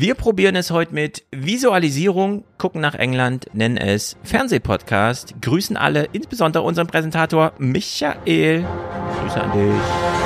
Wir probieren es heute mit Visualisierung, gucken nach England, nennen es Fernsehpodcast, grüßen alle, insbesondere unseren Präsentator Michael. Grüße an dich.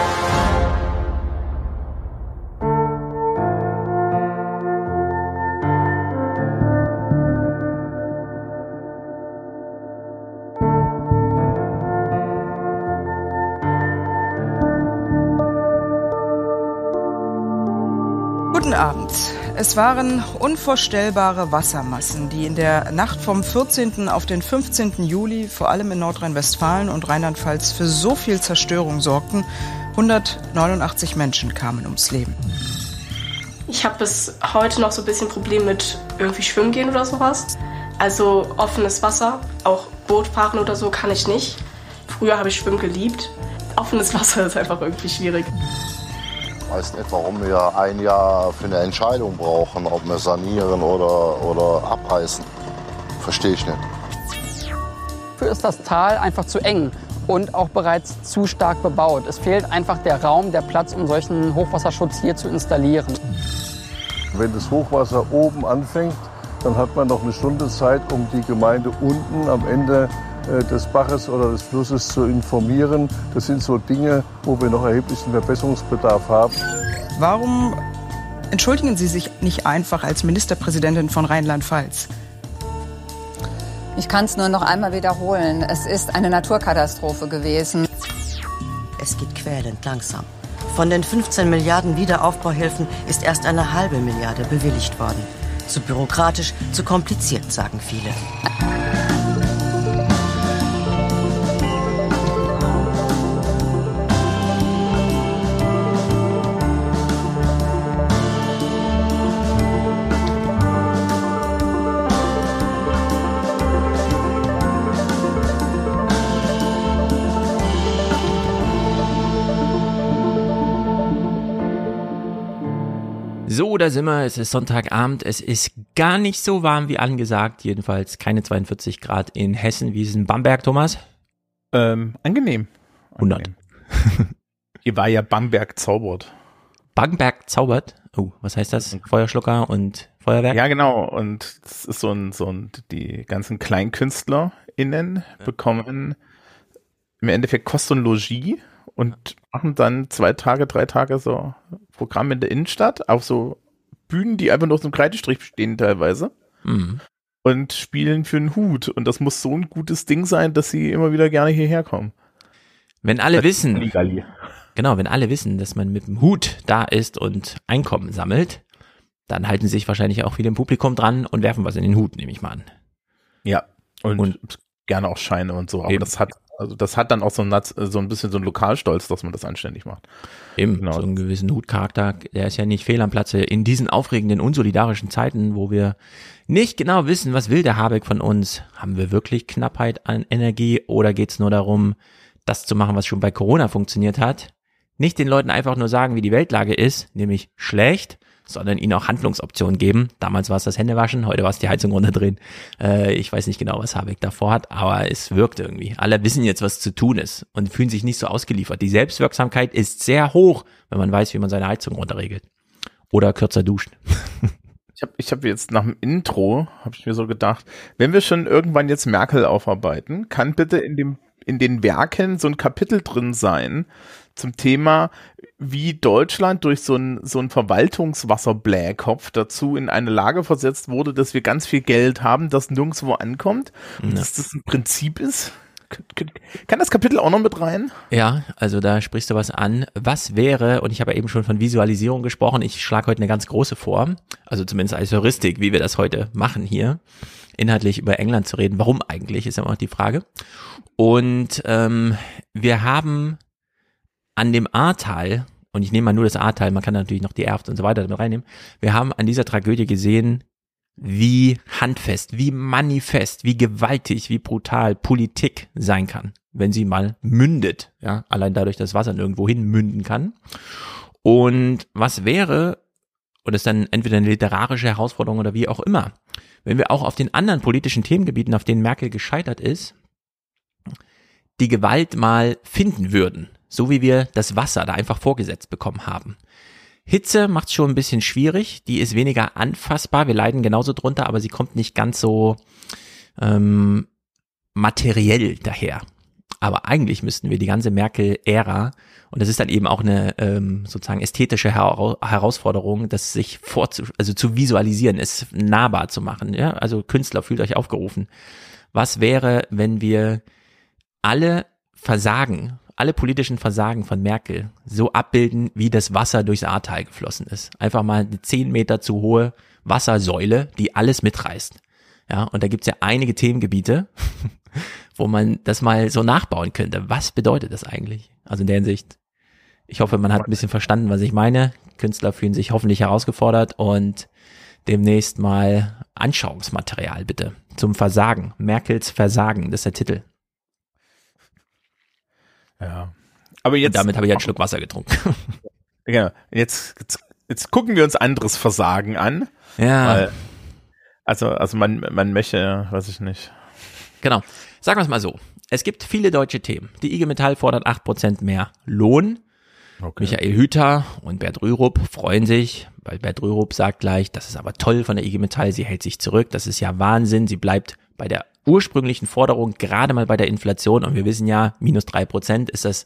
Es waren unvorstellbare Wassermassen, die in der Nacht vom 14. auf den 15. Juli vor allem in Nordrhein-Westfalen und Rheinland-Pfalz für so viel Zerstörung sorgten. 189 Menschen kamen ums Leben. Ich habe bis heute noch so ein bisschen Problem mit irgendwie schwimmen gehen oder sowas. Also offenes Wasser, auch Boot fahren oder so kann ich nicht. Früher habe ich Schwimmen geliebt. Offenes Wasser ist einfach irgendwie schwierig. Ich weiß nicht, warum wir ein Jahr für eine Entscheidung brauchen, ob wir sanieren oder, oder abreißen. Verstehe ich nicht. Dafür ist das Tal einfach zu eng und auch bereits zu stark bebaut. Es fehlt einfach der Raum, der Platz, um solchen Hochwasserschutz hier zu installieren. Wenn das Hochwasser oben anfängt, dann hat man noch eine Stunde Zeit, um die Gemeinde unten am Ende des Baches oder des Flusses zu informieren. Das sind so Dinge, wo wir noch erheblichen Verbesserungsbedarf haben. Warum entschuldigen Sie sich nicht einfach als Ministerpräsidentin von Rheinland-Pfalz? Ich kann es nur noch einmal wiederholen. Es ist eine Naturkatastrophe gewesen. Es geht quälend langsam. Von den 15 Milliarden Wiederaufbauhilfen ist erst eine halbe Milliarde bewilligt worden. Zu bürokratisch, zu kompliziert, sagen viele. Da sind wir. Es ist Sonntagabend. Es ist gar nicht so warm wie angesagt. Jedenfalls keine 42 Grad in Hessen. Wie ist es in Bamberg, Thomas? Ähm, angenehm. 100. Angenehm. Hier war ja Bamberg zaubert. Bamberg zaubert? Oh, was heißt das? Feuerschlucker und Feuerwerk? Ja, genau. Und das ist so ein, so ein, die ganzen KleinkünstlerInnen Ja. bekommen im Endeffekt Kost und Logis und machen dann zwei Tage, drei Tage so Programm in der Innenstadt auf so Bühnen, die einfach nur aus einem Kreidestrich bestehen teilweise Mhm. und spielen für einen Hut. Und das muss so ein gutes Ding sein, dass sie immer wieder gerne hierher kommen. Wenn alle wissen, Halligalli. genau, wenn alle wissen, dass man mit dem Hut da ist und Einkommen sammelt, dann halten sich wahrscheinlich auch viele im Publikum dran und werfen was in den Hut, nehme ich mal an. Ja, und, Und- gerne auch Scheine und so. Aber Eben. das hat, also das hat dann auch so ein, so ein bisschen so ein Lokalstolz, dass man das anständig macht. Eben, Genau. so einen gewissen Hutcharakter, der ist ja nicht fehl am Platze in diesen aufregenden, unsolidarischen Zeiten, wo wir nicht genau wissen, was will der Habeck von uns. Haben wir wirklich Knappheit an Energie oder geht's nur darum, das zu machen, was schon bei Corona funktioniert hat? Nicht den Leuten einfach nur sagen, wie die Weltlage ist, nämlich schlecht, sondern ihnen auch Handlungsoptionen geben. Damals war es das Händewaschen, heute war es die Heizung runterdrehen. Äh, ich weiß nicht genau, was Habeck davor hat, aber es wirkt irgendwie. Alle wissen jetzt, was zu tun ist und fühlen sich nicht so ausgeliefert. Die Selbstwirksamkeit ist sehr hoch, wenn man weiß, wie man seine Heizung runterregelt. Oder kürzer duscht. Ich habe ich hab jetzt nach dem Intro, habe ich mir so gedacht, wenn wir schon irgendwann jetzt Merkel aufarbeiten, kann bitte in dem in den Werken so ein Kapitel drin sein zum Thema, wie Deutschland durch so ein so ein Verwaltungswasserblähkopf dazu in eine Lage versetzt wurde, dass wir ganz viel Geld haben, das nirgendwo ankommt und Ja. dass das ein Prinzip ist. Kann das Kapitel auch noch mit rein? Ja, also da sprichst du was an. Was wäre, und ich habe ja eben schon von Visualisierung gesprochen, ich schlage heute eine ganz große vor, also zumindest als Heuristik, wie wir das heute machen hier, inhaltlich über England zu reden. Warum eigentlich, ist ja immer noch die Frage. Und ähm, wir haben an dem Ahrtal, und ich nehme mal nur das Ahrtal, man kann natürlich noch die Erft und so weiter mit reinnehmen, wir haben an dieser Tragödie gesehen, wie handfest, wie manifest, wie gewaltig, wie brutal Politik sein kann, wenn sie mal mündet, ja, allein dadurch, dass Wasser nirgendwo hin münden kann. Und was wäre, und das ist dann entweder eine literarische Herausforderung oder wie auch immer, wenn wir auch auf den anderen politischen Themengebieten, auf denen Merkel gescheitert ist, die Gewalt mal finden würden, so wie wir das Wasser da einfach vorgesetzt bekommen haben. Hitze macht es schon ein bisschen schwierig. Die ist weniger anfassbar. Wir leiden genauso drunter, aber sie kommt nicht ganz so ähm, materiell daher. Aber eigentlich müssten wir die ganze Merkel-Ära, und das ist dann eben auch eine ähm, sozusagen ästhetische Her Herausforderung, das sich vorzu also zu visualisieren, es nahbar zu machen. Ja? Also Künstler, fühlt euch aufgerufen. Was wäre, wenn wir alle Versagen, alle politischen Versagen von Merkel so abbilden, wie das Wasser durchs Ahrtal geflossen ist? Einfach mal eine zehn Meter zu hohe Wassersäule, die alles mitreißt. Ja, und da gibt's ja einige Themengebiete, wo man das mal so nachbauen könnte. Was bedeutet das eigentlich? Also in der Hinsicht, ich hoffe, man hat ein bisschen verstanden, was ich meine. Künstler fühlen sich hoffentlich herausgefordert und demnächst mal Anschauungsmaterial bitte zum Versagen. Merkels Versagen, das ist der Titel. Ja. Aber jetzt. Und damit habe ich einen Schluck Wasser getrunken. Genau. Jetzt, jetzt, jetzt gucken wir uns anderes Versagen an. Ja. Weil, also, also man, man möchte, weiß ich nicht. Genau. Sagen wir es mal so. Es gibt viele deutsche Themen. Die IG Metall fordert 8% mehr Lohn. Okay. Michael Hüter und Bert Rürup freuen sich, weil Bert Rürup sagt gleich, das ist aber toll von der IG Metall, sie hält sich zurück, das ist ja Wahnsinn, sie bleibt bei der ursprünglichen Forderung gerade mal bei der Inflation und wir wissen ja, minus drei Prozent ist das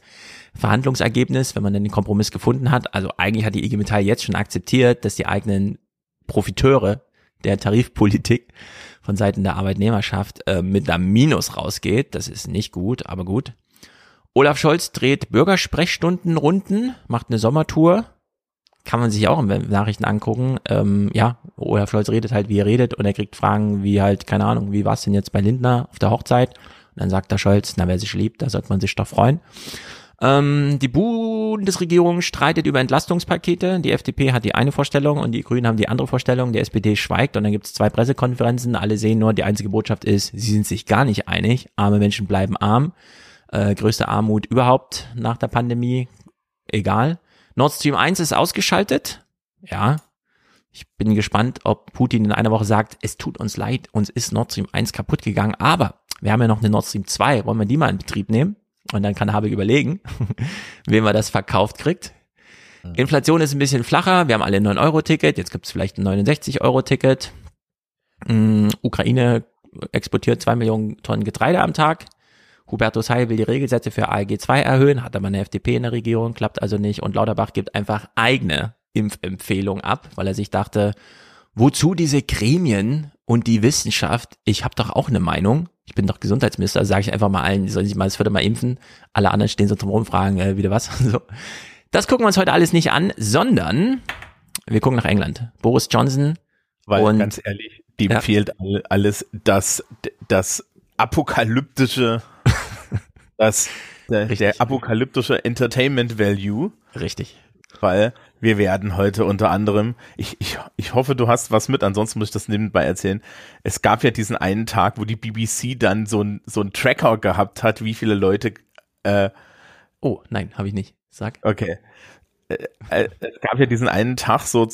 Verhandlungsergebnis, wenn man dann den Kompromiss gefunden hat. Also eigentlich hat die IG Metall jetzt schon akzeptiert, dass die eigenen Profiteure der Tarifpolitik von Seiten der Arbeitnehmerschaft äh, mit einem Minus rausgeht. Das ist nicht gut, aber gut. Olaf Scholz dreht Bürgersprechstundenrunden, macht eine Sommertour. Kann man sich auch in Nachrichten angucken. Ähm, ja, Olaf Scholz redet halt, wie er redet und er kriegt Fragen wie halt, keine Ahnung, wie war es denn jetzt bei Lindner auf der Hochzeit? Und dann sagt der Scholz, na, wer sich liebt, da sollte man sich doch freuen. Ähm, die Bundesregierung streitet über Entlastungspakete. Die FDP hat die eine Vorstellung und die Grünen haben die andere Vorstellung. Die SPD schweigt und dann gibt es zwei Pressekonferenzen. Alle sehen nur, die einzige Botschaft ist, sie sind sich gar nicht einig. Arme Menschen bleiben arm. Äh, größte Armut überhaupt nach der Pandemie. Egal. Nord Stream 1 ist ausgeschaltet. Ja. Ich bin gespannt, ob Putin in einer Woche sagt, es tut uns leid, uns ist Nord Stream 1 kaputt gegangen, aber wir haben ja noch eine Nord Stream 2. Wollen wir die mal in Betrieb nehmen? Und dann kann Habeck überlegen, wem er das verkauft kriegt. Inflation ist ein bisschen flacher. Wir haben alle ein 9-Euro-Ticket. Jetzt gibt es vielleicht ein 69-Euro-Ticket. Mhm, Ukraine exportiert zwei Millionen Tonnen Getreide am Tag. Hubertus Heil will die Regelsätze für ALG 2 erhöhen, hat aber eine FDP in der Regierung, klappt also nicht. Und Lauterbach gibt einfach eigene Impfempfehlungen ab, weil er sich dachte, wozu diese Gremien und die Wissenschaft? Ich habe doch auch eine Meinung ich bin doch Gesundheitsminister, also sage ich einfach mal allen, die sollen sich mal das vierte Mal impfen. Alle anderen stehen so drum rum, fragen äh, wieder was. so. Das gucken wir uns heute alles nicht an, sondern wir gucken nach England. Boris Johnson. Weil und, ganz ehrlich, dem ja. fehlt alles das, das apokalyptische, das, der, der apokalyptische Entertainment Value. Richtig. Weil wir werden heute unter anderem, ich, ich, ich hoffe, du hast was mit, ansonsten muss ich das nebenbei erzählen. Es gab ja diesen einen Tag, wo die BBC dann so ein so ein Tracker gehabt hat, wie viele Leute. Äh, oh, nein, habe ich nicht. Sag. Okay. Äh, äh, es gab ja diesen einen Tag so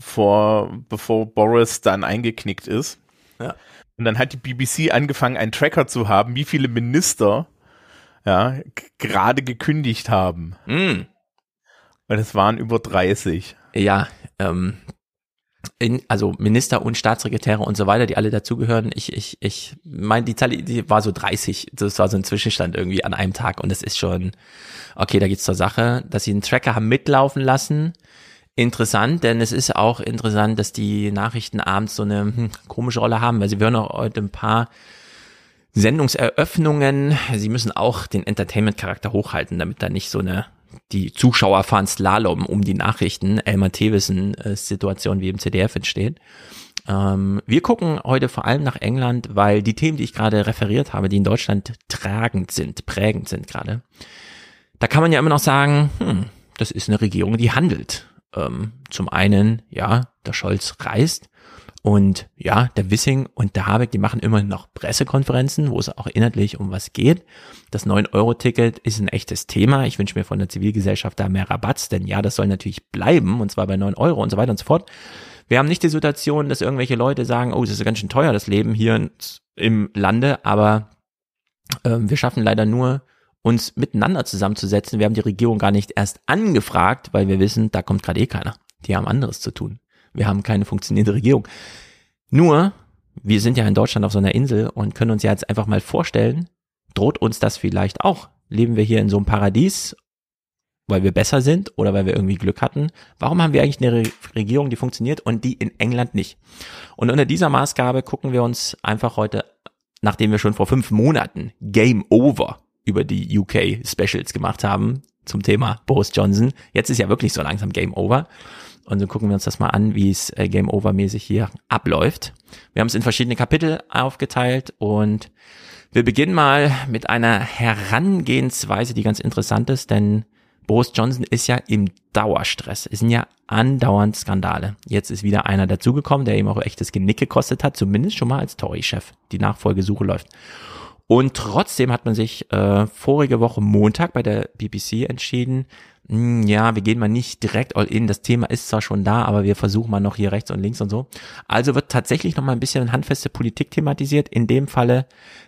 vor, bevor Boris dann eingeknickt ist. Ja. Und dann hat die BBC angefangen, einen Tracker zu haben, wie viele Minister ja, gerade gekündigt haben. Mm. Weil es waren über 30. Ja, ähm, in, also Minister und Staatssekretäre und so weiter, die alle dazugehören. Ich, ich, ich meine, die Zahl, die war so 30. Das war so ein Zwischenstand irgendwie an einem Tag und es ist schon, okay, da geht's zur Sache, dass sie einen Tracker haben mitlaufen lassen. Interessant, denn es ist auch interessant, dass die Nachrichten abends so eine hm, komische Rolle haben, weil sie hören auch heute ein paar Sendungseröffnungen. Sie müssen auch den Entertainment-Charakter hochhalten, damit da nicht so eine die Zuschauer fahren Slalom um die Nachrichten, Elmar Thewissen äh, Situation wie im CDF entsteht. Ähm, wir gucken heute vor allem nach England, weil die Themen, die ich gerade referiert habe, die in Deutschland tragend sind, prägend sind gerade, da kann man ja immer noch sagen, hm, das ist eine Regierung, die handelt. Ähm, zum einen, ja, der Scholz reist, und ja, der Wissing und der Habeck, die machen immer noch Pressekonferenzen, wo es auch inhaltlich um was geht. Das 9-Euro-Ticket ist ein echtes Thema. Ich wünsche mir von der Zivilgesellschaft da mehr Rabatts, denn ja, das soll natürlich bleiben, und zwar bei 9 Euro und so weiter und so fort. Wir haben nicht die Situation, dass irgendwelche Leute sagen, oh, das ist ganz schön teuer, das Leben hier im Lande, aber äh, wir schaffen leider nur uns miteinander zusammenzusetzen. Wir haben die Regierung gar nicht erst angefragt, weil wir wissen, da kommt gerade eh keiner. Die haben anderes zu tun. Wir haben keine funktionierende Regierung. Nur, wir sind ja in Deutschland auf so einer Insel und können uns ja jetzt einfach mal vorstellen, droht uns das vielleicht auch? Leben wir hier in so einem Paradies, weil wir besser sind oder weil wir irgendwie Glück hatten? Warum haben wir eigentlich eine Re Regierung, die funktioniert und die in England nicht? Und unter dieser Maßgabe gucken wir uns einfach heute, nachdem wir schon vor fünf Monaten Game Over über die UK Specials gemacht haben zum Thema Boris Johnson, jetzt ist ja wirklich so langsam Game Over. Und so gucken wir uns das mal an, wie es äh, Game Over mäßig hier abläuft. Wir haben es in verschiedene Kapitel aufgeteilt und wir beginnen mal mit einer Herangehensweise, die ganz interessant ist, denn Boris Johnson ist ja im Dauerstress. Es sind ja andauernd Skandale. Jetzt ist wieder einer dazugekommen, der ihm auch echtes Genick gekostet hat, zumindest schon mal als Tory-Chef. Die Nachfolgesuche läuft. Und trotzdem hat man sich äh, vorige Woche Montag bei der BBC entschieden, mh, hm, ja, wir gehen mal nicht direkt all in. Das Thema ist zwar schon da, aber wir versuchen mal noch hier rechts und links und so. Also wird tatsächlich noch mal ein bisschen handfeste Politik thematisiert. In dem Falle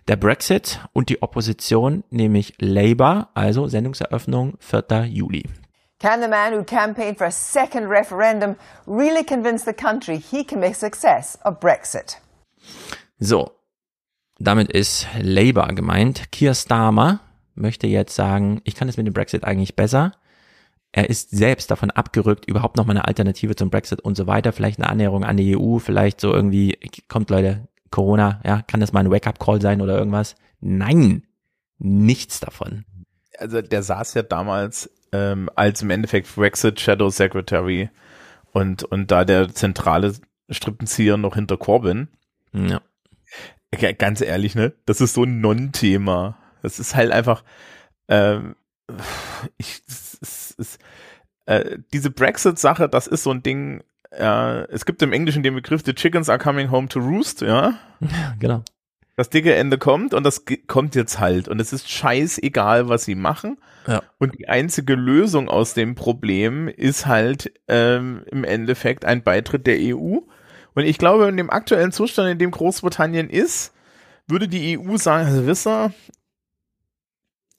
der Brexit und die Opposition, nämlich Labour. Also Sendungseröffnung 4. Juli. Can the man who campaigned for a second referendum really convince the country he can make success of Brexit? So, damit ist Labour gemeint. Keir Starmer möchte jetzt sagen, ich kann es mit dem Brexit eigentlich besser. Er ist selbst davon abgerückt, überhaupt noch mal eine Alternative zum Brexit und so weiter. Vielleicht eine Annäherung an die EU, vielleicht so irgendwie, kommt Leute, Corona, ja, kann das mal ein Wake-up-Call sein oder irgendwas? Nein, nichts davon. Also der saß ja damals ähm, als im Endeffekt Brexit Shadow Secretary und, und da der zentrale Strippenzieher noch hinter Corbyn. Ja. Ganz ehrlich, ne? Das ist so ein Non-Thema. Das ist halt einfach, ähm, ich, äh, diese Brexit-Sache, das ist so ein Ding, äh, es gibt im Englischen den Begriff, the chickens are coming home to roost, ja? Ja, genau. Das dicke Ende kommt und das kommt jetzt halt und es ist scheißegal, was sie machen. Ja. Und die einzige Lösung aus dem Problem ist halt ähm, im Endeffekt ein Beitritt der EU und ich glaube, in dem aktuellen Zustand, in dem Großbritannien ist, würde die EU sagen, also wisst ihr,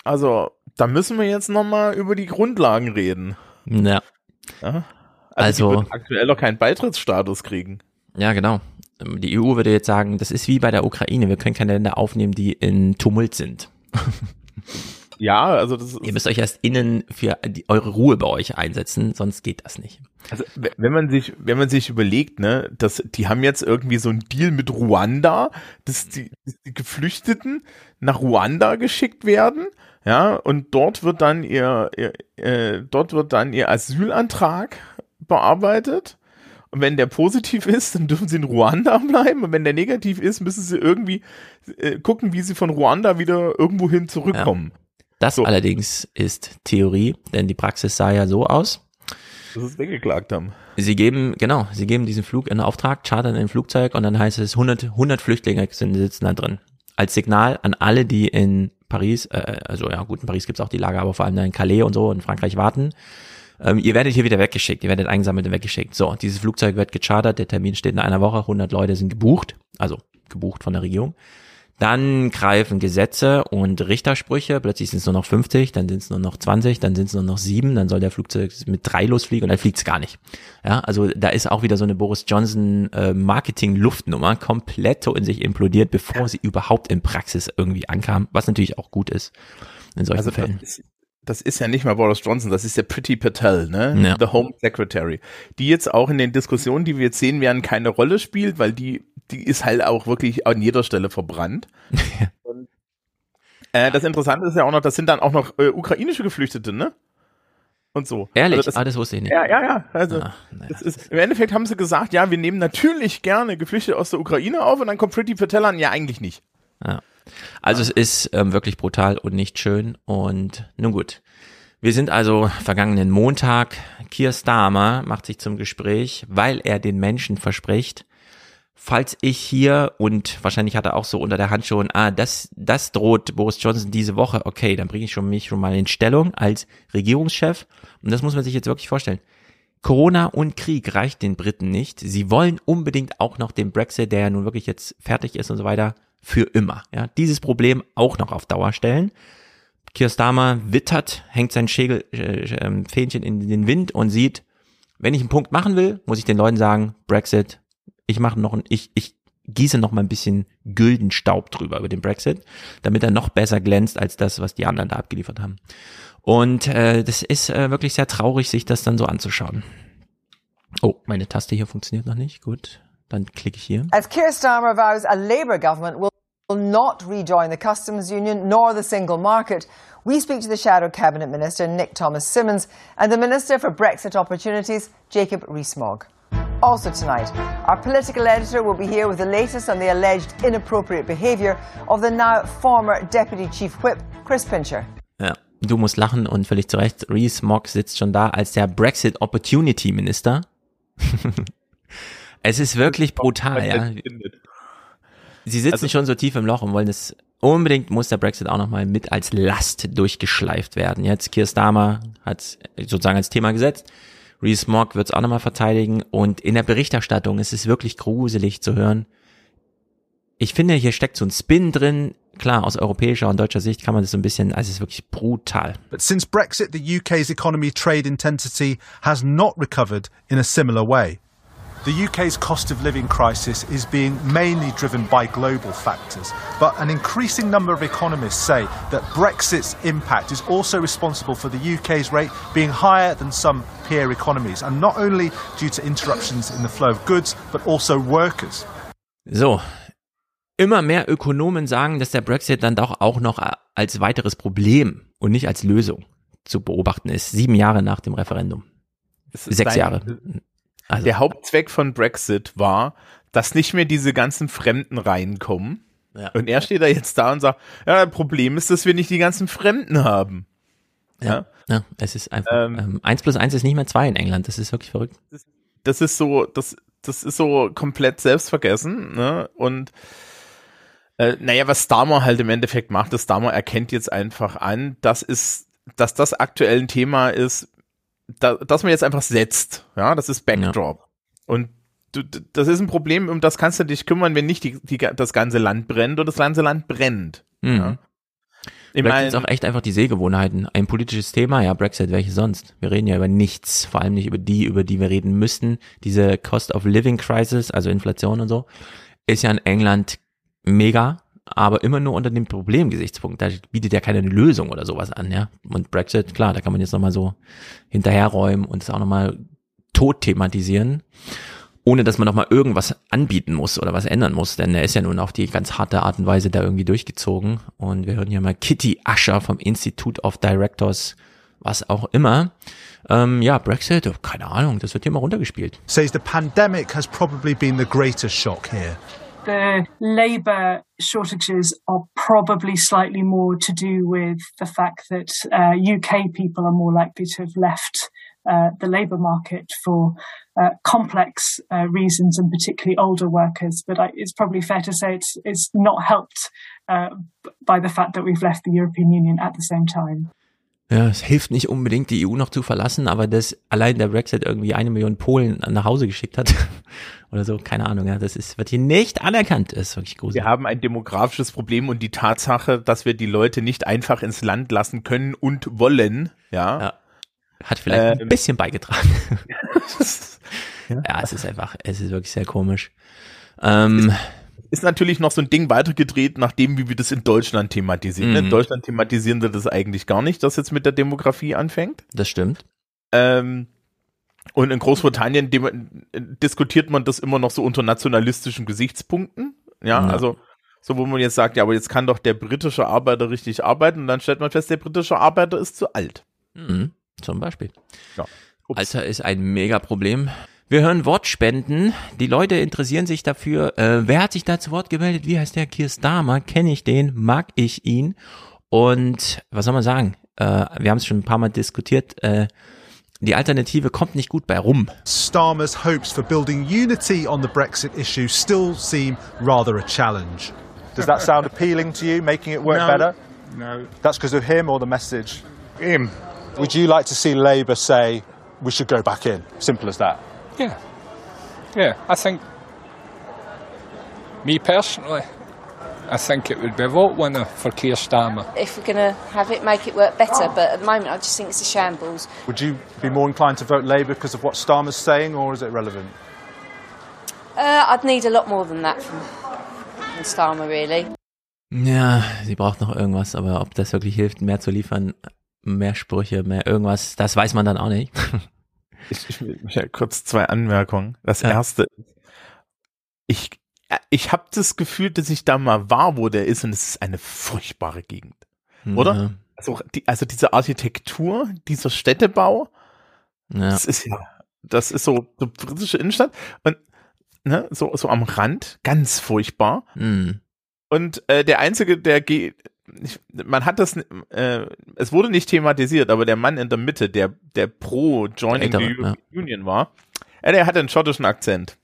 also da müssen wir jetzt nochmal über die Grundlagen reden. Ja. ja? Also, also aktuell noch keinen Beitrittsstatus kriegen. Ja, genau. Die EU würde jetzt sagen, das ist wie bei der Ukraine, wir können keine Länder aufnehmen, die in Tumult sind. Ja, also das Ihr müsst euch erst innen für die, eure Ruhe bei euch einsetzen, sonst geht das nicht. Also wenn man sich, wenn man sich überlegt, ne, dass die haben jetzt irgendwie so einen Deal mit Ruanda, dass die, dass die Geflüchteten nach Ruanda geschickt werden, ja, und dort wird dann ihr, ihr äh, dort wird dann ihr Asylantrag bearbeitet. Und wenn der positiv ist, dann dürfen sie in Ruanda bleiben. Und wenn der negativ ist, müssen sie irgendwie äh, gucken, wie sie von Ruanda wieder irgendwohin zurückkommen. Ja. Das so. allerdings ist Theorie, denn die Praxis sah ja so aus. Dass es weggeklagt haben. Sie geben, genau, sie geben diesen Flug in Auftrag, chartern ein Flugzeug und dann heißt es 100, 100 Flüchtlinge sind, sitzen da drin. Als Signal an alle, die in Paris, äh, also ja gut, in Paris gibt's auch die Lager, aber vor allem in Calais und so in Frankreich warten. Ähm, ihr werdet hier wieder weggeschickt, ihr werdet eingesammelt und weggeschickt. So, dieses Flugzeug wird gechartert, der Termin steht in einer Woche, 100 Leute sind gebucht, also gebucht von der Regierung. Dann greifen Gesetze und Richtersprüche, plötzlich sind es nur noch 50, dann sind es nur noch 20, dann sind es nur noch sieben, dann soll der Flugzeug mit drei losfliegen und dann fliegt es gar nicht. Ja, also da ist auch wieder so eine Boris Johnson äh, Marketing-Luftnummer komplett in sich implodiert, bevor sie überhaupt in Praxis irgendwie ankam, was natürlich auch gut ist in solchen also Fällen. Ist, das ist ja nicht mal Boris Johnson, das ist ja Pretty Patel, ne? Ja. The Home Secretary. Die jetzt auch in den Diskussionen, die wir jetzt sehen werden, keine Rolle spielt, weil die die ist halt auch wirklich an jeder Stelle verbrannt. Und, äh, das Interessante ist ja auch noch, das sind dann auch noch äh, ukrainische Geflüchtete, ne? Und so. Ehrlich? Also das, ah, das wusste ich nicht. Ja, ja, ja. Also, Ach, naja. das ist, im Endeffekt haben sie gesagt, ja, wir nehmen natürlich gerne Geflüchtete aus der Ukraine auf und dann kommt Pretty Patel an, ja, eigentlich nicht. Ja. Also es ist ähm, wirklich brutal und nicht schön und nun gut. Wir sind also vergangenen Montag. Keir Starmer macht sich zum Gespräch, weil er den Menschen verspricht, falls ich hier und wahrscheinlich hat er auch so unter der Hand schon, ah, das, das droht Boris Johnson diese Woche, okay, dann bringe ich schon mich schon mal in Stellung als Regierungschef. Und das muss man sich jetzt wirklich vorstellen. Corona und Krieg reicht den Briten nicht. Sie wollen unbedingt auch noch den Brexit, der ja nun wirklich jetzt fertig ist und so weiter, für immer. Ja, dieses Problem auch noch auf Dauer stellen. Keir Starmer wittert, hängt sein Schägel, äh, äh, Fähnchen in den Wind und sieht, wenn ich einen Punkt machen will, muss ich den Leuten sagen, Brexit, ich mache noch ein, ich, ich gieße noch mal ein bisschen Güldenstaub drüber über den Brexit, damit er noch besser glänzt als das, was die anderen da abgeliefert haben. Und äh, das ist äh, wirklich sehr traurig, sich das dann so anzuschauen. Oh, meine Taste hier funktioniert noch nicht. Gut, dann klicke ich hier. As Keir Starmer vows a Labour government will will not rejoin the customs union nor the single market. We speak to the Shadow Cabinet Minister, Nick Thomas Simmons, and the Minister for Brexit Opportunities, Jacob Rees-Mogg. Also tonight, our political editor will be here with the latest on the alleged inappropriate behaviour of the now former Deputy Chief Whip, Chris Pincher. Ja, du musst lachen und völlig zu Recht. Rees-Mogg sitzt schon da als der Brexit Opportunity Minister. es ist wirklich brutal, ja. Sie sitzen also, schon so tief im Loch und wollen es unbedingt muss der Brexit auch nochmal mit als Last durchgeschleift werden. Jetzt Keir Starmer hat sozusagen als Thema gesetzt. Rees Mogg wird es auch nochmal verteidigen und in der Berichterstattung ist es wirklich gruselig zu hören. Ich finde, hier steckt so ein Spin drin. Klar, aus europäischer und deutscher Sicht kann man das so ein bisschen, also es ist wirklich brutal. But since Brexit, the UK's economy trade intensity has not recovered in a similar way. The UK's cost of living crisis is being mainly driven by global factors, but an increasing number of economists say that Brexit's impact is also responsible for the UK's rate being higher than some peer economies, and not only due to interruptions in the flow of goods, but also workers. So, immer mehr Ökonomen sagen, dass der Brexit dann doch auch noch als weiteres Problem und nicht als Lösung zu beobachten ist, sieben Jahre nach dem Referendum. Sechs Jahre. Also. Der Hauptzweck von Brexit war, dass nicht mehr diese ganzen Fremden reinkommen. Ja. Und er steht da jetzt da und sagt, ja, das Problem ist, dass wir nicht die ganzen Fremden haben. Ja, ja. ja es ist einfach, ähm, ähm, eins plus eins ist nicht mehr zwei in England, das ist wirklich verrückt. Das, das ist so, das, das ist so komplett selbstvergessen, ne, und, äh, naja, was Starmer halt im Endeffekt macht, ist, Starmer erkennt jetzt einfach an, das ist, dass das aktuell ein Thema ist, da, dass man jetzt einfach setzt. Ja, das ist Backdrop. Ja. Und du, das ist ein Problem, um das kannst du dich kümmern, wenn nicht die, die, das ganze Land brennt und das ganze Land brennt. Mhm. Ja. Ich meine, ist auch echt einfach die Sehgewohnheiten. Ein politisches Thema, ja, Brexit, welche sonst? Wir reden ja über nichts, vor allem nicht über die, über die wir reden müssten. Diese Cost of Living Crisis, also Inflation und so, ist ja in England mega aber immer nur unter dem Problemgesichtspunkt. Da bietet ja keine Lösung oder sowas an, ja. Und Brexit, klar, da kann man jetzt nochmal so hinterherräumen und es auch nochmal tot thematisieren, ohne dass man nochmal irgendwas anbieten muss oder was ändern muss, denn er ist ja nun auf die ganz harte Art und Weise da irgendwie durchgezogen. Und wir hören hier mal Kitty Ascher vom Institute of Directors, was auch immer. Ähm, ja, Brexit, keine Ahnung, das wird hier mal runtergespielt. Says the pandemic has probably been the greatest shock here. The labour shortages are probably slightly more to do with the fact that uh, UK people are more likely to have left uh, the labour market for uh, complex uh, reasons, and particularly older workers. But I, it's probably fair to say it's it's not helped uh, by the fact that we've left the European Union at the same time. Ja, es hilft nicht unbedingt, die EU noch zu verlassen, aber dass allein der Brexit irgendwie eine Million Polen nach Hause geschickt hat oder so, keine Ahnung, ja, das ist, wird hier nicht anerkannt, ist wirklich gruselig. Wir haben ein demografisches Problem und die Tatsache, dass wir die Leute nicht einfach ins Land lassen können und wollen, ja. ja hat vielleicht ähm, ein bisschen beigetragen. ja. ja, es ist einfach, es ist wirklich sehr komisch. Ähm, ist natürlich noch so ein Ding weitergedreht, nachdem wie wir das in Deutschland thematisieren. Mhm. In Deutschland thematisieren wir das eigentlich gar nicht, dass jetzt mit der Demografie anfängt. Das stimmt. Ähm, und in Großbritannien diskutiert man das immer noch so unter nationalistischen Gesichtspunkten. Ja, ja, also so wo man jetzt sagt, ja, aber jetzt kann doch der britische Arbeiter richtig arbeiten und dann stellt man fest, der britische Arbeiter ist zu alt. Mhm, zum Beispiel. Ja. Alter ist ein Mega-Problem. Wir hören Wortspenden. Die Leute interessieren sich dafür. Äh, wer hat sich da zu Wort gemeldet? Wie heißt der? Kier Starmer. Kenne ich den? Mag ich ihn? Und was soll man sagen? Äh, wir haben es schon ein paar Mal diskutiert. Äh, die Alternative kommt nicht gut bei rum. Starmer's hopes for building unity on the Brexit issue still seem rather a challenge. Does that sound appealing to you, making it work no, better? No. That's because of him or the message? Him. Would you like to see Labour say we should go back in? Simple as that. Yeah. Yeah, I think, me personally, I think it would be a vote winner for Keir Starmer. If we're going to have it, make it work better. But at the moment, I just think it's a shambles. Would you be more inclined to vote Labour because of what Starmer's saying, or is it relevant? Uh, I'd need a lot more than that from, from Starmer, really. Ja, sie braucht noch irgendwas, aber ob das wirklich hilft, mehr zu liefern, mehr Sprüche, mehr irgendwas, das weiß man dann auch nicht. Ich, ich will ja kurz zwei Anmerkungen. Das ja. erste, ich, ich habe das Gefühl, dass ich da mal war, wo der ist und es ist eine furchtbare Gegend. Oder? Ja. Also, die, also diese Architektur, dieser Städtebau, ja. das ist ja, das ist so, so britische Innenstadt und ne, so, so am Rand, ganz furchtbar. Mhm. Und äh, der Einzige, der geht, man hat das, äh, es wurde nicht thematisiert, aber der Mann in der Mitte, der, der pro Joining the European ja. Union war, äh, der hatte einen schottischen Akzent.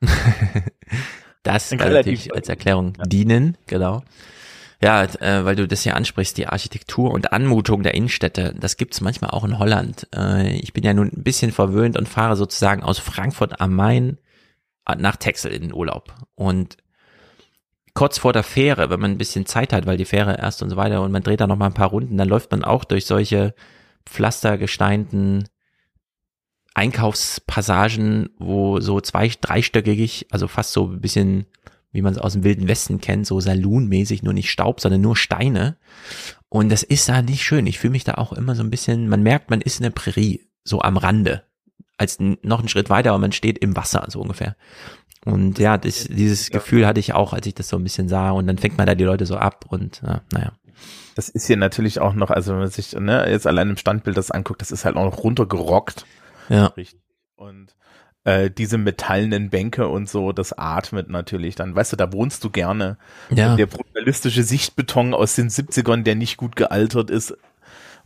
das kann natürlich als Erklärung ja. dienen, genau. Ja, äh, weil du das ja ansprichst, die Architektur und Anmutung der Innenstädte, das gibt's manchmal auch in Holland. Äh, ich bin ja nun ein bisschen verwöhnt und fahre sozusagen aus Frankfurt am Main nach Texel in den Urlaub. Und kurz vor der Fähre, wenn man ein bisschen Zeit hat, weil die Fähre erst und so weiter und man dreht da noch mal ein paar Runden, dann läuft man auch durch solche pflastergesteinten Einkaufspassagen, wo so zwei, dreistöckig, also fast so ein bisschen, wie man es aus dem Wilden Westen kennt, so Saloonmäßig, nur nicht Staub, sondern nur Steine. Und das ist da nicht schön. Ich fühle mich da auch immer so ein bisschen, man merkt, man ist in der Prärie, so am Rande. Als noch einen Schritt weiter, aber man steht im Wasser, so ungefähr. Und ja, das, dieses Gefühl hatte ich auch, als ich das so ein bisschen sah. Und dann fängt man da die Leute so ab und ja, naja. Das ist hier natürlich auch noch, also wenn man sich ne, jetzt allein im Standbild das anguckt, das ist halt auch noch runtergerockt. Ja. Und äh, diese metallenen Bänke und so, das atmet natürlich dann. Weißt du, da wohnst du gerne. Ja. Der brutalistische Sichtbeton aus den 70ern, der nicht gut gealtert ist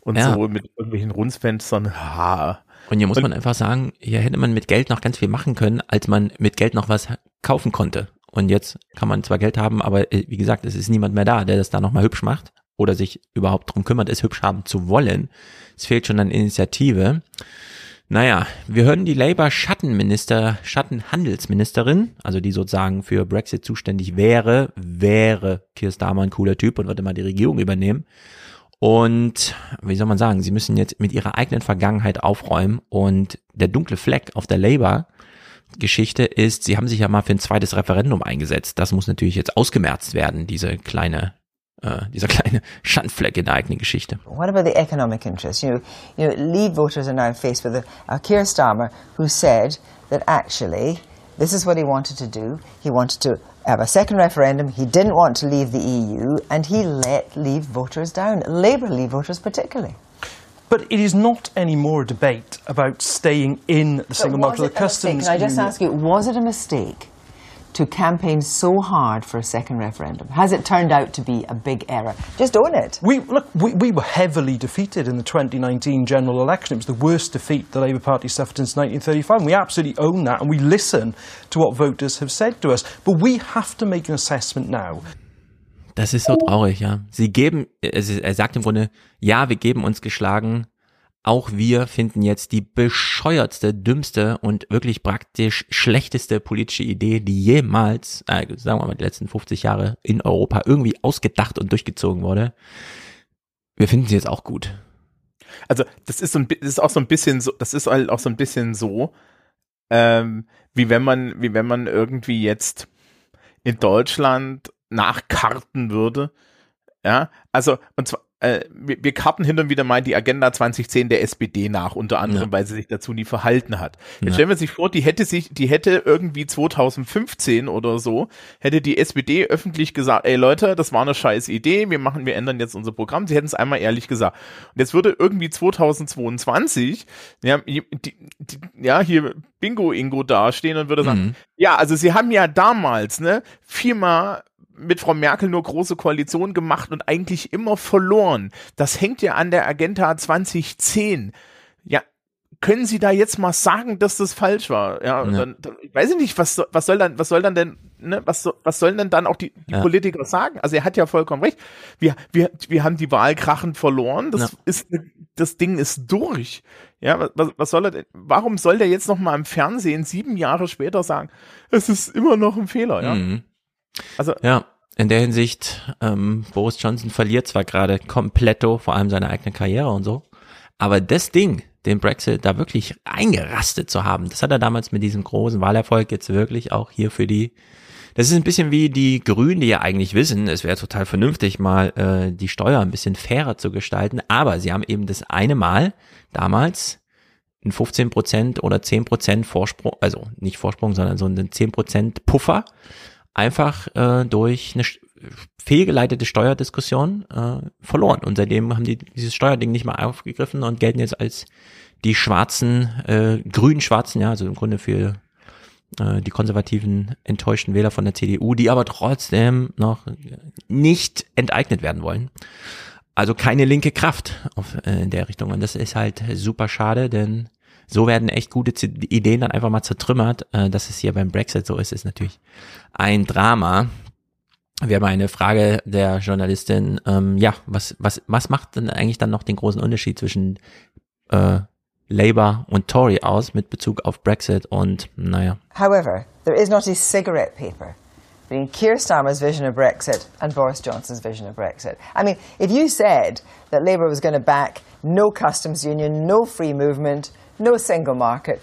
und ja. so mit irgendwelchen Runzfenstern. Ha. Und hier muss man einfach sagen, hier hätte man mit Geld noch ganz viel machen können, als man mit Geld noch was kaufen konnte. Und jetzt kann man zwar Geld haben, aber äh, wie gesagt, es ist niemand mehr da, der das da nochmal hübsch macht oder sich überhaupt drum kümmert, es hübsch haben zu wollen. Es fehlt schon an Initiative. Naja, wir hören die Labour-Schattenminister, Schattenhandelsministerin, also die sozusagen für Brexit zuständig wäre, wäre Keir Starmer ein cooler Typ und würde mal die Regierung übernehmen. Und wie soll man sagen, sie müssen jetzt mit ihrer eigenen Vergangenheit aufräumen und der dunkle Fleck auf der Labour Geschichte ist, sie haben sich ja mal für ein zweites Referendum eingesetzt. Das muss natürlich jetzt ausgemerzt werden, diese kleine Uh, dieser kleine Schandfleck in der eigenen Geschichte. What about the economic interests? You you know, Leave voters are now faced with a, a Keir Starmer who said that actually this is what he wanted to do. He wanted to have a second referendum. He didn't want to leave the EU, and he let Leave voters down, Labour Leave voters particularly. But it is not anymore a debate about staying in the single market. or The customs. Can I just ask you, was it a mistake to campaign so hard for a second referendum? Has it turned out to be a big error? Just own it. We, look, we, we were heavily defeated in the 2019 general election. It was the worst defeat the Labour Party suffered since 1935. we absolutely own that and we listen to what voters have said to us. But we have to make an assessment now. Das ist so traurig, ja. Sie geben, er sagt im Grunde, ja, wir geben uns geschlagen, Auch wir finden jetzt die bescheuertste, dümmste und wirklich praktisch schlechteste politische Idee, die jemals, äh, sagen wir mal, die letzten 50 Jahre in Europa irgendwie ausgedacht und durchgezogen wurde. Wir finden sie jetzt auch gut. Also das ist so ein, ist auch so ein bisschen so, das ist halt auch so ein bisschen so, ähm, wie wenn man, wie wenn man irgendwie jetzt in Deutschland nachkarten würde. Ja, also und zwar äh, wir, wir karten hin und wieder mal die Agenda 2010 der SPD nach, unter anderem, ja. weil sie sich dazu nie verhalten hat. Jetzt ja. stellen wir sich vor, die hätte sich, die hätte irgendwie 2015 oder so, hätte die SPD öffentlich gesagt, ey Leute, das war eine scheiß Idee, wir machen, wir ändern jetzt unser Programm. Sie hätten es einmal ehrlich gesagt. Und jetzt würde irgendwie 2022, ja, die, die, ja hier Bingo Ingo dastehen und würde sagen, mhm. ja, also sie haben ja damals, ne, viermal mit Frau Merkel nur große Koalition gemacht und eigentlich immer verloren. Das hängt ja an der Agenda 2010. Ja, können Sie da jetzt mal sagen, dass das falsch war? Ja, ja. Dann, dann, ich weiß nicht, was, was soll dann, was soll dann denn, ne, was, was sollen denn dann auch die, die ja. Politiker sagen? Also er hat ja vollkommen recht. Wir, wir, wir haben die Wahl krachend verloren. Das ja. ist, das Ding ist durch. Ja, was, was soll er denn, warum soll der jetzt noch mal im Fernsehen sieben Jahre später sagen, es ist immer noch ein Fehler, ja? Mhm. Also ja, in der Hinsicht, ähm, Boris Johnson verliert zwar gerade kompletto, vor allem seine eigene Karriere und so, aber das Ding, den Brexit da wirklich eingerastet zu haben, das hat er damals mit diesem großen Wahlerfolg jetzt wirklich auch hier für die das ist ein bisschen wie die Grünen, die ja eigentlich wissen, es wäre total vernünftig, mal äh, die Steuer ein bisschen fairer zu gestalten. Aber sie haben eben das eine Mal damals ein 15 Prozent oder 10 Prozent Vorsprung, also nicht Vorsprung, sondern so einen 10 Prozent Puffer einfach äh, durch eine fehlgeleitete Steuerdiskussion äh, verloren. Und seitdem haben die dieses Steuerding nicht mal aufgegriffen und gelten jetzt als die schwarzen, äh, grün-schwarzen, ja, also im Grunde für äh, die konservativen enttäuschten Wähler von der CDU, die aber trotzdem noch nicht enteignet werden wollen. Also keine linke Kraft auf, äh, in der Richtung. Und das ist halt super schade, denn so werden echt gute Ideen dann einfach mal zertrümmert. Äh, dass es hier beim Brexit so ist, ist natürlich ein Drama. Wir haben eine Frage der Journalistin, ähm, ja, was, was, was macht denn eigentlich dann noch den großen Unterschied zwischen äh, Labour und Tory aus mit Bezug auf Brexit und naja. However, there is not a cigarette paper between Keir Starmer's vision of Brexit and Boris Johnson's vision of Brexit. I mean, if you said that Labour was going to back no customs union, no free movement, no single market,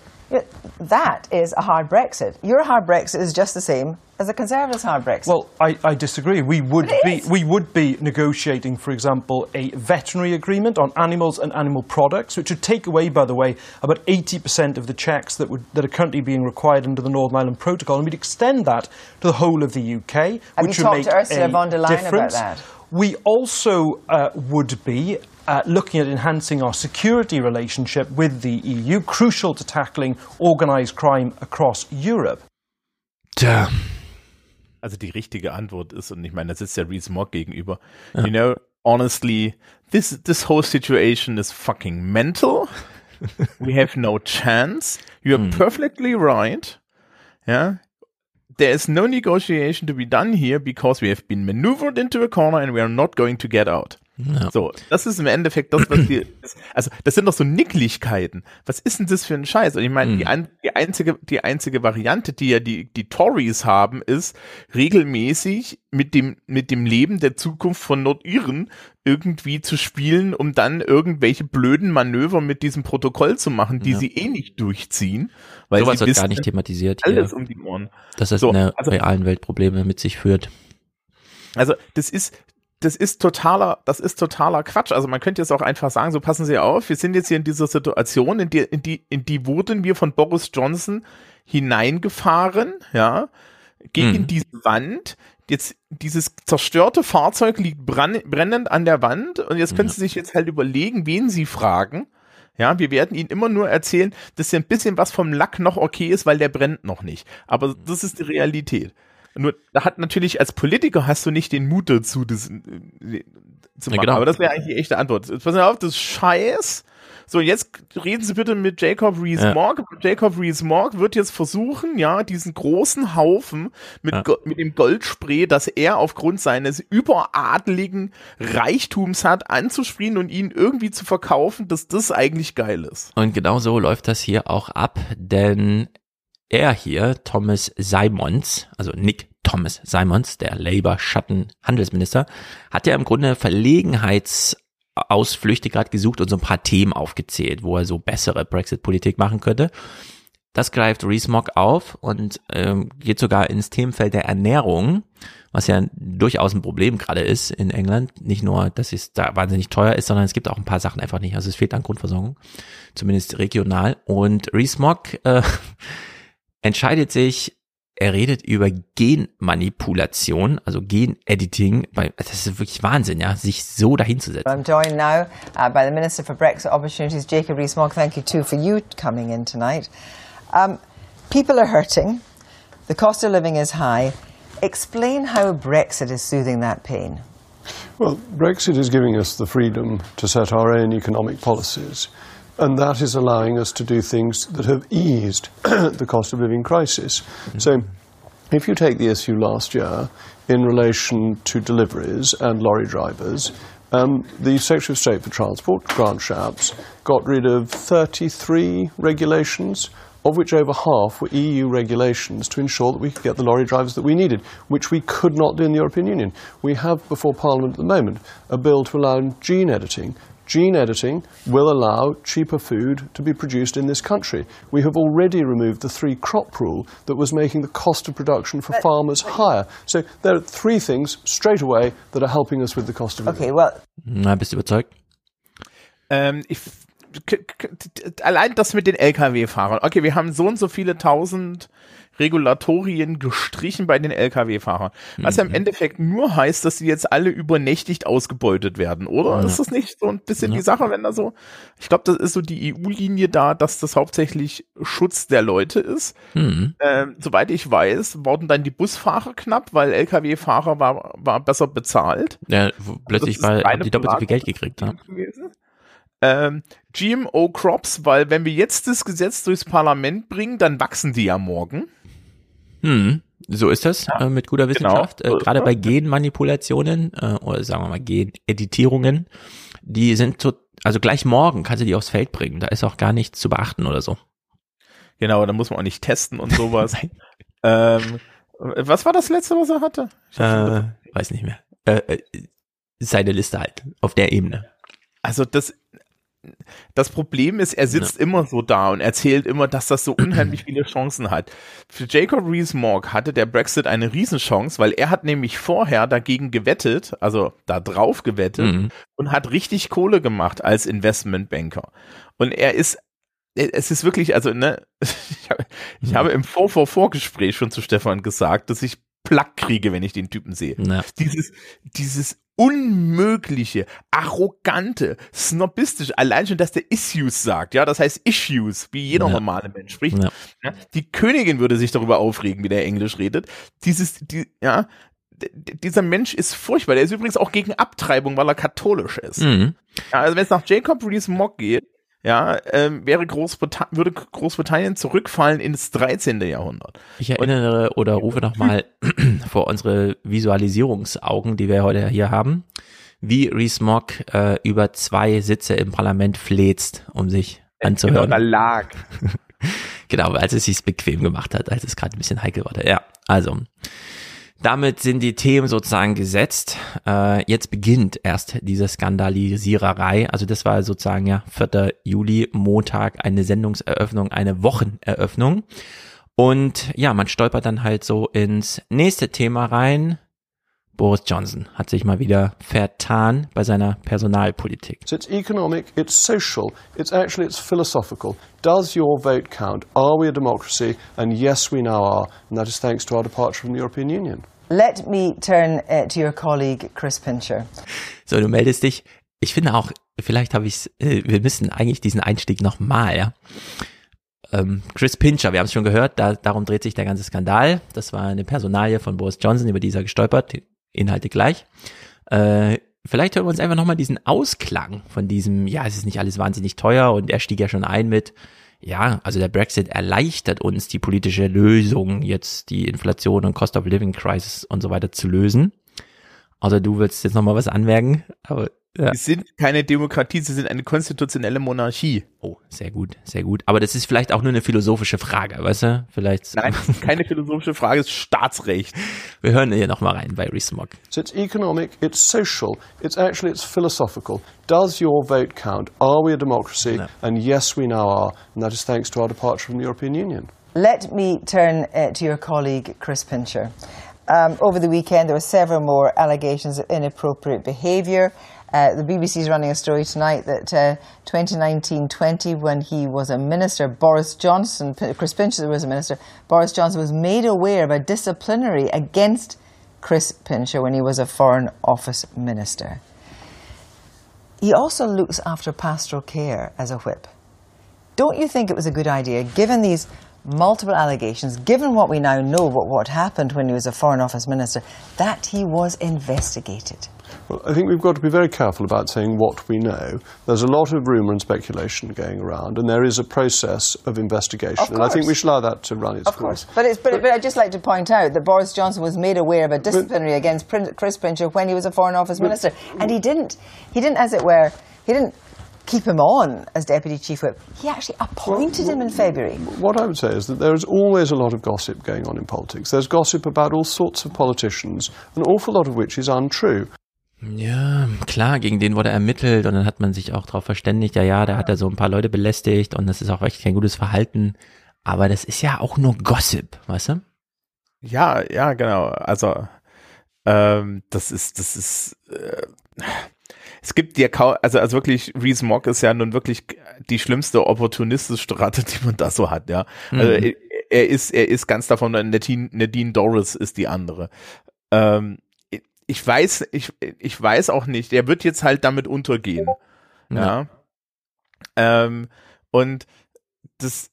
that is a hard Brexit. Your hard Brexit is just the same as a Conservatives' hard Brexit. Well, I, I disagree. We would be we would be negotiating, for example, a veterinary agreement on animals and animal products, which would take away, by the way, about 80% of the checks that would that are currently being required under the Northern Ireland Protocol, and we'd extend that to the whole of the UK, Have which you would talked make to Ursula a von der Leyen about difference. that? We also uh, would be uh, looking at enhancing our security relationship with the EU, crucial to tackling organised crime across Europe. Tja. Also die richtige Antwort ist, und ich meine, da sitzt ja Reese Mogg gegenüber, you know, honestly, this, this whole situation is fucking mental. We have no chance. You're Hm. perfectly right. Yeah. There is no negotiation to be done here because we have been maneuvered into a corner and we are not going to get out. Ja. So, das ist im Endeffekt das, was wir, also das sind doch so Nicklichkeiten. Was ist denn das für ein Scheiß? Und ich meine, die, ein, die einzige, die einzige Variante, die ja die, die Tories haben, ist regelmäßig mit dem, mit dem Leben der Zukunft von Nordiren irgendwie zu spielen, um dann irgendwelche blöden Manöver mit diesem Protokoll zu machen, die Ja. sie eh nicht durchziehen. Weil Sowas sie wird gar nicht thematisiert hier. Alles um die Ohren. Dass das So, in der also- realen Welt Probleme mit sich führt. Also das ist das ist totaler, das ist totaler Quatsch. Also man könnte jetzt auch einfach sagen, so passen Sie auf, wir sind jetzt hier in dieser Situation, in die, in die, in die wurden wir von Boris Johnson hineingefahren, ja, gegen Mhm. diese Wand. Jetzt dieses zerstörte Fahrzeug liegt brann, brennend an der Wand und jetzt können Sie sich jetzt halt überlegen, wen Sie fragen. Ja, wir werden Ihnen immer nur erzählen, dass ja ein bisschen was vom Lack noch okay ist, weil der brennt noch nicht. Aber das ist die Realität. Nur, da hat natürlich als Politiker hast du nicht den Mut dazu, das äh, zu Ja, machen. genau. Aber das wäre eigentlich die echte Antwort. Jetzt Sie auf, das ist Scheiß. So, jetzt reden Sie bitte mit Jacob Rees-Mogg. Jacob Rees-Mogg wird jetzt versuchen, ja, diesen großen Haufen mit, Ja. Mit dem Goldspray, das er aufgrund seines überadligen Reichtums hat, anzusprien und ihn irgendwie zu verkaufen, dass das eigentlich geil ist. Und genau so läuft das hier auch ab, denn er hier, Thomas Simons, also Nick Thomas Simons, der Labour-Schatten-Handelsminister, hat ja im Grunde Verlegenheitsausflüchte gerade gesucht und so ein paar Themen aufgezählt, wo er so bessere Brexit-Politik machen könnte. Das greift Rees-Mogg auf und ähm, geht sogar ins Themenfeld der Ernährung, was ja durchaus ein Problem gerade ist in England. Nicht nur, dass es da wahnsinnig teuer ist, sondern es gibt auch ein paar Sachen einfach nicht. Also es fehlt an Grundversorgung, zumindest regional. Und Rees-Mogg äh, entscheidet sich, er redet über Genmanipulation, also Genediting. Das ist wirklich Wahnsinn, ja, sich so dahinzusetzen. I'm joined now uh, by the Minister for Brexit Opportunities, Jacob Rees-Mogg. Thank you too for you coming in tonight. Um, people are hurting. The cost of living is high. Explain how Brexit is soothing that pain. Well, Brexit is giving us the freedom to set our own economic policies, and that is allowing us to do things that have eased the cost of living crisis. So, if you take the issue last year in relation to deliveries and lorry drivers, um, the Secretary of State for Transport, Grant Shapps, got rid of 33 regulations of which over half were EU regulations to ensure that we could get the lorry drivers that we needed, which we could not do in the European Union. We have before Parliament at the moment a bill to allow gene editing. Gene editing will allow cheaper food to be produced in this country. We have already removed the three crop rule that was making the cost of production for uh, farmers higher. So there are three things straight away that are helping us with the cost of living. Okay, well, Na, bist du überzeugt? Ähm, ich, k- k- t- allein das mit den Lkw-Fahrern. Okay, wir haben so und so viele tausend Regulatorien gestrichen bei den Lkw-Fahrern. Was ja im Endeffekt nur heißt, dass sie jetzt alle übernächtigt ausgebeutet werden, oder? Ja. Ist das nicht so ein bisschen Ja. die Sache, wenn da so, ich glaube, das ist so die EU-Linie da, dass das hauptsächlich Schutz der Leute ist. Hm. Ähm, soweit ich weiß, wurden dann die Busfahrer knapp, weil Lkw-Fahrer war, war besser bezahlt. Ja, wo plötzlich Also haben die doppelt so viel Geld gekriegt. Ja. gewesen. Ähm, GMO Crops, weil wenn wir jetzt das Gesetz durchs Parlament bringen, dann wachsen die ja morgen. Hm, so ist das äh, mit guter Wissenschaft. Genau, äh, Gerade bei Genmanipulationen äh, oder sagen wir mal Geneditierungen, die sind so, also gleich morgen kannst du die aufs Feld bringen. Da ist auch gar nichts zu beachten oder so. Genau, da muss man auch nicht testen und sowas. ähm, was war das letzte, was er hatte? Äh, weiß nicht mehr. Äh, äh, seine Liste halt auf der Ebene. Also das, das Problem ist, er sitzt immer so da und erzählt immer, dass das so unheimlich viele Chancen hat. Für Jacob Rees-Mogg hatte der Brexit eine Riesenchance, weil er hat nämlich vorher dagegen gewettet, also da drauf gewettet Mhm. und hat richtig Kohle gemacht als Investmentbanker. Und er ist es ist wirklich, also, ne, ich habe, ich habe im Vor vor Vorgespräch schon zu Stefan gesagt, dass ich Plack kriege, wenn ich den Typen sehe. Ja. Dieses, dieses unmögliche, arrogante, snobistische, allein schon, dass der Issues sagt, ja, das heißt Issues, wie jeder Ja. normale Mensch spricht. Ja. Ja, die Königin würde sich darüber aufregen, wie der Englisch redet. Dieses, die, ja, dieser Mensch ist furchtbar. Der ist übrigens auch gegen Abtreibung, weil er katholisch ist. Mhm. Also wenn es nach Jacob Rees-Mogg geht, ja, ähm, wäre Großbrita würde Großbritannien zurückfallen ins 13. Jahrhundert. Ich erinnere oder rufe nochmal vor unsere Visualisierungsaugen, die wir heute hier haben, wie Rees-Mogg äh, über zwei Sitze im Parlament fläzt, um sich anzuhören. Genau, da lag. Genau, als es sich bequem gemacht hat, als es gerade ein bisschen heikel wurde. Ja, also damit sind die Themen sozusagen gesetzt. Äh, jetzt beginnt erst diese Skandalisiererei. Also das war sozusagen ja 4. Juli, Montag, eine Sendungseröffnung, eine Wocheneröffnung. Und ja, man stolpert dann halt so ins nächste Thema rein. Boris Johnson hat sich mal wieder vertan bei seiner Personalpolitik. So it's economic, it's social, it's actually it's philosophical. Does your vote count? Are we a democracy? And yes, we now are, and that is thanks to our departure from the European Union. Let me turn uh, to your colleague Chris Pincher. So, du meldest dich. Ich finde auch, vielleicht habe ich äh, wir müssen eigentlich diesen Einstieg nochmal, ja. Ähm, Chris Pincher, wir haben es schon gehört, da, darum dreht sich der ganze Skandal. Das war eine Personalie von Boris Johnson, über die ist er gestolpert, Inhalte gleich. Äh, vielleicht hören wir uns einfach nochmal diesen Ausklang von diesem, ja, es ist nicht alles wahnsinnig teuer und er stieg ja schon ein mit, ja, also der Brexit erleichtert uns die politische Lösung, jetzt die Inflation und Cost of Living Crisis und so weiter zu lösen. Also du willst jetzt nochmal was anmerken, aber ja. Sie sind keine Demokratie, sie sind eine konstitutionelle Monarchie. Oh, sehr gut, sehr gut. Aber das ist vielleicht auch nur eine philosophische Frage, weißt du? Vielleicht. Nein, keine philosophische Frage, es ist Staatsrecht. Wir hören hier nochmal rein bei Rees-Mogg. So it's economic, it's social, it's actually it's philosophical. Does your vote count? Are we a democracy? And yes, we now are, and that is thanks to our departure from the European Union. Let me turn uh, to your colleague Chris Pincher. Um, over the weekend, there were several more allegations of inappropriate behaviour. Uh, the BBC is running a story tonight that uh, 2019-20, when he was a minister, Boris Johnson, Chris Pincher was a minister, Boris Johnson was made aware of a disciplinary against Chris Pincher when he was a Foreign Office minister. He also looks after pastoral care as a whip. Don't you think it was a good idea, given these multiple allegations, given what we now know about what happened when he was a Foreign Office Minister, that he was investigated? Well, I think we've got to be very careful about saying what we know. There's a lot of rumour and speculation going around, and there is a process of investigation. Of and I think we should allow that to run its Of course. But, it's, but, but I'd just like to point out that Boris Johnson was made aware of a disciplinary against Prin- Chris Pincher when he was a Foreign Office Minister. And he didn't, he didn't, as it were, he didn't keep him on as deputy chief whip. He actually appointed him in February. What I would say is that there is always a lot of gossip going on in politics. There's gossip about all sorts of politicians, an awful lot of which is untrue. Ja, klar, gegen den wurde ermittelt und dann hat man sich auch darauf verständigt, ja, ja, da hat er so ein paar Leute belästigt und das ist auch echt kein gutes Verhalten. Aber das ist ja auch nur Gossip, weißt du? Ja, ja, genau. Also ähm, das ist, das ist äh, es gibt ja kaum, also, also wirklich, Reese Mock ist ja nun wirklich die schlimmste opportunistische Ratte, die man da so hat, ja. Also Mhm. er, er ist, er ist ganz davon, Nadine, Nadine Doris ist die andere. Ähm, ich- weiß, ich, ich weiß auch nicht, er wird jetzt halt damit untergehen. Ja. Ähm, und das,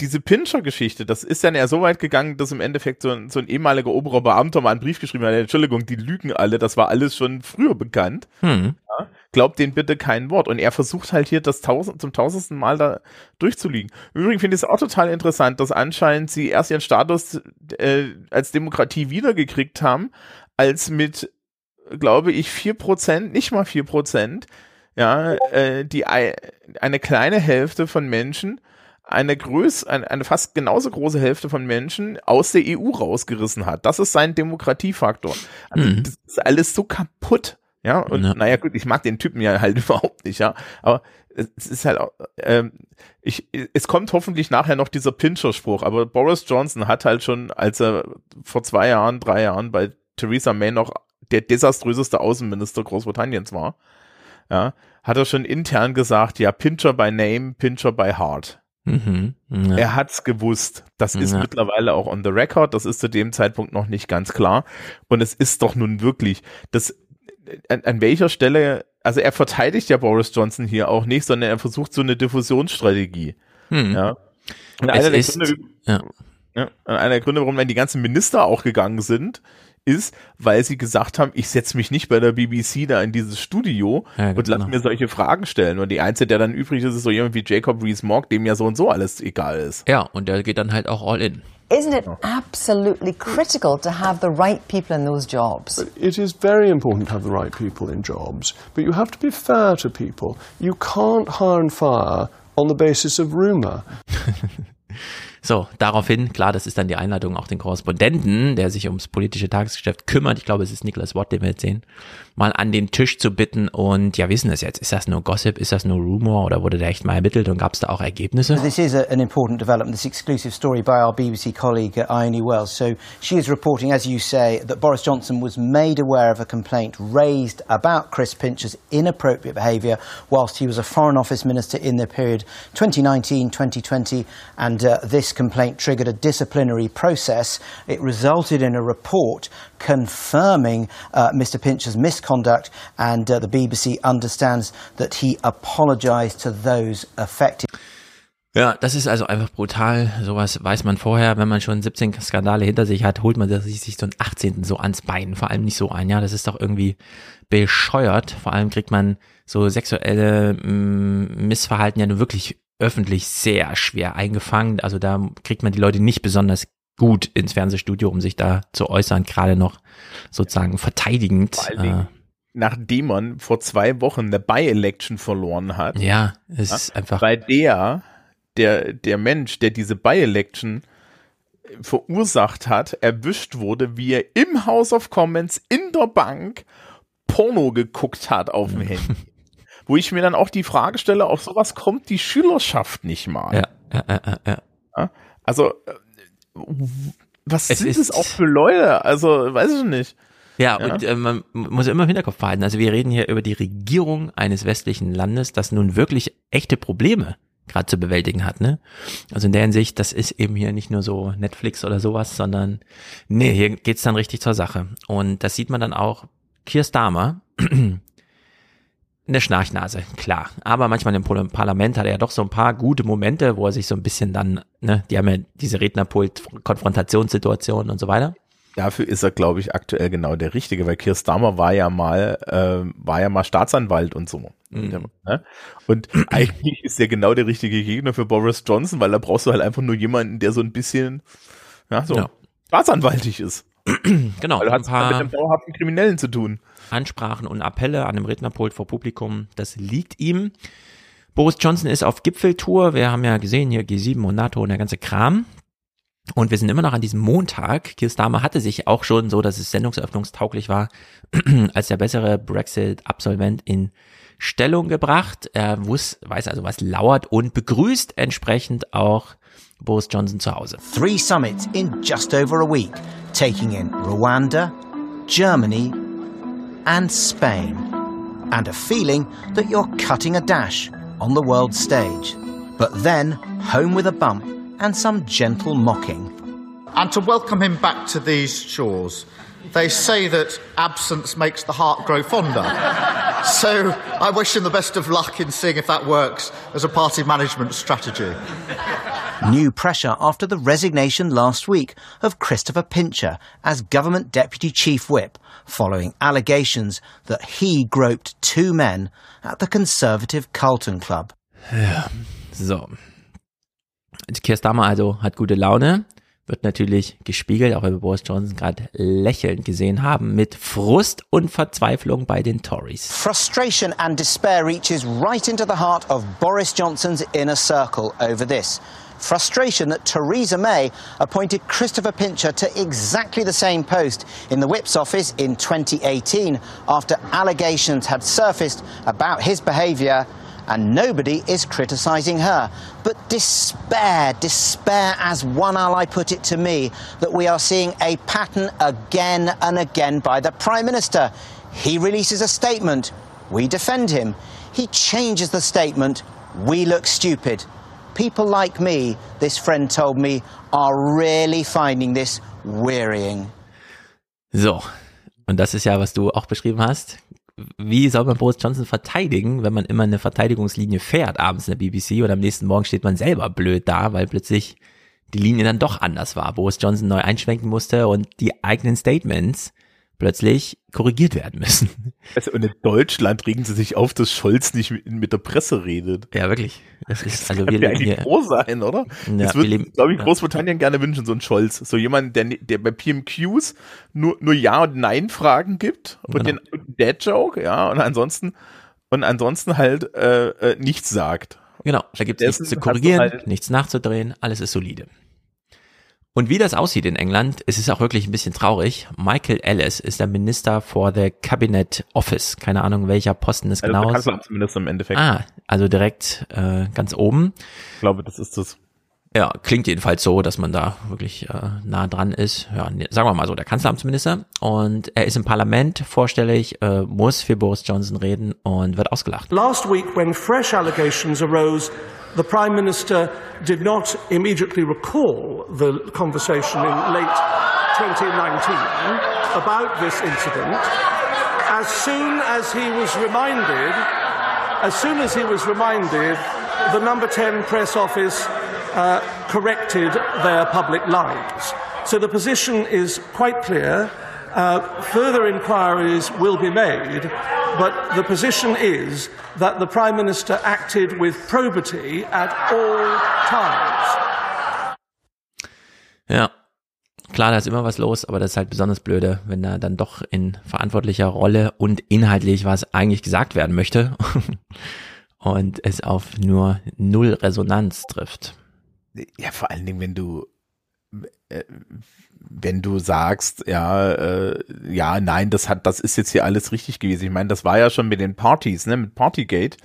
diese Pinscher-Geschichte, das ist dann ja so weit gegangen, dass im Endeffekt so ein, so ein ehemaliger oberer Beamter mal einen Brief geschrieben hat, Entschuldigung, die lügen alle, das war alles schon früher bekannt. Hm. Ja, glaubt denen bitte kein Wort. Und er versucht halt hier das tausend, zum tausendsten Mal da durchzuliegen. Übrigens finde ich es auch total interessant, dass anscheinend sie erst ihren Status äh, als Demokratie wiedergekriegt haben, als mit, glaube ich, vier Prozent, nicht mal vier Prozent, ja, äh, die ei- eine kleine Hälfte von Menschen eine Größ, eine, eine fast genauso große Hälfte von Menschen aus der EU rausgerissen hat. Das ist sein Demokratiefaktor. Also Mhm. das ist alles so kaputt. Ja, und Ja. naja, gut, ich mag den Typen ja halt überhaupt nicht, ja. Aber es ist halt auch, ähm, ich, es kommt hoffentlich nachher noch dieser Pinscher-Spruch, aber Boris Johnson hat halt schon, als er vor zwei Jahren, drei Jahren bei Theresa May noch der desaströseste Außenminister Großbritanniens war, ja, hat er schon intern gesagt, ja, Pincher by Name, Pincher by Heart. Mhm. Ja. Er hat's gewusst. Das ist Ja. mittlerweile auch on the record. Das ist zu dem Zeitpunkt noch nicht ganz klar. Und es ist doch nun wirklich, das, an, an welcher Stelle, also er verteidigt ja Boris Johnson hier auch nicht, sondern er versucht so eine Diffusionsstrategie. Hm. Ja. Und einer der, ist- Gründe, ja. ja, einer der Gründe, warum dann die ganzen Minister auch gegangen sind, ist, weil sie gesagt haben, ich setze mich nicht bei der BBC da in dieses Studio Ja, und lass genau. mir solche Fragen stellen. Und die Einzige, der dann übrig ist, ist so jemand wie Jacob Rees-Mogg, dem ja so und so alles egal ist. Ja, und der geht dann halt auch all in. Isn't it absolutely critical to have the right people in those jobs? It is very important to have the right people in jobs, but you have to be fair to people. You can't hire and fire on the basis of rumour. So, daraufhin, klar, das ist dann die Einladung auch den Korrespondenten, der sich ums politische Tagesgeschäft kümmert. Ich glaube, es ist Nicholas Watt, den wir jetzt sehen, mal an den Tisch zu bitten und ja, wissen es jetzt. Ist das nur Gossip? Ist das nur Rumor? Oder wurde da echt mal ermittelt und gab es da auch Ergebnisse? This is an important development, this exclusive story by our BBC colleague uh, Ione Wells. So she is reporting, as you say, that Boris Johnson was made aware of a complaint raised about Chris Pincher's inappropriate behaviour whilst he was a Foreign Office Minister in the period 2019-2020 and uh, this complaint triggered a disciplinary process. It resulted in a report confirming uh, Mr Pincher's misconduct and uh, the BBC understands that he apologised to those affected. Ja, das ist also einfach brutal. Sowas weiß man vorher. Wenn man schon 17 Skandale hinter sich hat, holt man sich so einen 18. so ans Bein. Vor allem nicht so ein. Ja, das ist doch irgendwie bescheuert. Vor allem kriegt man so sexuelle mm, Missverhalten ja nur wirklich öffentlich sehr schwer eingefangen. Also da kriegt man die Leute nicht besonders gut ins Fernsehstudio, um sich da zu äußern, gerade noch sozusagen verteidigend. Dingen, nachdem man vor zwei Wochen eine By-Election verloren hat. Ja, es ist einfach- Bei der, der, der Mensch, der diese By-Election verursacht hat, erwischt wurde, wie er im House of Commons in der Bank Porno geguckt hat auf dem Handy. Wo ich mir dann auch die Frage stelle, auf sowas kommt die Schülerschaft nicht mal. Ja, ja, ja, ja, ja. Also, äh, was Es sind ist- es auch für Leute? Also, weiß ich nicht. Ja, Ja. und äh, man muss immer im Hinterkopf behalten. Also wir reden hier über die Regierung eines westlichen Landes, das nun wirklich echte Probleme gerade zu bewältigen hat. Ne? Also in der Hinsicht, das ist eben hier nicht nur so Netflix oder sowas, sondern nee, hier geht's dann richtig zur Sache. Und das sieht man dann auch. Keir Starmer, eine Schnarchnase, klar. Aber manchmal im Parlament hat er ja doch so ein paar gute Momente, wo er sich so ein bisschen dann, ne, die haben ja diese Rednerpult-Konfrontationssituationen und so weiter. Dafür ist er, glaube ich, aktuell genau der Richtige, weil Keir Starmer war ja mal, äh, war ja mal Staatsanwalt und so. Mhm. Ne? Und eigentlich ist er genau der richtige Gegner für Boris Johnson, weil da brauchst du halt einfach nur jemanden, der so ein bisschen, ja, so Ja. staatsanwaltig ist. genau. Weil du ein hast mit einem dauerhaften Kriminellen zu tun. Ansprachen und Appelle an dem Rednerpult vor Publikum, das liegt ihm. Boris Johnson ist auf Gipfeltour. Wir haben ja gesehen hier G7 und NATO und der ganze Kram. Und wir sind immer noch an diesem Montag. Keir Starmer hatte sich auch schon so, dass es sendungseröffnungstauglich war, als der bessere Brexit-Absolvent in Stellung gebracht. Er wus, weiß also, was lauert und begrüßt entsprechend auch Boris Johnson zu Hause. Three summits in just over a week, taking in Rwanda, Germany and Spain. And a feeling that you're cutting a dash on the world stage. But then, home with a bump and some gentle mocking. And to welcome him back to these shores. They say that absence makes the heart grow fonder. so I wish him the best of luck in seeing if that works as a party management strategy. New pressure after the resignation last week of Christopher Pincher as government deputy chief whip, following allegations that he groped two men at the conservative Carlton Club. Ja, so. Keir Starmer also hat gute Laune, wird natürlich gespiegelt, auch wenn wir Boris Johnson gerade lächelnd gesehen haben, mit Frust und Verzweiflung bei den Tories. Frustration and despair reaches right into the heart of Boris Johnson's inner circle over this. Frustration that Theresa May appointed Christopher Pincher to exactly the same post in the Whip's office in 2018 after allegations had surfaced about his behaviour and nobody is criticising her. But despair, despair, as one ally put it to me, that we are seeing a pattern again and again by the Prime Minister. He releases a statement, we defend him. He changes the statement, we look stupid. People like me, this friend told me, are really finding this wearying. So, und das ist ja, was du auch beschrieben hast. Wie soll man Boris Johnson verteidigen, wenn man immer eine Verteidigungslinie fährt abends in der BBC und am nächsten Morgen steht man selber blöd da, weil plötzlich die Linie dann doch anders war. Boris Johnson neu einschwenken musste und die eigenen Statements plötzlich korrigiert werden müssen. Also und in Deutschland regen sie sich auf, dass Scholz nicht mit, mit der Presse redet. Ja, wirklich. Das ist, also Kann wir ja leben eigentlich hier. froh sein, oder? Ja, das würde, glaube ich, ja. Großbritannien gerne wünschen, so ein Scholz. So jemand, der, der bei PMQs nur, nur Ja- und Nein-Fragen gibt und Genau. den Dad-Joke, ja, und ansonsten, und ansonsten halt äh, äh, nichts sagt. Genau, da gibt es nichts zu korrigieren, halt- nichts nachzudrehen, alles ist solide. Und wie das aussieht in England, es ist auch wirklich ein bisschen traurig. Michael Ellis ist der Minister for the Cabinet Office. Keine Ahnung, welcher Posten es Also genau ist. Kanzler zumindest im Endeffekt. Ah, also direkt äh, ganz oben. Ich glaube, das ist das. Ja, klingt jedenfalls so, dass man da wirklich äh, nah dran ist. Ja, ne, sagen wir mal so, der Kanzleramtsminister. Und er ist im Parlament vorstellig, äh, muss für Boris Johnson reden und wird ausgelacht. Last week, when fresh allegations arose, the Prime Minister did not immediately recall the conversation in late 2019 about this incident. As soon as he was reminded, as soon as he was reminded, the number 10 press office uh, corrected their public lines. So the position is quite clear. Uh, further inquiries will be made, but the position is that the Prime Minister acted with probity at all times. Ja, klar, da ist immer was los, aber das ist halt besonders blöde, wenn er dann doch in verantwortlicher Rolle und inhaltlich was eigentlich gesagt werden möchte und es auf nur null Resonanz trifft. Ja, vor allen Dingen, wenn du äh, wenn du sagst, ja, äh, ja, nein, das hat, das ist jetzt hier alles richtig gewesen. Ich meine, das war ja schon mit den Partys, ne, mit Partygate,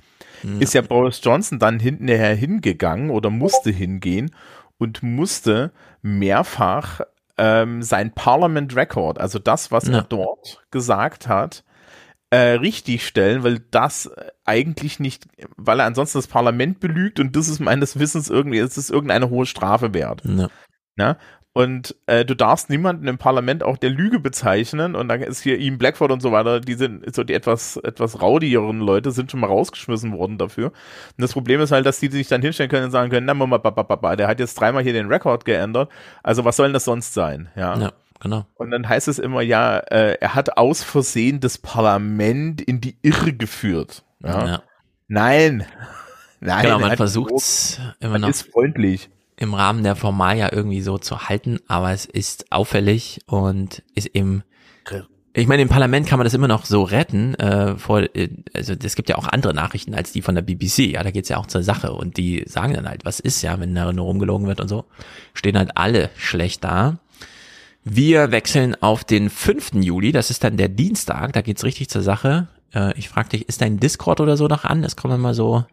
ist ja Boris Johnson dann hinterher hingegangen oder musste hingehen und musste mehrfach ähm, sein Parliament Record, also das, was Ja. er dort gesagt hat, äh, richtig stellen, weil das eigentlich nicht, weil er ansonsten das Parlament belügt und das ist meines Wissens irgendwie, es ist irgendeine hohe Strafe wert. Ja. Ne? Und äh, du darfst niemanden im Parlament auch der Lüge bezeichnen und dann ist hier ihm Blackford und so weiter, die sind so die etwas etwas raudigeren Leute sind schon mal rausgeschmissen worden dafür. Und das Problem ist halt, dass die sich dann hinstellen können und sagen können, na Mama, Papa, Papa, der hat jetzt dreimal hier den Rekord geändert, also was soll denn das sonst sein? Ja. Ja, genau. Und dann heißt es immer, ja, äh, er hat aus Versehen das Parlament in die Irre geführt. Ja. Ja. Nein. Nein. genau, man versucht gelogen. immer noch. ist freundlich. Im Rahmen der Formalia irgendwie so zu halten, aber es ist auffällig und ist eben ich meine, im Parlament kann man das immer noch so retten. Äh, vor, äh, also es gibt ja auch andere Nachrichten als die von der BBC. Ja, da geht's ja auch zur Sache und die sagen dann halt, was ist ja, wenn da nur rumgelogen wird und so. Stehen halt alle schlecht da. Wir wechseln auf den 5. Juli, das ist dann der Dienstag, da geht's richtig zur Sache. Äh, ich frage dich, ist dein Discord oder so noch an? Es kommen immer so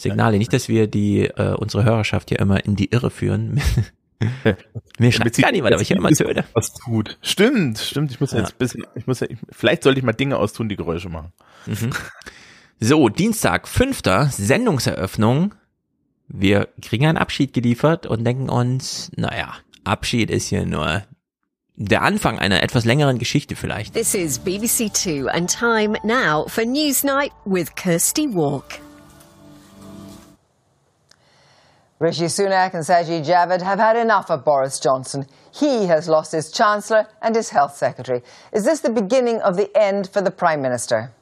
Signale. Nicht, dass wir die äh, unsere Hörerschaft hier immer in die Irre führen. Mir schreibt gar niemand, aber ich höre immer Töne. Was tut. Stimmt, stimmt. Ich muss ja. jetzt ein bisschen, ich muss ja, ich, vielleicht sollte ich mal Dinge austun, die Geräusche machen. Mhm. So, Dienstag, fünfter Sendungseröffnung. Wir kriegen einen Abschied geliefert und denken uns, naja, Abschied ist hier nur der Anfang einer etwas längeren Geschichte vielleicht. This is BBC Two and time now for Newsnight with Kirsty Walk. Rishi Sunak and Sajid Javid have had enough of Boris Johnson. He has lost his Chancellor and his Health Secretary. Is this the beginning of the end for the Prime Minister?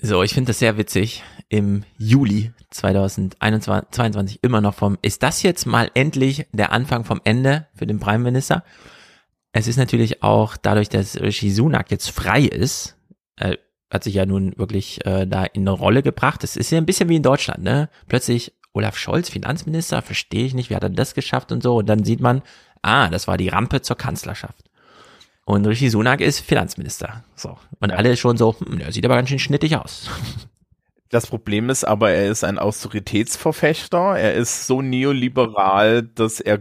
So, ich finde das sehr witzig. Im Juli 2022 immer noch vom, ist das jetzt mal endlich der Anfang vom Ende für den Prime Minister? Es ist natürlich auch dadurch, dass Rishi Sunak jetzt frei ist, äh, hat sich ja nun wirklich äh, da in eine Rolle gebracht. Es ist ja ein bisschen wie in Deutschland, ne? Plötzlich Olaf Scholz, Finanzminister, verstehe ich nicht, wie hat er das geschafft und so. Und dann sieht man, ah, das war die Rampe zur Kanzlerschaft. Und Rishi Sunak ist Finanzminister. So. Und alle schon so, hm, der sieht aber ganz schön schnittig aus. Das Problem ist aber, er ist ein Austeritätsverfechter. Er ist so neoliberal, dass er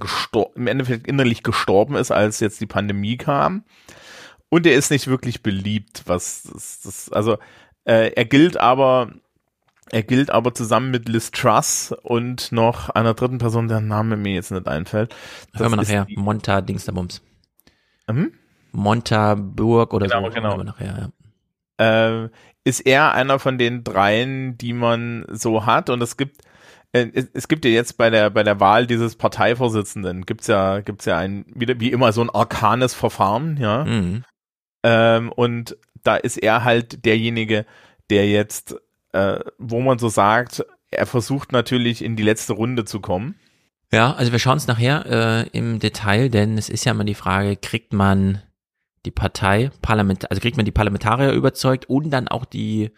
im Endeffekt innerlich gestorben ist, als jetzt die Pandemie kam. Und er ist nicht wirklich beliebt, was das, das also äh, er gilt aber er gilt aber zusammen mit Liz Truss und noch einer dritten Person, deren Name mir jetzt nicht einfällt. Das Hören wir nachher. Monta Dingsterbums. Mhm? Monta Burg oder genau, so. Genau, genau. Nachher, ja. äh, ist er einer von den dreien, die man so hat und es gibt äh, es, es gibt ja jetzt bei der bei der Wahl dieses Parteivorsitzenden gibt's ja gibt's ja ein wieder wie immer so ein arkanes Verfahren, ja. Mhm. Ähm, und da ist er halt derjenige, der jetzt äh, wo man so sagt, er versucht natürlich in die letzte Runde zu kommen. Ja, also wir schauen es nachher äh, im Detail, denn es ist ja immer die Frage, kriegt man die Partei, Parlament, also kriegt man die Parlamentarier überzeugt und dann auch die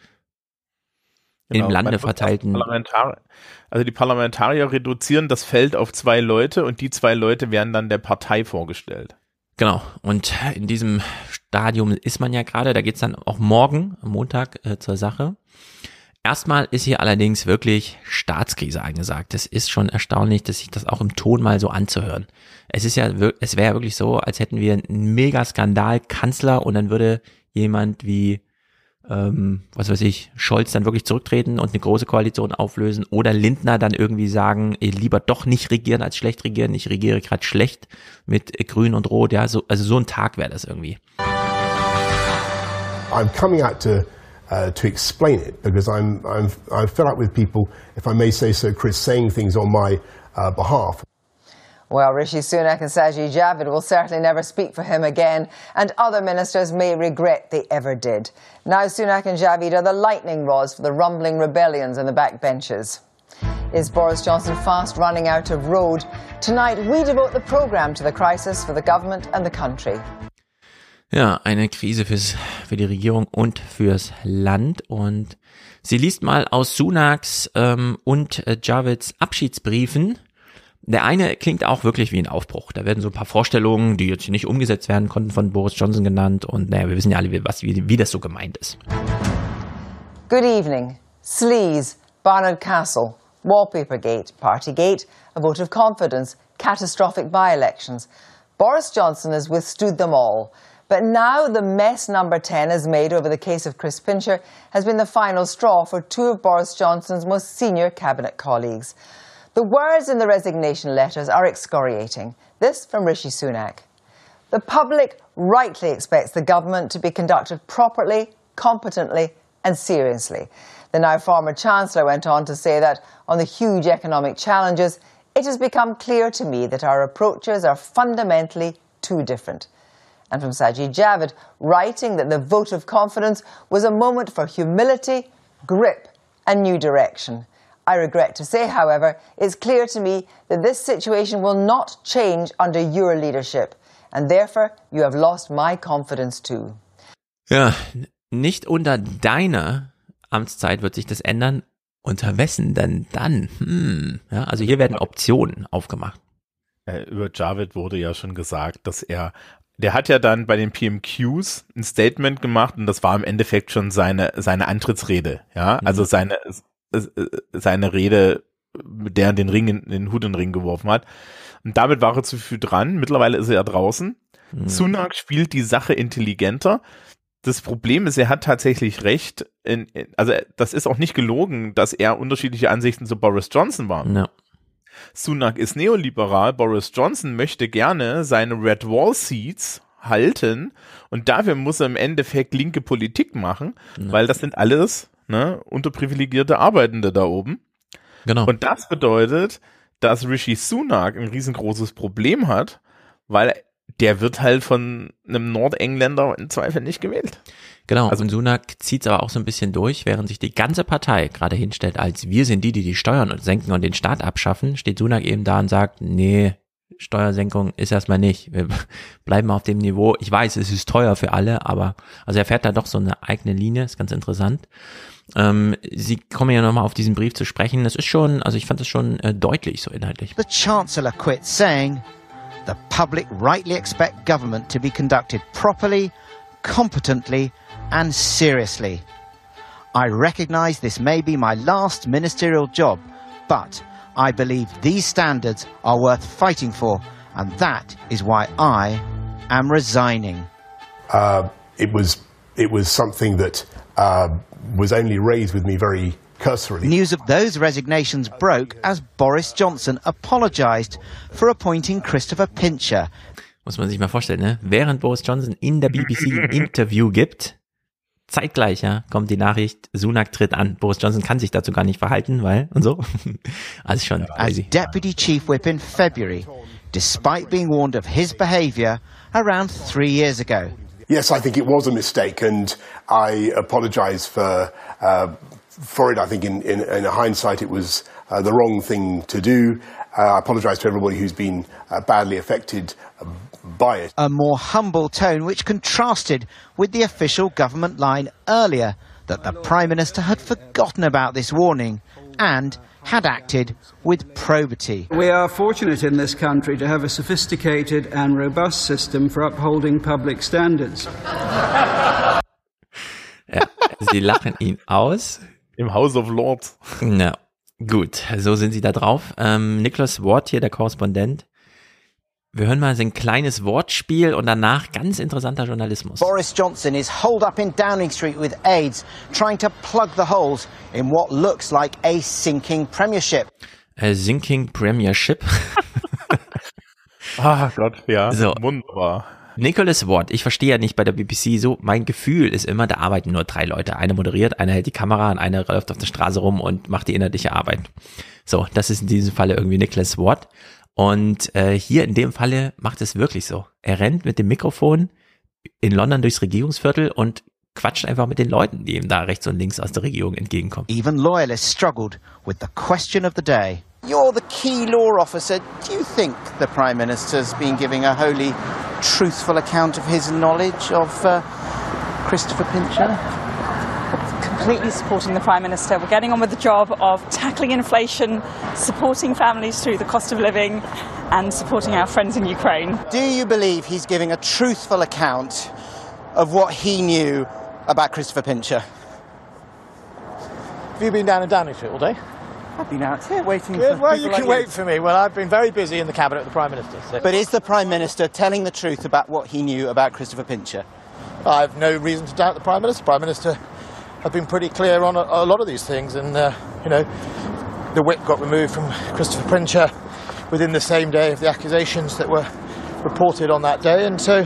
genau, im Lande verteilten. also die Parlamentarier reduzieren das Feld auf zwei Leute und die zwei Leute werden dann der Partei vorgestellt. Genau, und in diesem Stadium ist man ja gerade, da geht's dann auch morgen, am Montag, äh, zur Sache. Erstmal ist hier allerdings wirklich Staatskrise angesagt. Es ist schon erstaunlich, dass sich das auch im Ton mal so anzuhören. Es ist ja, es wäre ja wirklich so, als hätten wir einen Megaskandal Kanzler und dann würde jemand wie, ähm, was weiß ich, Scholz dann wirklich zurücktreten und eine große Koalition auflösen oder Lindner dann irgendwie sagen, lieber doch nicht regieren als schlecht regieren. Ich regiere gerade schlecht mit Grün und Rot. Ja, so, also so ein Tag wäre das irgendwie. I'm coming out to uh, to explain it because I'm, I'm, I'm fed up with people, if I may say so, Chris, saying things on my uh, behalf. Well, Rishi Sunak and Sajid Javid will certainly never speak for him again, and other ministers may regret they ever did. Now Sunak and Javid are the lightning rods for the rumbling rebellions in the backbenches. Is Boris Johnson fast running out of road? Tonight, we devote the programme to the crisis for the government and the country. Ja, eine Krise fürs, für die Regierung und fürs Land. Und sie liest mal aus Sunaks ähm, und äh, Javids Abschiedsbriefen. Der eine klingt auch wirklich wie ein Aufbruch. Da werden so ein paar Vorstellungen, die jetzt nicht umgesetzt werden konnten, von Boris Johnson genannt. Und naja, wir wissen ja alle, was, wie, wie das so gemeint ist. Good evening. Sleaze, Barnard Castle, Wallpapergate, Partygate, a vote of confidence, catastrophic by-elections. Boris Johnson has withstood them all. But now the mess number 10 has made over the case of Chris Pincher has been the final straw for two of Boris Johnson's most senior cabinet colleagues. The words in the resignation letters are excoriating. This from Rishi Sunak. The public rightly expects the government to be conducted properly, competently, and seriously. The now former Chancellor went on to say that on the huge economic challenges, it has become clear to me that our approaches are fundamentally too different and from Sajid Javid, writing that the vote of confidence was a moment for humility, grip, and new direction. I regret to say, however, it's clear to me that this situation will not change under your leadership, and therefore you have lost my confidence too. Ja, nicht unter deiner Amtszeit wird sich das ändern. Unter wessen denn dann? Hm. Ja, also hier werden Optionen aufgemacht. Äh, über Javid wurde ja schon gesagt, dass er, der hat ja dann bei den PMQs ein Statement gemacht und das war im Endeffekt schon seine, seine Antrittsrede, ja, Mhm. also seine, äh, seine Rede, mit der er den Ring, in, den Hut in den Ring geworfen hat. Und damit war er zu viel dran. Mittlerweile ist er ja draußen. Mhm. Sunak spielt die Sache intelligenter. Das Problem ist, er hat tatsächlich recht. In, in, also das ist auch nicht gelogen, dass er unterschiedliche Ansichten zu Boris Johnson war. Ja. Sunak ist neoliberal, Boris Johnson möchte gerne seine Red Wall Seats halten und dafür muss er im Endeffekt linke Politik machen, weil das sind alles ne, unterprivilegierte Arbeitende da oben. Genau. Und das bedeutet, dass Rishi Sunak ein riesengroßes Problem hat, weil der wird halt von einem Nordengländer im Zweifel nicht gewählt. Genau, also, und Sunak zieht es aber auch so ein bisschen durch, während sich die ganze Partei gerade hinstellt, als wir sind die, die die Steuern senken und den Staat abschaffen, steht Sunak eben da und sagt, nee, Steuersenkung ist erstmal nicht. Wir bleiben auf dem Niveau. Ich weiß, es ist teuer für alle, aber also er fährt da doch so eine eigene Linie, ist ganz interessant. Ähm, Sie kommen ja nochmal auf diesen Brief zu sprechen. Das ist schon, also ich fand das schon äh, deutlich so inhaltlich. The Chancellor quit saying, the public rightly expect government to be conducted properly, competently and seriously. I recognise this may be my last ministerial job, but I believe these standards are worth fighting for, and that is why I am resigning. Uh, it was it was something that uh, was only raised with me very cursorily. News of those resignations broke as Boris Johnson apologised for appointing Christopher Pincher. Muss man sich mal vorstellen, ne? Während Boris Johnson in der BBC ein Interview gibt, zeitgleich ja, kommt die Nachricht, Sunak tritt an. Boris Johnson kann sich dazu gar nicht verhalten, weil und so. Also schon As crazy. Deputy Chief Whip in February, despite being warned of his behaviour around three years ago. Yes, I think it was a mistake, and I apologise for uh, for it. I think in, in, in hindsight, it was uh, the wrong thing to do. Uh, I apologise to everybody who's been uh, badly affected it. A more humble tone which contrasted with the official government line earlier that the Prime Minister had forgotten about this warning and had acted with probity. We are fortunate in this country to have a sophisticated and robust system for upholding public standards. Ja, sie lachen ihn aus. Im House of Lords. Na, gut, so sind sie da drauf. Ähm, Nicholas Ward hier, der Korrespondent. Wir hören mal so ein kleines Wortspiel und danach ganz interessanter Journalismus. Boris Johnson is holed up in Downing Street with aides trying to plug the holes in what looks like a sinking premiership. Äh, Sinking Premiership. Ah Gott, ja. So. Wunderbar. Nicholas Ward, ich verstehe ja nicht bei der BBC so, mein Gefühl ist immer, da arbeiten nur drei Leute. Einer moderiert, einer hält die Kamera und einer läuft auf der Straße rum und macht die inhaltliche Arbeit. So, das ist in diesem Falle irgendwie Nicholas Ward. Und äh, hier in dem Falle macht es wirklich so. Er rennt mit dem Mikrofon in London durchs Regierungsviertel und quatscht einfach mit den Leuten, die ihm da rechts und links aus der Regierung entgegenkommen. Even loyalists struggled with the question of the day. You're the key law officer. Do you think the Prime Minister's been giving a wholly truthful account of his knowledge of uh, Christopher Pincher? Completely supporting the Prime Minister. We're getting on with the job of tackling inflation, supporting families through the cost of living, and supporting our friends in Ukraine. Do you believe he's giving a truthful account of what he knew about Christopher Pincher? Have you been down in Downing Street all day? I've been out here waiting Good. for Well, people you like can wait for me. Well, I've been very busy in the cabinet of the Prime Minister. So. But is the Prime Minister telling the truth about what he knew about Christopher Pincher? I've no reason to doubt the Prime Minister. Prime Minister have been pretty clear on a, a lot of these things, and uh, you know, the whip got removed from Christopher Pincher within the same day of the accusations that were reported on that day, and so,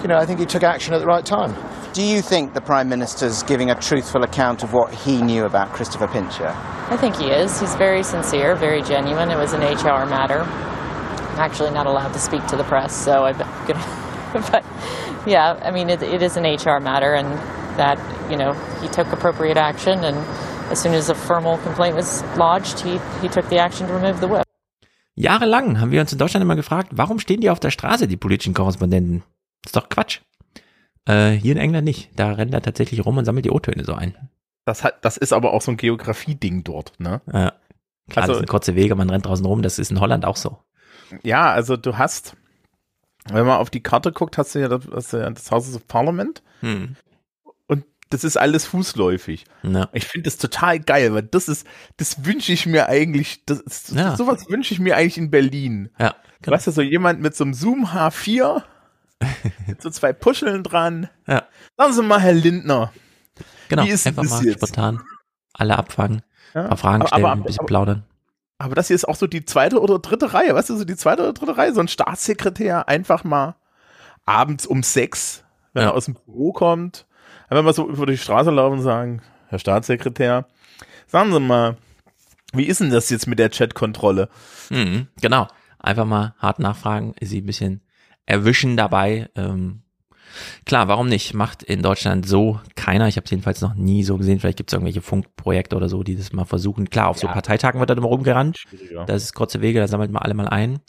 you know, I think he took action at the right time. Do you think the Prime Minister's giving a truthful account of what he knew about Christopher Pincher? I think he is. He's very sincere, very genuine. It was an HR matter. I'm actually not allowed to speak to the press, so I'm gonna. but yeah, I mean, it, it is an HR matter, and that you know he took appropriate action, and as soon as a formal complaint was lodged, he, he took the action to remove the whip. Jahrelang haben wir uns in Deutschland immer gefragt, warum stehen die auf der Straße, die politischen Korrespondenten? Das ist doch Quatsch. Äh, hier in England nicht. Da rennt er tatsächlich rum und sammelt die O-Töne so ein. Das, hat, das ist aber auch so ein Geografie-Ding dort, ne? Ja. Klar, Also- das sind kurze Wege, man rennt draußen rum, das ist in Holland auch so. Ja, also du hast, wenn man auf die Karte guckt, hast du ja das, hast du ja das Houses of Parliament. Hm. Das ist alles fußläufig. Ja. Ich finde das total geil, weil das ist, das wünsche ich mir eigentlich, das, ist- Ja. sowas wünsche ich mir eigentlich in Berlin. Ja, genau. Weißt du, so jemand mit so einem Zoom H4, mit so zwei Puscheln dran. Ja. Sagen Sie mal, Herr Lindner. Genau, einfach mal jetzt? spontan alle abfangen, Ja. ein paar Fragen Aber- stellen, aber- ein bisschen aber- plaudern. Aber das hier ist auch so die zweite oder dritte Reihe, weißt du, so die zweite oder dritte Reihe, so ein Staatssekretär einfach mal abends um sechs, wenn Ja. er aus dem Büro kommt, einfach mal so über die Straße laufen und sagen, Herr Staatssekretär, sagen Sie mal, wie ist denn das jetzt mit der Chatkontrolle? Mhm, genau. Einfach mal hart nachfragen, sie ein bisschen erwischen dabei. Ähm, klar, warum nicht? Macht in Deutschland so keiner. Ich habe es jedenfalls noch nie so gesehen. Vielleicht gibt es irgendwelche Funkprojekte oder so, die das mal versuchen. Klar, auf so Ja. Parteitagen wird da immer rumgerannt. Das ist kurze Wege, da sammelt man alle mal ein.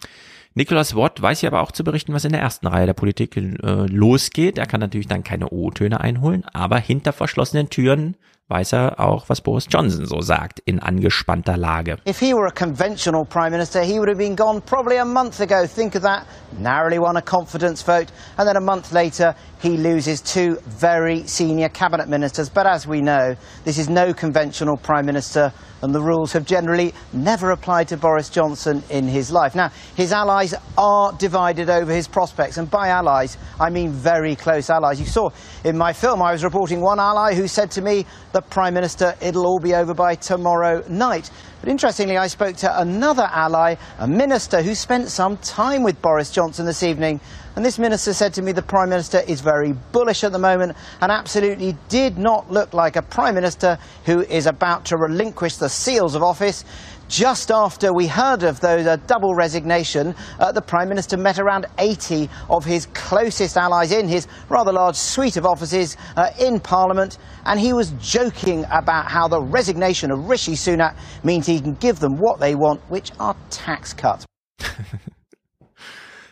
Nicholas Watt weiß ja aber auch zu berichten, was in der ersten Reihe der Politik äh, losgeht. Er kann natürlich dann keine O-Töne einholen, aber hinter verschlossenen Türen weiß er auch, was Boris Johnson so sagt in angespannter Lage. If he were a conventional Prime Minister, he would have been gone probably a month ago. Think of that. Narrowly won a confidence vote, and then a month later, he loses two very senior cabinet ministers. But as we know, this is no conventional Prime Minister, and the rules have generally never applied to Boris Johnson in his life. Now, his allies are divided over his prospects, and by allies, I mean very close allies. You saw in my film, I was reporting one ally who said to me, The Prime Minister, it'll all be over by tomorrow night. But interestingly, I spoke to another ally, a minister who spent some time with Boris Johnson this evening. And this minister said to me the Prime Minister is very bullish at the moment and absolutely did not look like a Prime Minister who is about to relinquish the seals of office. Just after we heard of those uh, double resignation, uh, the Prime Minister met around 80 of his closest allies in his rather large suite of offices uh, in Parliament, and he was joking about how the resignation of Rishi Sunak means he can give them what they want, which are tax cuts.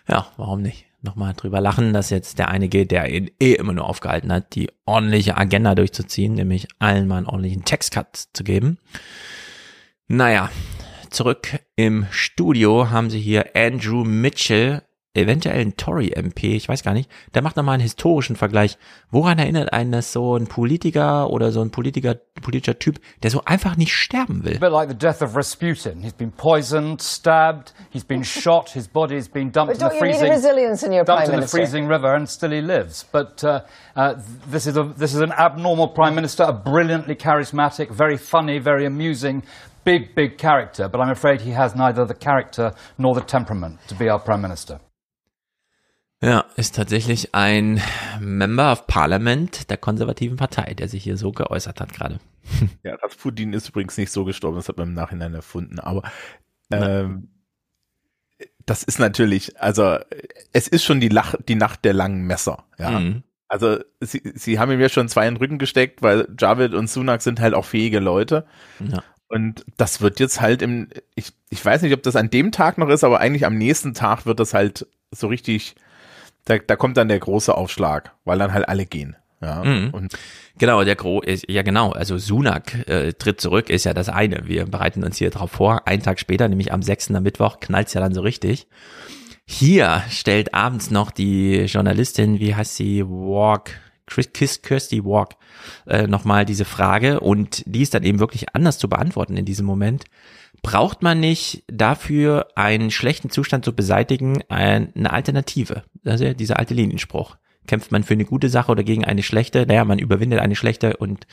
Ja, warum nicht? Nochmal drüber lachen, dass jetzt der eine geht, der ihn eh immer nur aufgehalten hat, die ordentliche Agenda durchzuziehen, nämlich allen mal einen ordentlichen Textcut zu geben. Naja, zurück im Studio haben sie hier Andrew Mitchell, eventuell ein Tory-MP, ich weiß gar nicht, der macht nochmal einen historischen Vergleich. Woran erinnert einen das so ein Politiker oder so ein Politiker, politischer Typ, der so einfach nicht sterben will? A bit like the death of Rasputin. He's been poisoned, stabbed, he's been shot, his body's been dumped in the freezing resilience in your dumped in the freezing river, and still he lives. But uh, uh, this is a this is an abnormal prime minister, a brilliantly charismatic, very funny, very amusing. Big, big character, but I'm afraid he has neither the character nor the temperament to be our Prime Minister. Ja, ist tatsächlich ein Member of Parliament der konservativen Partei, der sich hier so geäußert hat gerade. Ja, Rasputin ist übrigens nicht so gestorben, das hat man im Nachhinein erfunden, aber ähm, das ist natürlich, also es ist schon die, Lach, die Nacht der langen Messer, ja. Mhm. Also sie, sie haben ihm ja schon zwei in den Rücken gesteckt, weil Javid und Sunak sind halt auch fähige Leute. Ja. Und das wird jetzt halt im, ich, ich weiß nicht, ob das an dem Tag noch ist, aber eigentlich am nächsten Tag wird das halt so richtig, da, da kommt dann der große Aufschlag, weil dann halt alle gehen. Ja. Mhm. Und Genau, der Gro ja genau, also Sunak äh, tritt zurück, ist ja das eine. Wir bereiten uns hier drauf vor. Einen Tag später, nämlich am 6. am Mittwoch, knallt's ja dann so richtig. Hier stellt abends noch die Journalistin, wie heißt sie, Walk, Chris- Kiss Kirsty Walk, äh, nochmal diese Frage und die ist dann eben wirklich anders zu beantworten in diesem Moment. Braucht man nicht dafür einen schlechten Zustand zu beseitigen ein, eine Alternative? Ja dieser alte Linienspruch. Kämpft man für eine gute Sache oder gegen eine schlechte? Naja, man überwindet eine schlechte und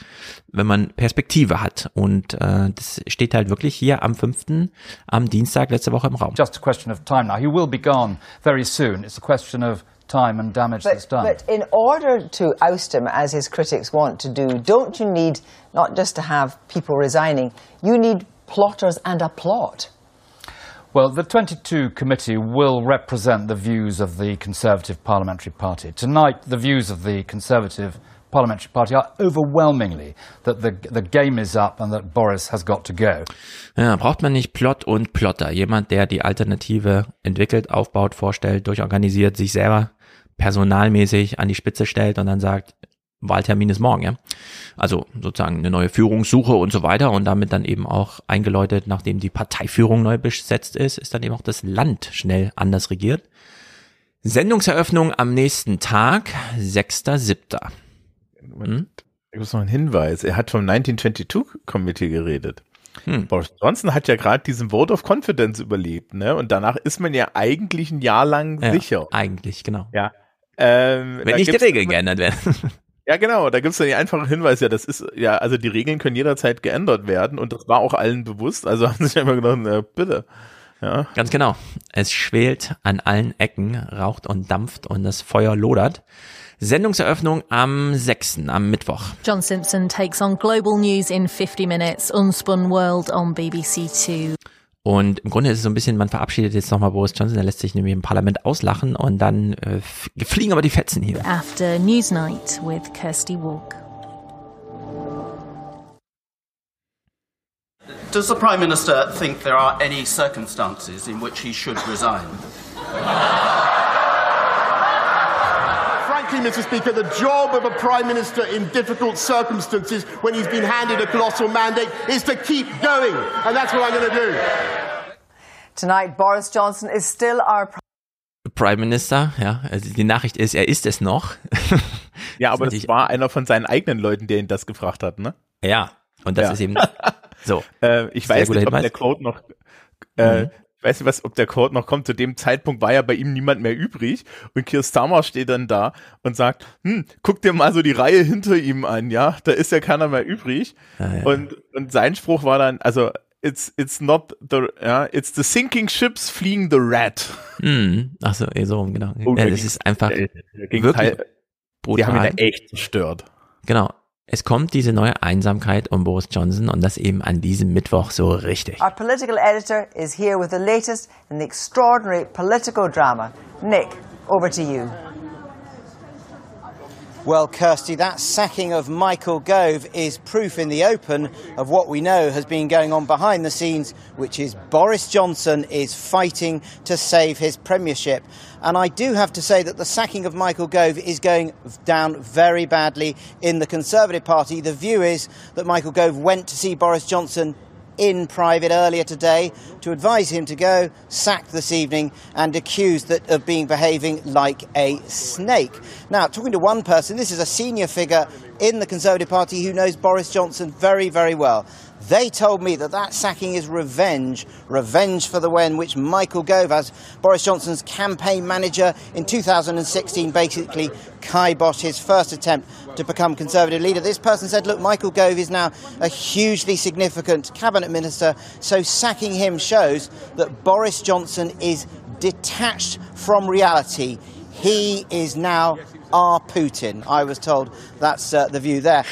wenn man Perspektive hat. Und äh, das steht halt wirklich hier am 5. am Dienstag letzte Woche im Raum. Just a question of time now. He will be gone very soon. It's a question of time and damage that's But, done. but in order to oust him, as his critics want to do, don't you need not just to have people resigning, you need plotters and a plot? Well, the 22 committee will represent the views of the Conservative Parliamentary Party. Tonight, the views of the Conservative parliamentary party are overwhelmingly that the, the game is up and that Boris has got to go. Ja, braucht man nicht Plot und Plotter. Jemand, der die Alternative entwickelt, aufbaut, vorstellt, durchorganisiert, sich selber personalmäßig an die Spitze stellt und dann sagt, Wahltermin ist morgen, ja. Also sozusagen eine neue Führungssuche und so weiter und damit dann eben auch eingeläutet, nachdem die Parteiführung neu besetzt ist, ist dann eben auch das Land schnell anders regiert. Sendungseröffnung am nächsten Tag, 6.7. Hm? Ich muss noch einen Hinweis. Er hat vom 1922 Committee geredet. Hm. Boris Johnson hat ja gerade diesen Vote of Confidence überlebt, ne? Und danach ist man ja eigentlich ein Jahr lang Ja, sicher. Eigentlich, genau. Ja. Ähm, Wenn nicht die Regeln geändert werden. Ja, genau. Da gibt's dann den einfachen Hinweis, ja, das ist, ja, also die Regeln können jederzeit geändert werden und das war auch allen bewusst. Also haben sich einfach gedacht, na, bitte. Ja. Ganz genau. Es schwelt an allen Ecken, raucht und dampft und das Feuer lodert. Sendungseröffnung am 6., am Mittwoch. John Simpson takes on global news in 50 minutes. Unspun World on BBC Two. Und im Grunde ist es so ein bisschen, man verabschiedet jetzt nochmal Boris Johnson, der lässt sich nämlich im Parlament auslachen und dann äh, fliegen aber die Fetzen hier. After Newsnight with Kirsty Walk. Does the Prime Minister think there are any circumstances in which he should resign? Frankly, Mr. Speaker, the job of a Prime Minister in difficult circumstances when he's been handed a colossal mandate is to keep going. And that's what I'm going to do. Tonight, Boris Johnson is still our Prime Minister, ja, also die Nachricht ist, er ist es noch. Ja, aber das war einer von seinen eigenen Leuten, der ihn das gefragt hat, ne? Ja, und das Ja. ist eben so. Äh, ich weiß nicht, ob Hinweis. der Quote noch, äh, Mhm. Ich weiß nicht, was, ob der Quote noch kommt. Zu dem Zeitpunkt war ja bei ihm niemand mehr übrig. Und Keir Starmer steht dann da und sagt, hm, guck dir mal so die Reihe hinter ihm an, ja? Da ist ja keiner mehr übrig. Ja, ja. Und, und sein Spruch war dann, also, it's, it's not the, ja, it's the sinking ships fleeing the rat. Mhm. Ach so, eh so rum, genau. Oh, ja, da das ist einfach da ging's wirklich brutal. Die haben ihn da echt zerstört. Genau. Es kommt diese neue Einsamkeit um Boris Johnson und das eben an diesem Mittwoch so richtig. Our political editor is here with the latest in the extraordinary political drama. Nick, over to you. Well, Kirsty, that sacking of Michael Gove is proof in the open of what we know has been going on behind the scenes, which is Boris Johnson is fighting to save his premiership. And I do have to say that the sacking of Michael Gove is going down very badly in the Conservative Party. The view is that Michael Gove went to see Boris Johnson in private earlier today to advise him to go, sacked this evening, and accused that of being behaving like a snake. Now, talking to one person, this is a senior figure in the Conservative Party who knows Boris Johnson very, very well. They told me that that sacking is revenge, revenge for the way in which Michael Gove, as Boris Johnson's campaign manager in 2016, basically kiboshed his first attempt to become Conservative leader. This person said, look, Michael Gove is now a hugely significant cabinet minister, so sacking him shows that Boris Johnson is detached from reality. He is now our Putin. I was told that's uh, the view there.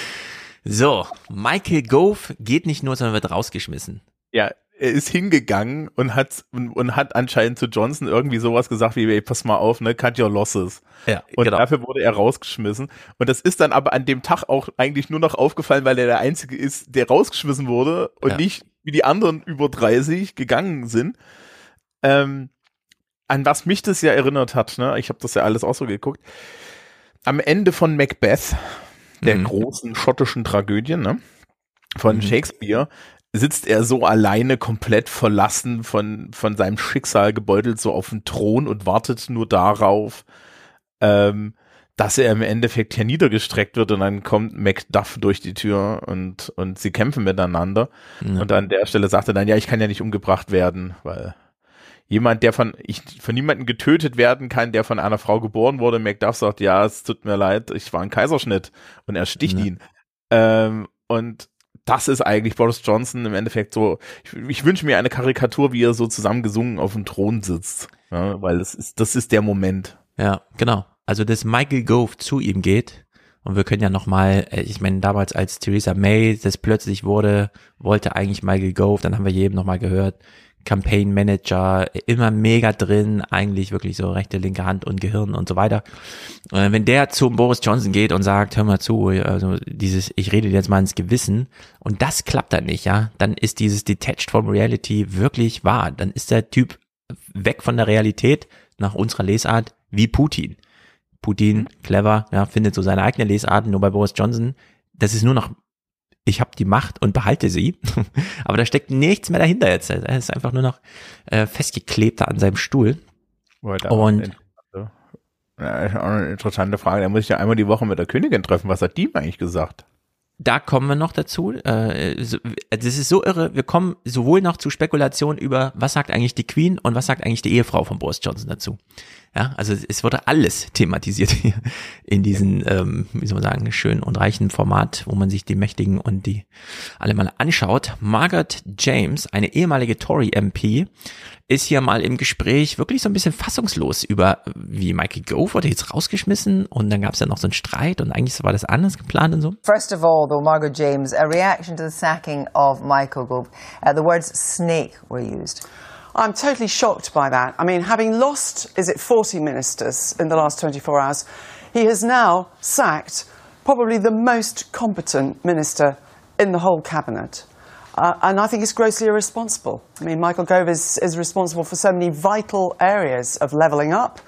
So, Michael Gove geht nicht nur, sondern wird rausgeschmissen. Ja, er ist hingegangen und hat und, hat anscheinend zu Johnson irgendwie sowas gesagt wie, ey, pass mal auf, ne, cut your losses. Ja, und genau. dafür wurde er rausgeschmissen. Und das ist dann aber an dem Tag auch eigentlich nur noch aufgefallen, weil er der Einzige ist, der rausgeschmissen wurde und Ja. nicht wie die anderen über 30 gegangen sind. Ähm, an was mich das ja erinnert hat, ne? Ich habe das ja alles auch so geguckt. Am Ende von Macbeth, der Mhm. großen schottischen Tragödie, ne? Von Shakespeare, sitzt er so alleine, komplett verlassen von, von seinem Schicksal gebeutelt, so auf dem Thron und wartet nur darauf, ähm, dass er im Endeffekt hier niedergestreckt wird und dann kommt Macduff durch die Tür und, und sie kämpfen miteinander. Ja. Und an der Stelle sagt er dann, ja, ich kann ja nicht umgebracht werden, weil jemand, der von, ich, von niemandem getötet werden kann, der von einer Frau geboren wurde, Macduff sagt, ja, es tut mir leid, ich war ein Kaiserschnitt und er sticht Ja. ihn. Ähm, und das ist eigentlich Boris Johnson im Endeffekt so, ich, ich wünsche mir eine Karikatur, wie er so zusammengesungen auf dem Thron sitzt, ja, weil das ist, das ist der Moment. Ja, genau. Also, dass Michael Gove zu ihm geht. Und wir können ja nochmal, ich meine, damals als Theresa May das plötzlich wurde, wollte eigentlich Michael Gove, dann haben wir jedem nochmal gehört, Campaign Manager, immer mega drin, eigentlich wirklich so rechte, linke Hand und Gehirn und so weiter. Äh, wenn der zum Boris Johnson geht und sagt, hör mal zu, also dieses, ich rede dir jetzt mal ins Gewissen und das klappt dann nicht, ja, dann ist dieses Detached from Reality wirklich wahr. Dann ist der Typ weg von der Realität nach unserer Lesart wie Putin. Putin, clever, ja, findet so seine eigene Lesart, nur bei Boris Johnson, das ist nur noch ich habe die Macht und behalte sie. Aber da steckt nichts mehr dahinter jetzt. Er ist einfach nur noch äh, festgeklebt an seinem Stuhl. und ja, ist auch eine interessante Frage. Da muss ich ja einmal die Woche mit der Königin treffen. Was hat die ihm eigentlich gesagt? Da kommen wir noch dazu. Äh, das ist so irre. Wir kommen sowohl noch zu Spekulationen über, was sagt eigentlich die Queen und was sagt eigentlich die Ehefrau von Boris Johnson dazu. Ja, also es wurde alles thematisiert hier in diesem, ähm, wie soll man sagen, schönen und reichen Format, wo man sich die Mächtigen und die alle mal anschaut. Margaret James, eine ehemalige Tory MP, ist hier mal im Gespräch wirklich so ein bisschen fassungslos über, wie Michael Gove wurde jetzt rausgeschmissen und dann gab es ja noch so einen Streit und eigentlich war das anders geplant und so. First of all, though, Margaret James, a reaction to the sacking of Michael Gove. Uh, the words snake were used. I'm totally shocked by that. I mean, having lost, is it 40 ministers in the last 24 hours, he has now sacked probably the most competent minister in the whole cabinet. Uh, and I think it's grossly irresponsible. I mean, Michael Gove is, is responsible for so many vital areas of levelling up,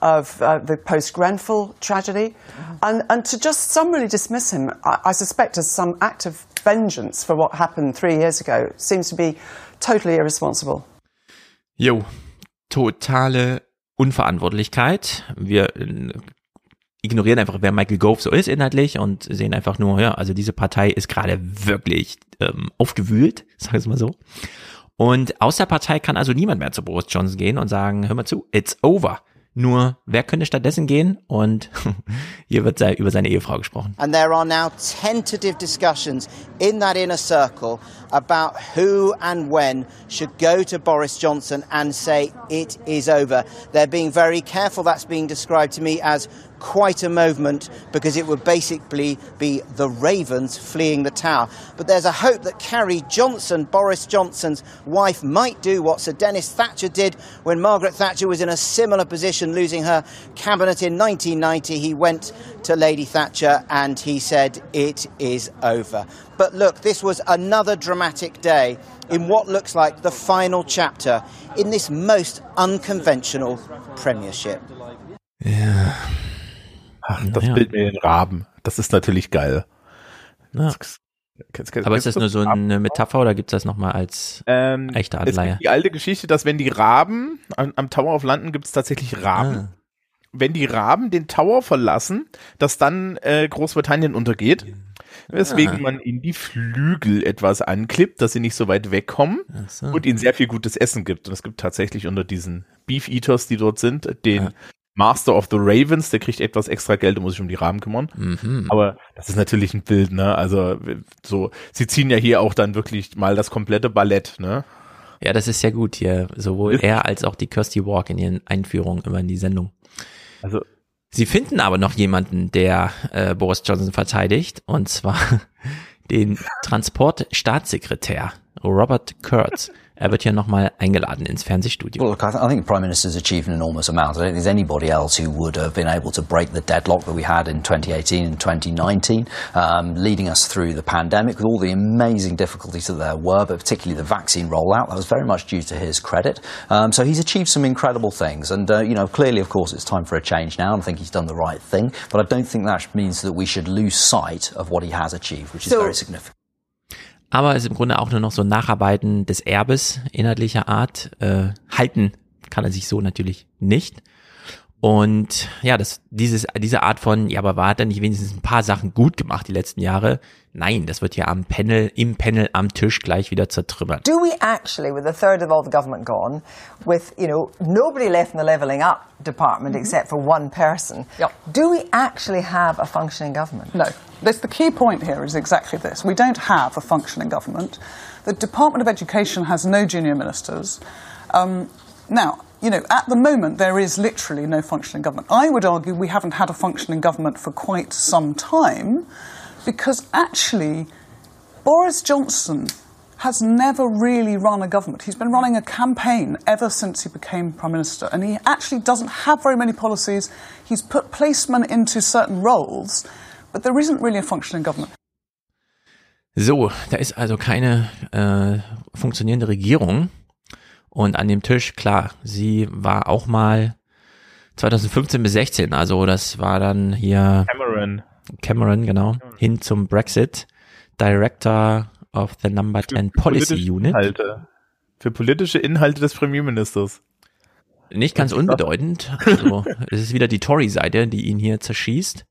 of uh, the post Grenfell tragedy. Mm-hmm. And, and to just summarily dismiss him, I, I suspect, as some act of vengeance for what happened three years ago, seems to be totally irresponsible. Jo, totale Unverantwortlichkeit. Wir äh, ignorieren einfach, wer Michael Gove so ist inhaltlich und sehen einfach nur, ja, also diese Partei ist gerade wirklich ähm, aufgewühlt, sag ich es mal so. Und aus der Partei kann also niemand mehr zu Boris Johnson gehen und sagen, hör mal zu, it's over. Nur, wer könnte stattdessen gehen? Und hier wird über seine Ehefrau gesprochen. And there are now tentative discussions in that inner circle about who and when should go to Boris Johnson and say it is over. They're being very careful. That's being described to me as quite a movement because it would basically be the Ravens fleeing the tower. But there's a hope that Carrie Johnson, Boris Johnson's wife, might do what Sir Dennis Thatcher did when Margaret Thatcher was in a similar position, losing her cabinet in 1990. He went to Lady Thatcher and he said, It is over. But look, this was another dramatic day in what looks like the final chapter in this most unconventional premiership. Yeah. Ach, das ja. Bild mit den Raben, das ist natürlich geil. Ja. Aber ist das nur so eine Metapher oder gibt es das nochmal als ähm, echte Anleihe? die alte Geschichte, dass wenn die Raben am, am Tower of London gibt es tatsächlich Raben. Ah. Wenn die Raben den Tower verlassen, dass dann äh, Großbritannien untergeht. Weswegen ah. man ihnen die Flügel etwas anklippt, dass sie nicht so weit wegkommen so. und ihnen sehr viel gutes Essen gibt. Und es gibt tatsächlich unter diesen Beef Eaters, die dort sind, den ja. Master of the Ravens, der kriegt etwas extra Geld und muss sich um die Raben kümmern. Mhm. Aber das ist natürlich ein Bild, ne? Also so, sie ziehen ja hier auch dann wirklich mal das komplette Ballett, ne? Ja, das ist ja gut hier. Sowohl er als auch die Kirsty Walk in ihren Einführungen immer in die Sendung. Also Sie finden aber noch jemanden, der äh, Boris Johnson verteidigt, und zwar den Transportstaatssekretär Robert Kurtz. Er wird hier nochmal eingeladen ins Fernsehstudio. Well, look, I, th I think Prime Minister's achieved an enormous amount. I don't think there's anybody else who would have been able to break the deadlock that we had in 2018 and 2019, um, leading us through the pandemic with all the amazing difficulties that there were, but particularly the vaccine rollout. That was very much due to his credit. Um, so he's achieved some incredible things. And, uh, you know, clearly, of course, it's time for a change now, and I think he's done the right thing. But I don't think that means that we should lose sight of what he has achieved, which is so, very significant. Aber ist im Grunde auch nur noch so ein Nacharbeiten des Erbes inhaltlicher Art. Äh, halten kann er sich so natürlich nicht. Und ja, das, dieses, diese Art von, ja, aber war hat er nicht wenigstens ein paar Sachen gut gemacht die letzten Jahre? Nein, das wird ja am Panel, im Panel am Tisch gleich wieder zertrümmert. Do we actually, with a third of all the government gone, with, you know, nobody left in the levelling up department mm -hmm. except for one person, yep. do we actually have a functioning government? No. This, the key point here is exactly this. We don't have a functioning government. The Department of Education has no junior ministers. Um, now, you know, at the moment, there is literally no functioning government. I would argue we haven't had a functioning government for quite some time because actually, Boris Johnson has never really run a government. He's been running a campaign ever since he became Prime Minister, and he actually doesn't have very many policies. He's put placemen into certain roles, but there isn't really a functioning government. So, da ist also keine äh, funktionierende Regierung. Und an dem Tisch, klar, sie war auch mal 2015 bis 16, also das war dann hier Cameron. Cameron, genau, hin zum Brexit. Director of the Number 10 Policy politische Unit. Inhalte. Für politische Inhalte des Premierministers. Nicht ganz unbedeutend. Also, es ist wieder die Tory-Seite, die ihn hier zerschießt.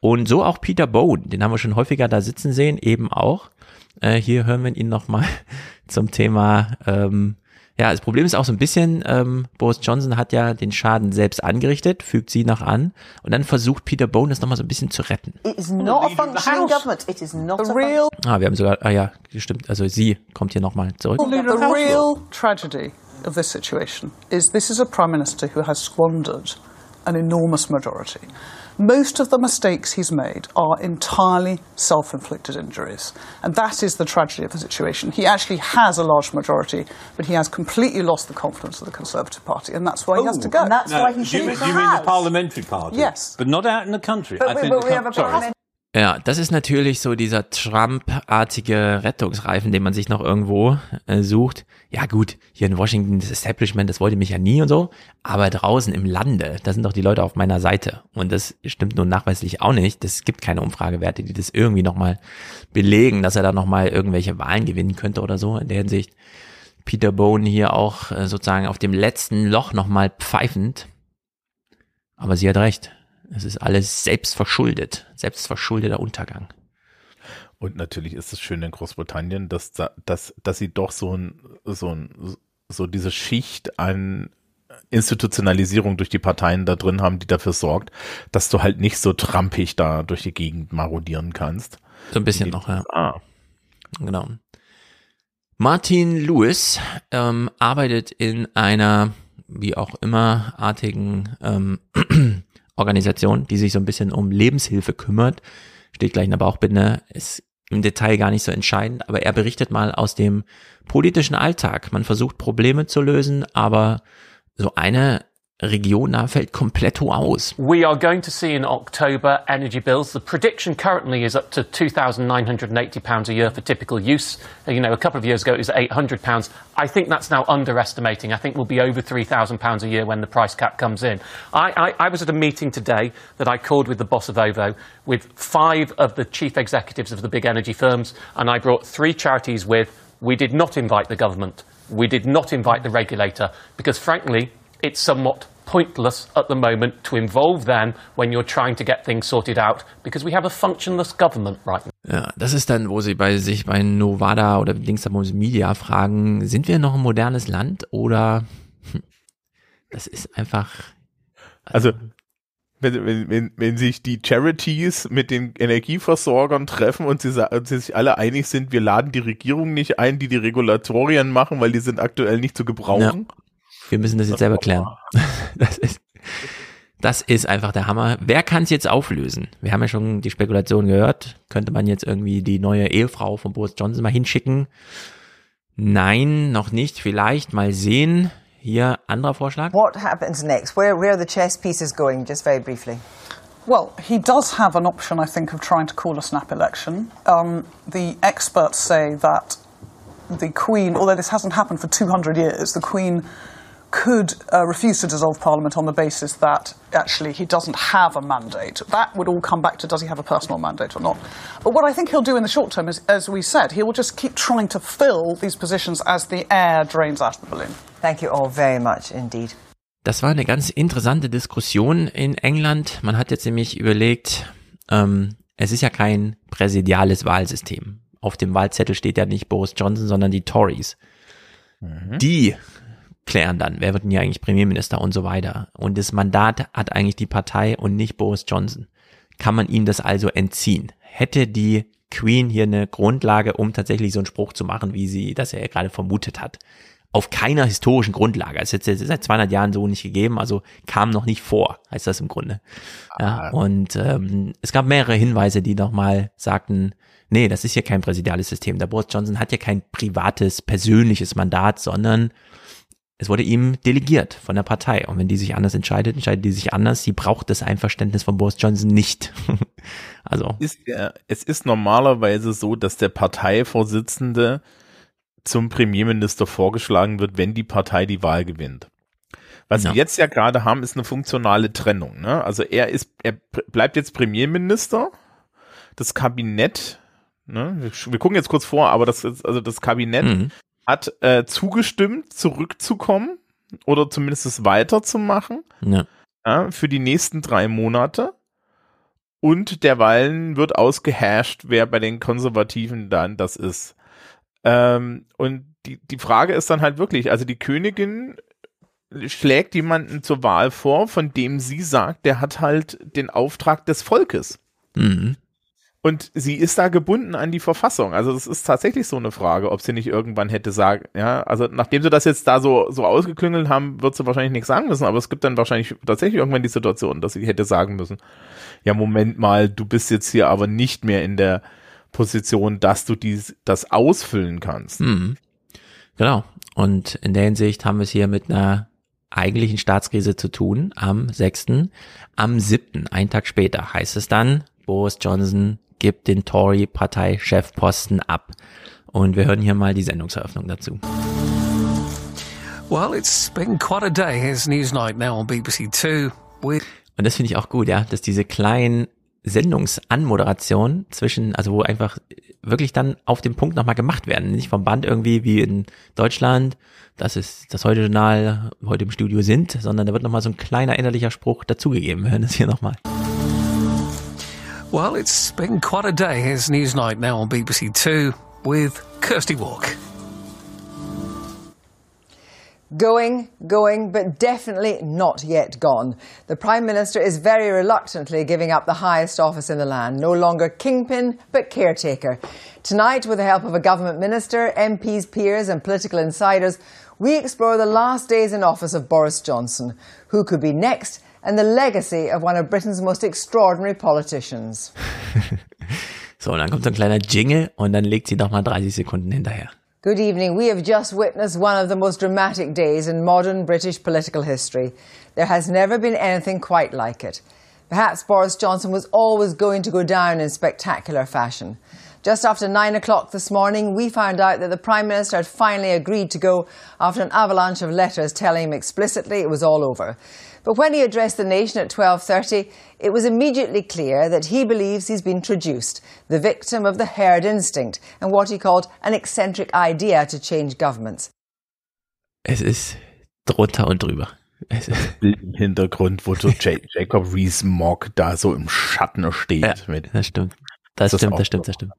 Und so auch Peter Bone, den haben wir schon häufiger da sitzen sehen, eben auch. Äh, hier hören wir ihn nochmal zum Thema, ähm, ja, das Problem ist auch so ein bisschen, ähm, Boris Johnson hat ja den Schaden selbst angerichtet, fügt sie noch an und dann versucht Peter Bone das nochmal so ein bisschen zu retten. It is not a functioning government. It is not a real. Ah, wir haben sogar, ah ja, stimmt, also sie kommt hier nochmal zurück. The real tragedy of this situation is this is a Prime Minister who has squandered an enormous majority. Most of the mistakes he's made are entirely self inflicted injuries. And that is the tragedy of the situation. He actually has a large majority, but he has completely lost the confidence of the Conservative Party, and that's why he has to oh, go. And that's Now, why he do should you, leave do you mean the parliamentary party? Yes. But not out in the country. But I we- think but the we coun- have a sorry. Ja, das ist natürlich so dieser Trump-artige Rettungsreifen, den man sich noch irgendwo äh, sucht. Ja gut, hier in Washington, das Establishment, das wollte mich ja nie und so, aber draußen im Lande, da sind doch die Leute auf meiner Seite. Und das stimmt nun nachweislich auch nicht. Es gibt keine Umfragewerte, die das irgendwie nochmal belegen, dass er da nochmal irgendwelche Wahlen gewinnen könnte oder so. In der Hinsicht Peter Bone hier auch äh, sozusagen auf dem letzten Loch nochmal pfeifend. Aber sie hat recht. Es ist alles selbstverschuldet, selbstverschuldeter Untergang. Und natürlich ist es schön in Großbritannien, dass, da- dass, dass sie doch so ein, so ein, so diese Schicht an Institutionalisierung durch die Parteien da drin haben, die dafür sorgt, dass du halt nicht so trampig da durch die Gegend marodieren kannst. So ein bisschen noch, ja. Ah. Genau. Martin Lewis ähm, arbeitet in einer, wie auch immer, artigen ähm, Organisation, die sich so ein bisschen um Lebenshilfe kümmert. Steht gleich in der Bauchbinde, ist im Detail gar nicht so entscheidend, aber er berichtet mal aus dem politischen Alltag. Man versucht Probleme zu lösen, aber so eine Fällt aus. We are going to see in October energy bills. The prediction currently is up to £2,980 a year for typical use. Uh, You know, a couple of years ago it was £800. I think that's now underestimating. I think we'll be over £3,000 a year when the price cap comes in. I, I, I was at a meeting today that I called with the boss of OVO with five of the chief executives of the big energy firms, and I brought three charities with. We did not invite the government. We did not invite the regulator because, frankly, it's somewhat pointless at the moment to involve them when you're trying to get things sorted out because we have a functionless government right now. Ja, das ist dann, wo sie bei sich bei Novada oder Dingsabums Media fragen, sind wir noch ein modernes Land oder hm, das ist einfach. Also, wenn, wenn, wenn, wenn sich die Charities mit den Energieversorgern treffen und sie, sie sich alle einig sind, wir laden die Regierung nicht ein, die die Regulatorien machen, weil die sind aktuell nicht zu gebrauchen. Wir müssen das jetzt selber klären. Das ist, das ist einfach der Hammer. Wer kann es jetzt auflösen? Wir haben ja schon die Spekulation gehört. Könnte man jetzt irgendwie die neue Ehefrau von Boris Johnson mal hinschicken? Nein, noch nicht. Vielleicht mal sehen. Hier anderer Vorschlag. What happens next? Where, where are the chess pieces going, just very briefly? Well, he does have an option, I think, of trying to call a snap election. Um, the experts say that the Queen, although this hasn't happened for 200 years, the Queen could uh, refuse to dissolve Parliament on the basis that actually he doesn't have a mandate. That would all come back to does he have a personal mandate or not. But what I think he'll do in the short term is, as we said, he will just keep trying to fill these positions as the air drains out of the balloon. Thank you all very much indeed. Das war eine ganz interessante Diskussion in England. Man hat jetzt nämlich überlegt, ähm, es ist ja kein präsidiales Wahlsystem. Auf dem Wahlzettel steht ja nicht Boris Johnson, sondern die Tories. Die klären dann, wer wird denn hier eigentlich Premierminister und so weiter. Und das Mandat hat eigentlich die Partei und nicht Boris Johnson. Kann man ihm das also entziehen? Hätte die Queen hier eine Grundlage, um tatsächlich so einen Spruch zu machen, wie sie das ja gerade vermutet hat? auf keiner historischen Grundlage. Es ist jetzt seit 200 Jahren so nicht gegeben, also kam noch nicht vor, heißt das im Grunde. Ja, und ähm, es gab mehrere Hinweise, die nochmal sagten, nee, das ist hier kein präsidiales System. Der Boris Johnson hat ja kein privates, persönliches Mandat, sondern es wurde ihm delegiert von der Partei. Und wenn die sich anders entscheidet, entscheidet die sich anders. Sie braucht das Einverständnis von Boris Johnson nicht. also. Ist der, es ist normalerweise so, dass der Parteivorsitzende zum Premierminister vorgeschlagen wird, wenn die Partei die Wahl gewinnt. Was Ja. wir jetzt ja gerade haben, ist eine funktionale Trennung. Ne? Also er ist, er bleibt jetzt Premierminister. Das Kabinett, ne? wir, wir gucken jetzt kurz vor, aber das ist, also das Kabinett Mhm. Hat äh, zugestimmt, zurückzukommen oder zumindest es weiterzumachen Ja. ja, für die nächsten drei Monate. Und derweilen wird ausgehasht, wer bei den Konservativen dann das ist. Ähm, und die, die Frage ist dann halt wirklich, also die Königin schlägt jemanden zur Wahl vor, von dem sie sagt, der hat halt den Auftrag des Volkes. Mhm. Und sie ist da gebunden an die Verfassung. Also das ist tatsächlich so eine Frage, ob sie nicht irgendwann hätte sagen, ja, also nachdem sie das jetzt da so, so ausgeklüngelt haben, wird sie wahrscheinlich nichts sagen müssen, aber es gibt dann wahrscheinlich tatsächlich irgendwann die Situation, dass sie hätte sagen müssen, ja, Moment mal, du bist jetzt hier aber nicht mehr in der Position, dass du dies, das ausfüllen kannst. Mhm. Genau. Und in der Hinsicht haben wir es hier mit einer eigentlichen Staatskrise zu tun am 6. Am 7., einen Tag später, heißt es dann, Boris Johnson gibt den Tory-Parteichefposten ab. Und wir hören hier mal die Sendungseröffnung dazu. Well, it's been quite a day. Here's Newsnight now on BBC Two with Und das finde ich auch gut, ja, dass diese kleinen Sendungsanmoderationen zwischen, also wo einfach wirklich dann auf den Punkt nochmal gemacht werden. Nicht vom Band irgendwie wie in Deutschland, das ist das heute Journal, heute im Studio sind, sondern da wird nochmal so ein kleiner innerlicher Spruch dazugegeben. Wir hören das hier nochmal. Well, it's been quite a day. Here's Newsnight now on BBC Two with Kirsty Walk. Going, going, but definitely not yet gone. The Prime Minister is very reluctantly giving up the highest office in the land, no longer kingpin, but caretaker. Tonight, with the help of a government minister, MPs, peers, and political insiders, we explore the last days in office of Boris Johnson, who could be next, and the legacy of one of Britain's most extraordinary politicians. So, und dann kommt so ein kleiner Jingle und dann legt sie nochmal 30 Sekunden hinterher. Good evening. We have just witnessed one of the most dramatic days in modern British political history. There has never been anything quite like it. Perhaps Boris Johnson was always going to go down in spectacular fashion. Just after nine o'clock this morning, we found out that the Prime Minister had finally agreed to go after an avalanche of letters telling him explicitly it was all over. But when he addressed the nation at 12.30, it was immediately clear that he believes he's been traduced, the victim of the herd instinct and what he called an eccentric idea to change governments. Es ist drunter und drüber. Es ist, im Hintergrund, wo so Ja- Jacob Rees-Mogg da so im Schatten steht. Ja, mit. das stimmt. Das, ist stimmt, das stimmt, das stimmt.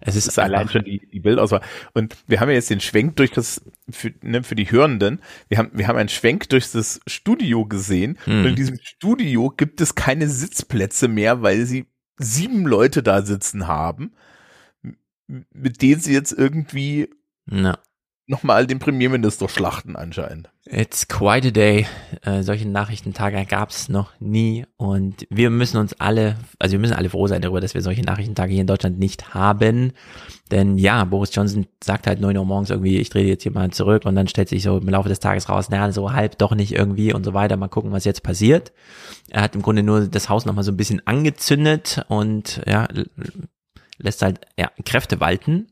Es ist, Das ist allein schon die, die Bildauswahl. Und wir haben ja jetzt den Schwenk durch das, für, ne, für die Hörenden, wir haben, wir haben einen Schwenk durch das Studio gesehen. Mhm. Und in diesem Studio gibt es keine Sitzplätze mehr, weil sie sieben Leute da sitzen haben, mit denen sie jetzt irgendwie Ja. Nochmal den Premierminister schlachten anscheinend. It's quite a day. Äh, solche Nachrichtentage gab es noch nie und wir müssen uns alle, also wir müssen alle froh sein darüber, dass wir solche Nachrichtentage hier in Deutschland nicht haben. Denn ja, Boris Johnson sagt halt 9 Uhr morgens irgendwie, ich drehe jetzt hier mal zurück und dann stellt sich so im Laufe des Tages raus, naja, so halb doch nicht irgendwie und so weiter. Mal gucken, was jetzt passiert. Er hat im Grunde nur das Haus nochmal so ein bisschen angezündet und ja, lässt halt ja, Kräfte walten.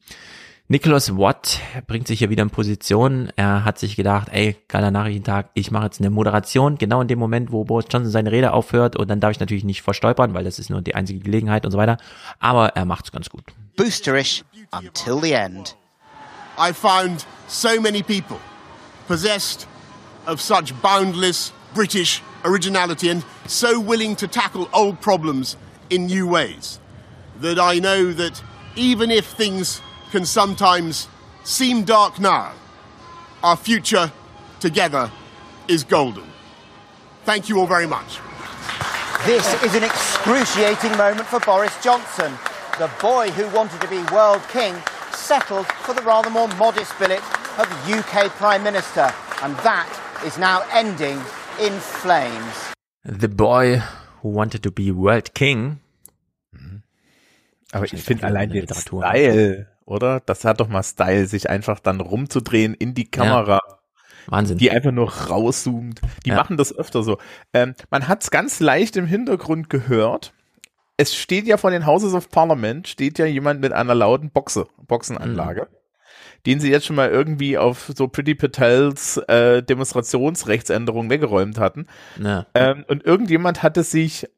Nicholas Watt bringt sich hier wieder in Position. Er hat sich gedacht, ey, geiler Nachrichtentag, ich mache jetzt eine Moderation, genau in dem Moment, wo Boris Johnson seine Rede aufhört und dann darf ich natürlich nicht verstolpern, weil das ist nur die einzige Gelegenheit und so weiter. Aber er macht's ganz gut. boosterish until the end. I found so many people possessed of such boundless British originality and so willing to tackle old problems in new ways that I know that even if things can sometimes seem dark now, our future together is golden. Thank you all very much. This is an excruciating moment for Boris Johnson. The boy who wanted to be world king settled for the rather more modest billet of UK Prime Minister, and that is now ending in flames. The boy who wanted to be world king. Aber ich finde allein den Style, oder? Das hat doch mal Style, sich einfach dann rumzudrehen in die Kamera. Ja. Wahnsinn. Die einfach nur rauszoomt. Die Ja. machen das öfter so. Ähm, man hat es ganz leicht im Hintergrund gehört. Es steht ja von den Houses of Parliament, steht ja jemand mit einer lauten Boxe, Boxenanlage, den sie jetzt schon mal irgendwie auf so Pretty Patels äh, Demonstrationsrechtsänderung weggeräumt hatten. Ja. Ähm, und irgendjemand hatte sich,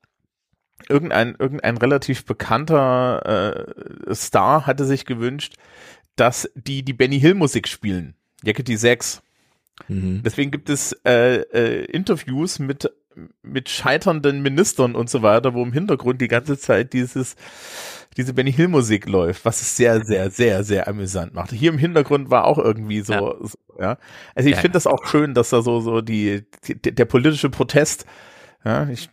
irgendein, irgendein relativ bekannter äh, Star hatte sich gewünscht, dass die die Benny Hill Musik spielen. Yakety 6. Mhm. Deswegen gibt es äh, äh, Interviews mit mit scheiternden Ministern und so weiter, wo im Hintergrund die ganze Zeit dieses diese Benny Hill Musik läuft, was es sehr sehr sehr sehr amüsant macht. Hier im Hintergrund war auch irgendwie so ja. So, ja. Also ich Ja, finde das auch schön, dass da so so die, die der politische Protest ja, ich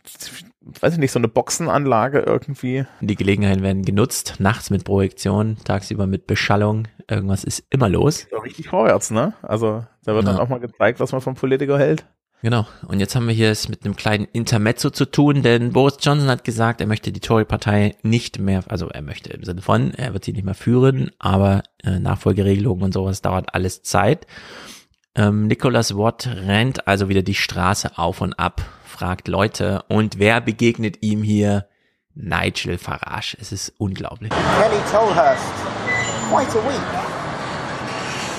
weiß ich nicht, so eine Boxenanlage irgendwie. Die Gelegenheiten werden genutzt, nachts mit Projektion, tagsüber mit Beschallung. Irgendwas ist immer los. So richtig vorwärts, ne? Also da wird Ja. dann auch mal gezeigt, was man vom Politiker hält. Genau. Und jetzt haben wir hier es mit einem kleinen Intermezzo zu tun, denn Boris Johnson hat gesagt, er möchte die Tory-Partei nicht mehr, also er möchte im Sinne von, er wird sie nicht mehr führen, aber äh, Nachfolgeregelungen und sowas dauert alles Zeit. Ähm, Nicholas Watt rennt also wieder die Straße auf und ab, fragt Leute und wer begegnet ihm hier? Nigel Farage. Es ist unglaublich. Kelly Tolhurst, quite a week.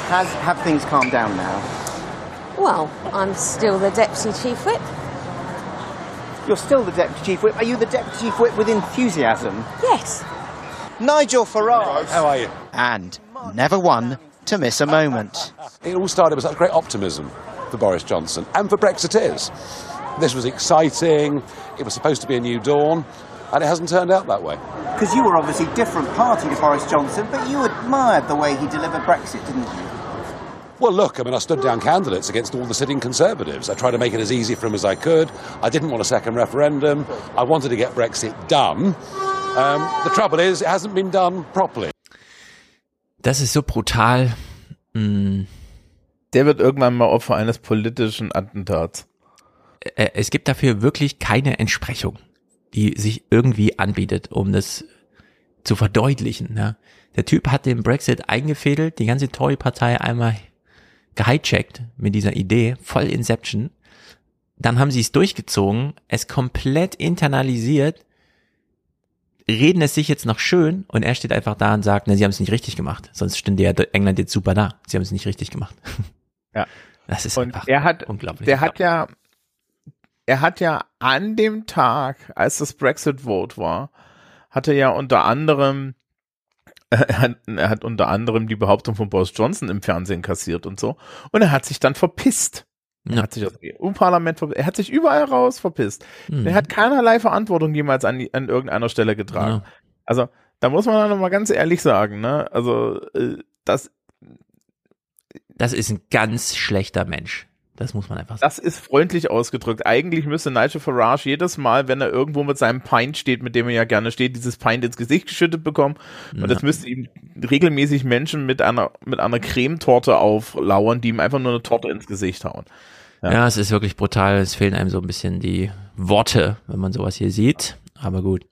Has have things calmed down now? Well, I'm still the Deputy Chief Whip. You're still the deputy chief whip. Are you the deputy chief whip with enthusiasm? Yes. Nigel Farage. How are you? And never one to miss a moment. It all started with such great optimism for Boris Johnson and for Brexiteers. This was exciting. It was supposed to be a new dawn, and it hasn't turned out that way. Because you were obviously different party to Boris Johnson, but you admired the way he delivered Brexit, didn't you? Well, look, I mean, I stood down candidates against all the sitting Conservatives. I tried to make it as easy for them as I could. I didn't want a second referendum. I wanted to get Brexit done. Um, the trouble is, it hasn't been done properly. Das ist so brutal. Mm, Der wird irgendwann mal Opfer eines politischen Attentats. Äh, es gibt dafür wirklich keine Entsprechung, die sich irgendwie anbietet, um das zu verdeutlichen. Ja. Der Typ hat den Brexit eingefädelt, die ganze Tory-Partei einmal gehijackt mit dieser Idee, voll Inception. Dann haben sie es durchgezogen, es komplett internalisiert, reden es sich jetzt noch schön und er steht einfach da und sagt, ne, sie haben es nicht richtig gemacht. Sonst stünde ja England jetzt super da. Sie haben es nicht richtig gemacht. Ja. Das ist Und einfach er hat, unglaublich. der hat ja, er hat ja an dem Tag, als das Brexit-Vote war, hat er ja unter anderem, er hat, er hat unter anderem die Behauptung von Boris Johnson im Fernsehen kassiert und so. Und er hat sich dann verpisst. Er Ja. hat sich aus dem EU-Parlament verpisst. Er hat sich überall raus verpisst. Mhm. Er hat keinerlei Verantwortung jemals an, die- an irgendeiner Stelle getragen. Ja. Also, da muss man dann noch mal ganz ehrlich sagen, ne? Also, äh, das Das ist ein ganz schlechter Mensch. Das muss man einfach sagen. Das ist freundlich ausgedrückt. Eigentlich müsste Nigel Farage jedes Mal, wenn er irgendwo mit seinem Pint steht, mit dem er ja gerne steht, dieses Pint ins Gesicht geschüttet bekommen. Und das müsste ihm regelmäßig Menschen mit einer, mit einer Cremetorte auflauern, die ihm einfach nur eine Torte ins Gesicht hauen. Ja. es ist wirklich brutal. Es fehlen einem so ein bisschen die Worte, wenn man sowas hier sieht. Aber gut.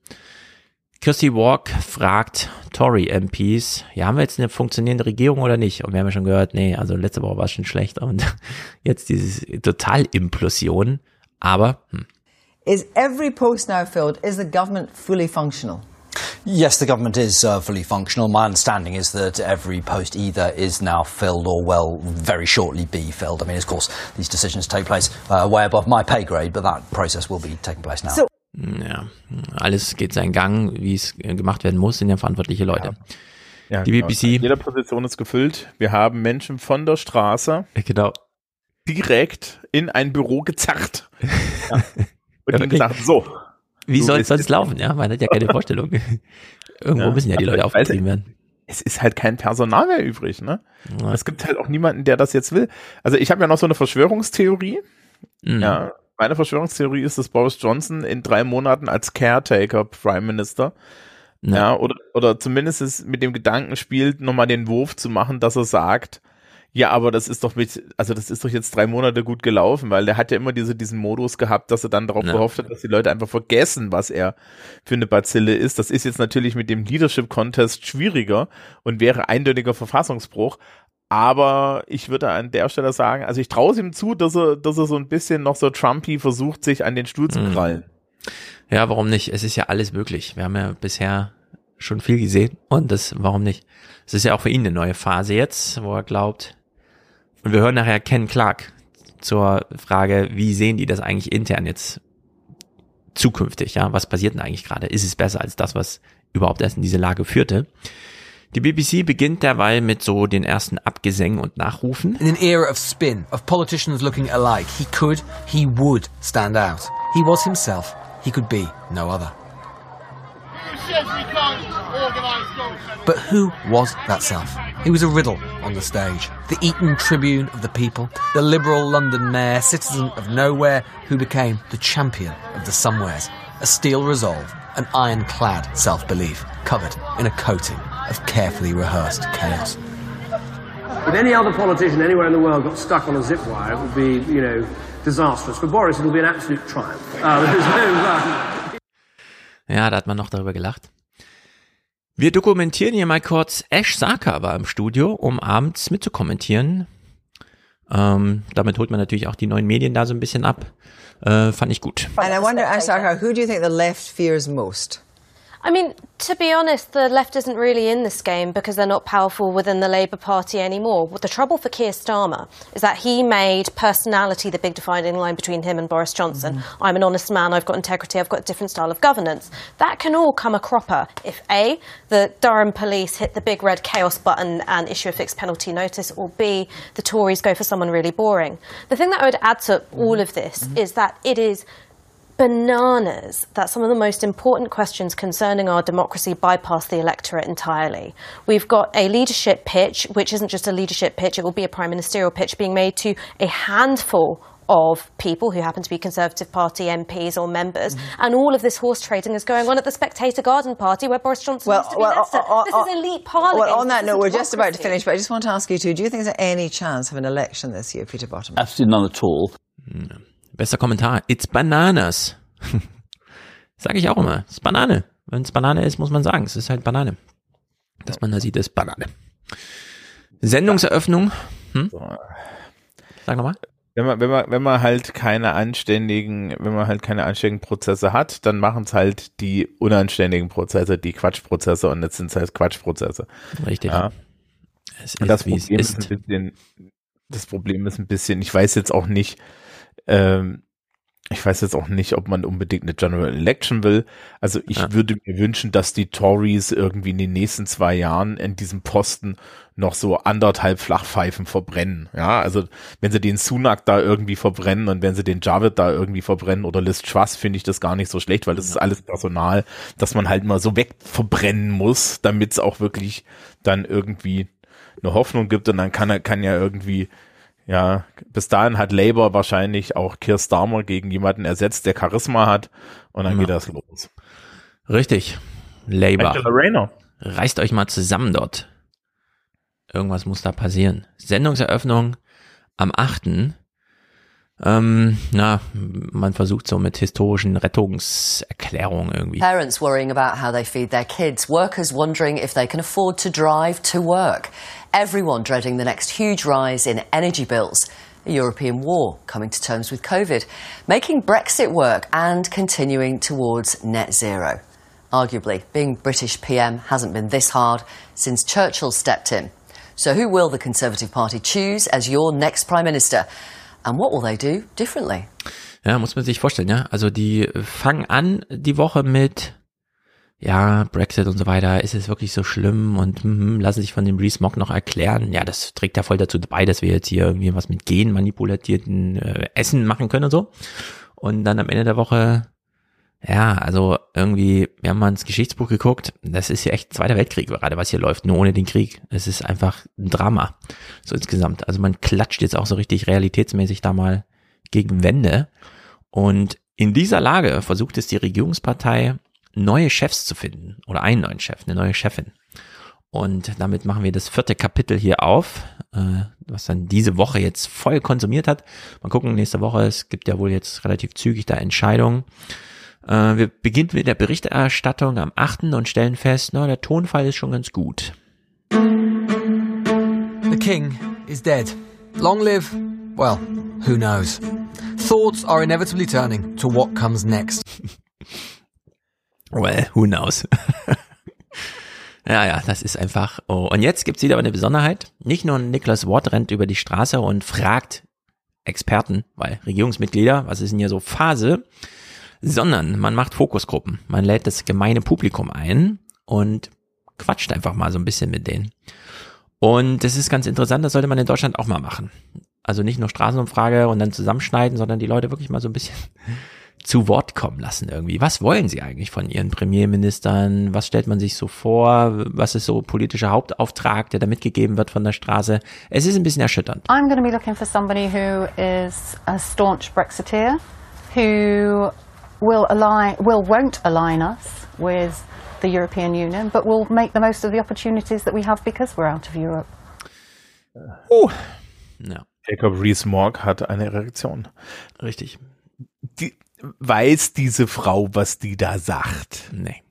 Christy Walk fragt Tory MPs, ja, haben wir jetzt eine funktionierende Regierung oder nicht? Und wir haben ja schon gehört, nee, also letzte Woche war es schon schlecht und jetzt dieses Total-Implosion. Aber, hm, Is every post now filled? Is the government fully functional? Yes, the government is uh, fully functional. My understanding is that every post either is now filled or will very shortly be filled. I mean, of course, these decisions take place uh, way above my pay grade, but that process will be taking place now. So- ja, alles geht seinen Gang, wie es äh, gemacht werden muss, sind ja verantwortliche Leute. Ja, Die genau. BBC. Jede Position ist gefüllt. Wir haben Menschen von der Straße Genau. direkt in ein Büro gezerrt. Ja. Und Ja, wirklich. gesagt, so. Wie soll es sonst laufen? Ja, man hat ja keine Vorstellung. Irgendwo Ja. müssen ja die Leute ich weiß aufgetrieben werden. es ist halt kein Personal mehr übrig, ne? Ja. Es gibt halt auch niemanden, der das jetzt will. Also ich habe ja noch so eine Verschwörungstheorie. Mhm. Ja, meine Verschwörungstheorie ist, dass Boris Johnson in drei Monaten als Caretaker Prime Minister, ja, oder, oder zumindest es mit dem Gedanken spielt, nochmal den Wurf zu machen, dass er sagt, Ja, aber das ist doch mit, also das ist doch jetzt drei Monate gut gelaufen, weil der hat ja immer diese, diesen Modus gehabt, dass er dann darauf Ja. gehofft hat, dass die Leute einfach vergessen, was er für eine Bazille ist. Das ist jetzt natürlich mit dem Leadership Contest schwieriger und wäre eindeutiger Verfassungsbruch. Aber ich würde an der Stelle sagen, also ich traue es ihm zu, dass er, dass er so ein bisschen noch so Trumpy versucht, sich an den Stuhl zu Mhm. krallen. Ja, warum nicht? Es ist ja alles möglich. Wir haben ja bisher schon viel gesehen und das, warum nicht? Es ist ja auch für ihn eine neue Phase jetzt, wo er glaubt. Und wir hören nachher Ken Clark zur Frage, wie sehen die das eigentlich intern jetzt zukünftig? Ja, was passiert denn eigentlich gerade? Ist es besser als das, was überhaupt erst in diese Lage führte? Die BBC beginnt derweil mit so den ersten Abgesängen und Nachrufen. In an era of spin, of politicians looking alike, he could, he would stand out. He was himself. He could be no other. But who was that self? He was a riddle on the stage. The Eton Tribune of the people, the liberal London mayor, citizen of nowhere, who became the champion of the somewheres. A steel resolve, an ironclad self-belief, covered in a coating of carefully rehearsed chaos. If any other politician anywhere in the world got stuck on a zip wire, it would be, you know, disastrous. For Boris, it'll be an absolute triumph. Uh, there's no, Ja, da hat man noch darüber gelacht. Wir dokumentieren hier mal kurz. Ash Saka war im Studio, um abends mitzukommentieren. Ähm, damit holt man natürlich auch die neuen Medien da so ein bisschen ab. Äh, fand ich gut. And I wonder, Ashaka, who do you think the left fears most? I mean, to be honest, the left isn't really in this game because they're not powerful within the Labour Party anymore. The trouble for Keir Starmer is that he made personality the big dividing line between him and Boris Johnson. Mm-hmm. I'm an honest man, I've got integrity, I've got a different style of governance. That can all come a cropper if A, the Durham police hit the big red chaos button and issue a fixed penalty notice, or B, the Tories go for someone really boring. The thing that I would add to all of this mm-hmm. is that it is bananas that some of the most important questions concerning our democracy bypass the electorate entirely. We've got a leadership pitch, which isn't just a leadership pitch, it will be a prime ministerial pitch being made to a handful of people who happen to be Conservative Party MPs or members, and all of this horse trading is going on at the Spectator Garden Party where Boris Johnson Well, wants to be well, minister. uh, uh, this uh, is elite parliament. Well, on that note, we're just about to finish, but I just want to ask you two, do you think there's any chance of an election this year, Peter Bottom? Absolutely none at all. Bester Kommentar. It's bananas. Sag ich auch immer. Es ist Banane. Wenn es Banane ist, muss man sagen. Es ist halt Banane. Dass man da sieht, ist Banane. Sendungseröffnung. Hm? Sag nochmal. Wenn man, wenn man, wenn man halt keine anständigen, wenn man halt keine anständigen Prozesse hat, dann machen es halt die unanständigen Prozesse, die Quatschprozesse und jetzt sind es halt Quatschprozesse. Richtig. Ja. Es und das ist, es Problem ist. ist. ein bisschen, das Problem ist ein bisschen, ich weiß jetzt auch nicht, ähm, ich weiß jetzt auch nicht, ob man unbedingt eine General Election will. Also ich würde mir wünschen, dass die Tories irgendwie in den nächsten zwei Jahren in diesem Posten noch so anderthalb Flachpfeifen verbrennen. Ja, also wenn sie den Sunak da irgendwie verbrennen und wenn sie den Javid da irgendwie verbrennen oder Liz Truss, finde ich das gar nicht so schlecht, weil das ist alles Personal, dass man halt mal so wegverbrennen muss, damit es auch wirklich dann irgendwie eine Hoffnung gibt und dann kann er, kann ja irgendwie ja, bis dahin hat Labour wahrscheinlich auch Keir Starmer gegen jemanden ersetzt, der Charisma hat und dann Ja. geht das los. Richtig. Labour. Reißt euch mal zusammen dort. Irgendwas muss da passieren. Sendungseröffnung am 8. Ähm, na, man versucht so mit historischen Rettungserklärungen irgendwie. Parents worrying about how they feed their kids, workers wondering if they can afford to drive to work, everyone dreading the next huge rise in energy bills, a European war coming to terms with COVID, making Brexit work and continuing towards net zero. Arguably, being British PM hasn't been this hard since Churchill stepped in. So, who will the Conservative Party choose as your next Prime Minister? And what will they do differently? Ja, muss man sich vorstellen, ja. Also die fangen an die Woche mit, ja, Brexit und so weiter, ist es wirklich so schlimm und hm, lassen sich von dem Rees Mogg noch erklären. Ja, das trägt ja voll dazu bei, dass wir jetzt hier irgendwie was mit genmanipulierten äh, Essen machen können und so. Und dann am Ende der Woche, ja, also irgendwie, wir haben mal ins Geschichtsbuch geguckt, das ist ja echt Zweiter Weltkrieg gerade, was hier läuft, nur ohne den Krieg. Es ist einfach ein Drama, so insgesamt. Also man klatscht jetzt auch so richtig realitätsmäßig da mal gegen Wände. Und in dieser Lage versucht es die Regierungspartei, neue Chefs zu finden oder einen neuen Chef, eine neue Chefin. Und damit machen wir das vierte Kapitel hier auf. äh, was dann diese Woche jetzt voll konsumiert hat. Mal gucken, nächste Woche, es gibt ja wohl jetzt relativ zügig da Entscheidungen. Äh, wir beginnen mit der Berichterstattung am 8. und stellen fest, na, der Tonfall ist schon ganz gut. The king is dead. Long live, well, who knows? Thoughts are inevitably turning to what comes next. Well, who knows? ja, ja, das ist einfach. Oh. Und jetzt gibt's wieder eine Besonderheit. Nicht nur Niklas Watt rennt über die Straße und fragt Experten, weil Regierungsmitglieder, was ist denn hier so Phase, sondern man macht Fokusgruppen. Man lädt das gemeine Publikum ein und quatscht einfach mal so ein bisschen mit denen. Und das ist ganz interessant, das sollte man in Deutschland auch mal machen. Also nicht nur Straßenumfrage und dann zusammenschneiden, sondern die Leute wirklich mal so ein bisschen zu Wort kommen lassen irgendwie. Was wollen sie eigentlich von ihren Premierministern? Was stellt man sich so vor? Was ist so politischer Hauptauftrag, der da mitgegeben wird von der Straße? Es ist ein bisschen erschütternd. I'm going to be looking for somebody who is a staunch Brexiteer, who will align, will won't align us with the European Union, but will make the most of the opportunities that we have because we're out of Europe. Oh, ja. Jacob Rees-Mogg hat eine Reaktion. Richtig. Die, weiß diese Frau, was die da sagt? Nee.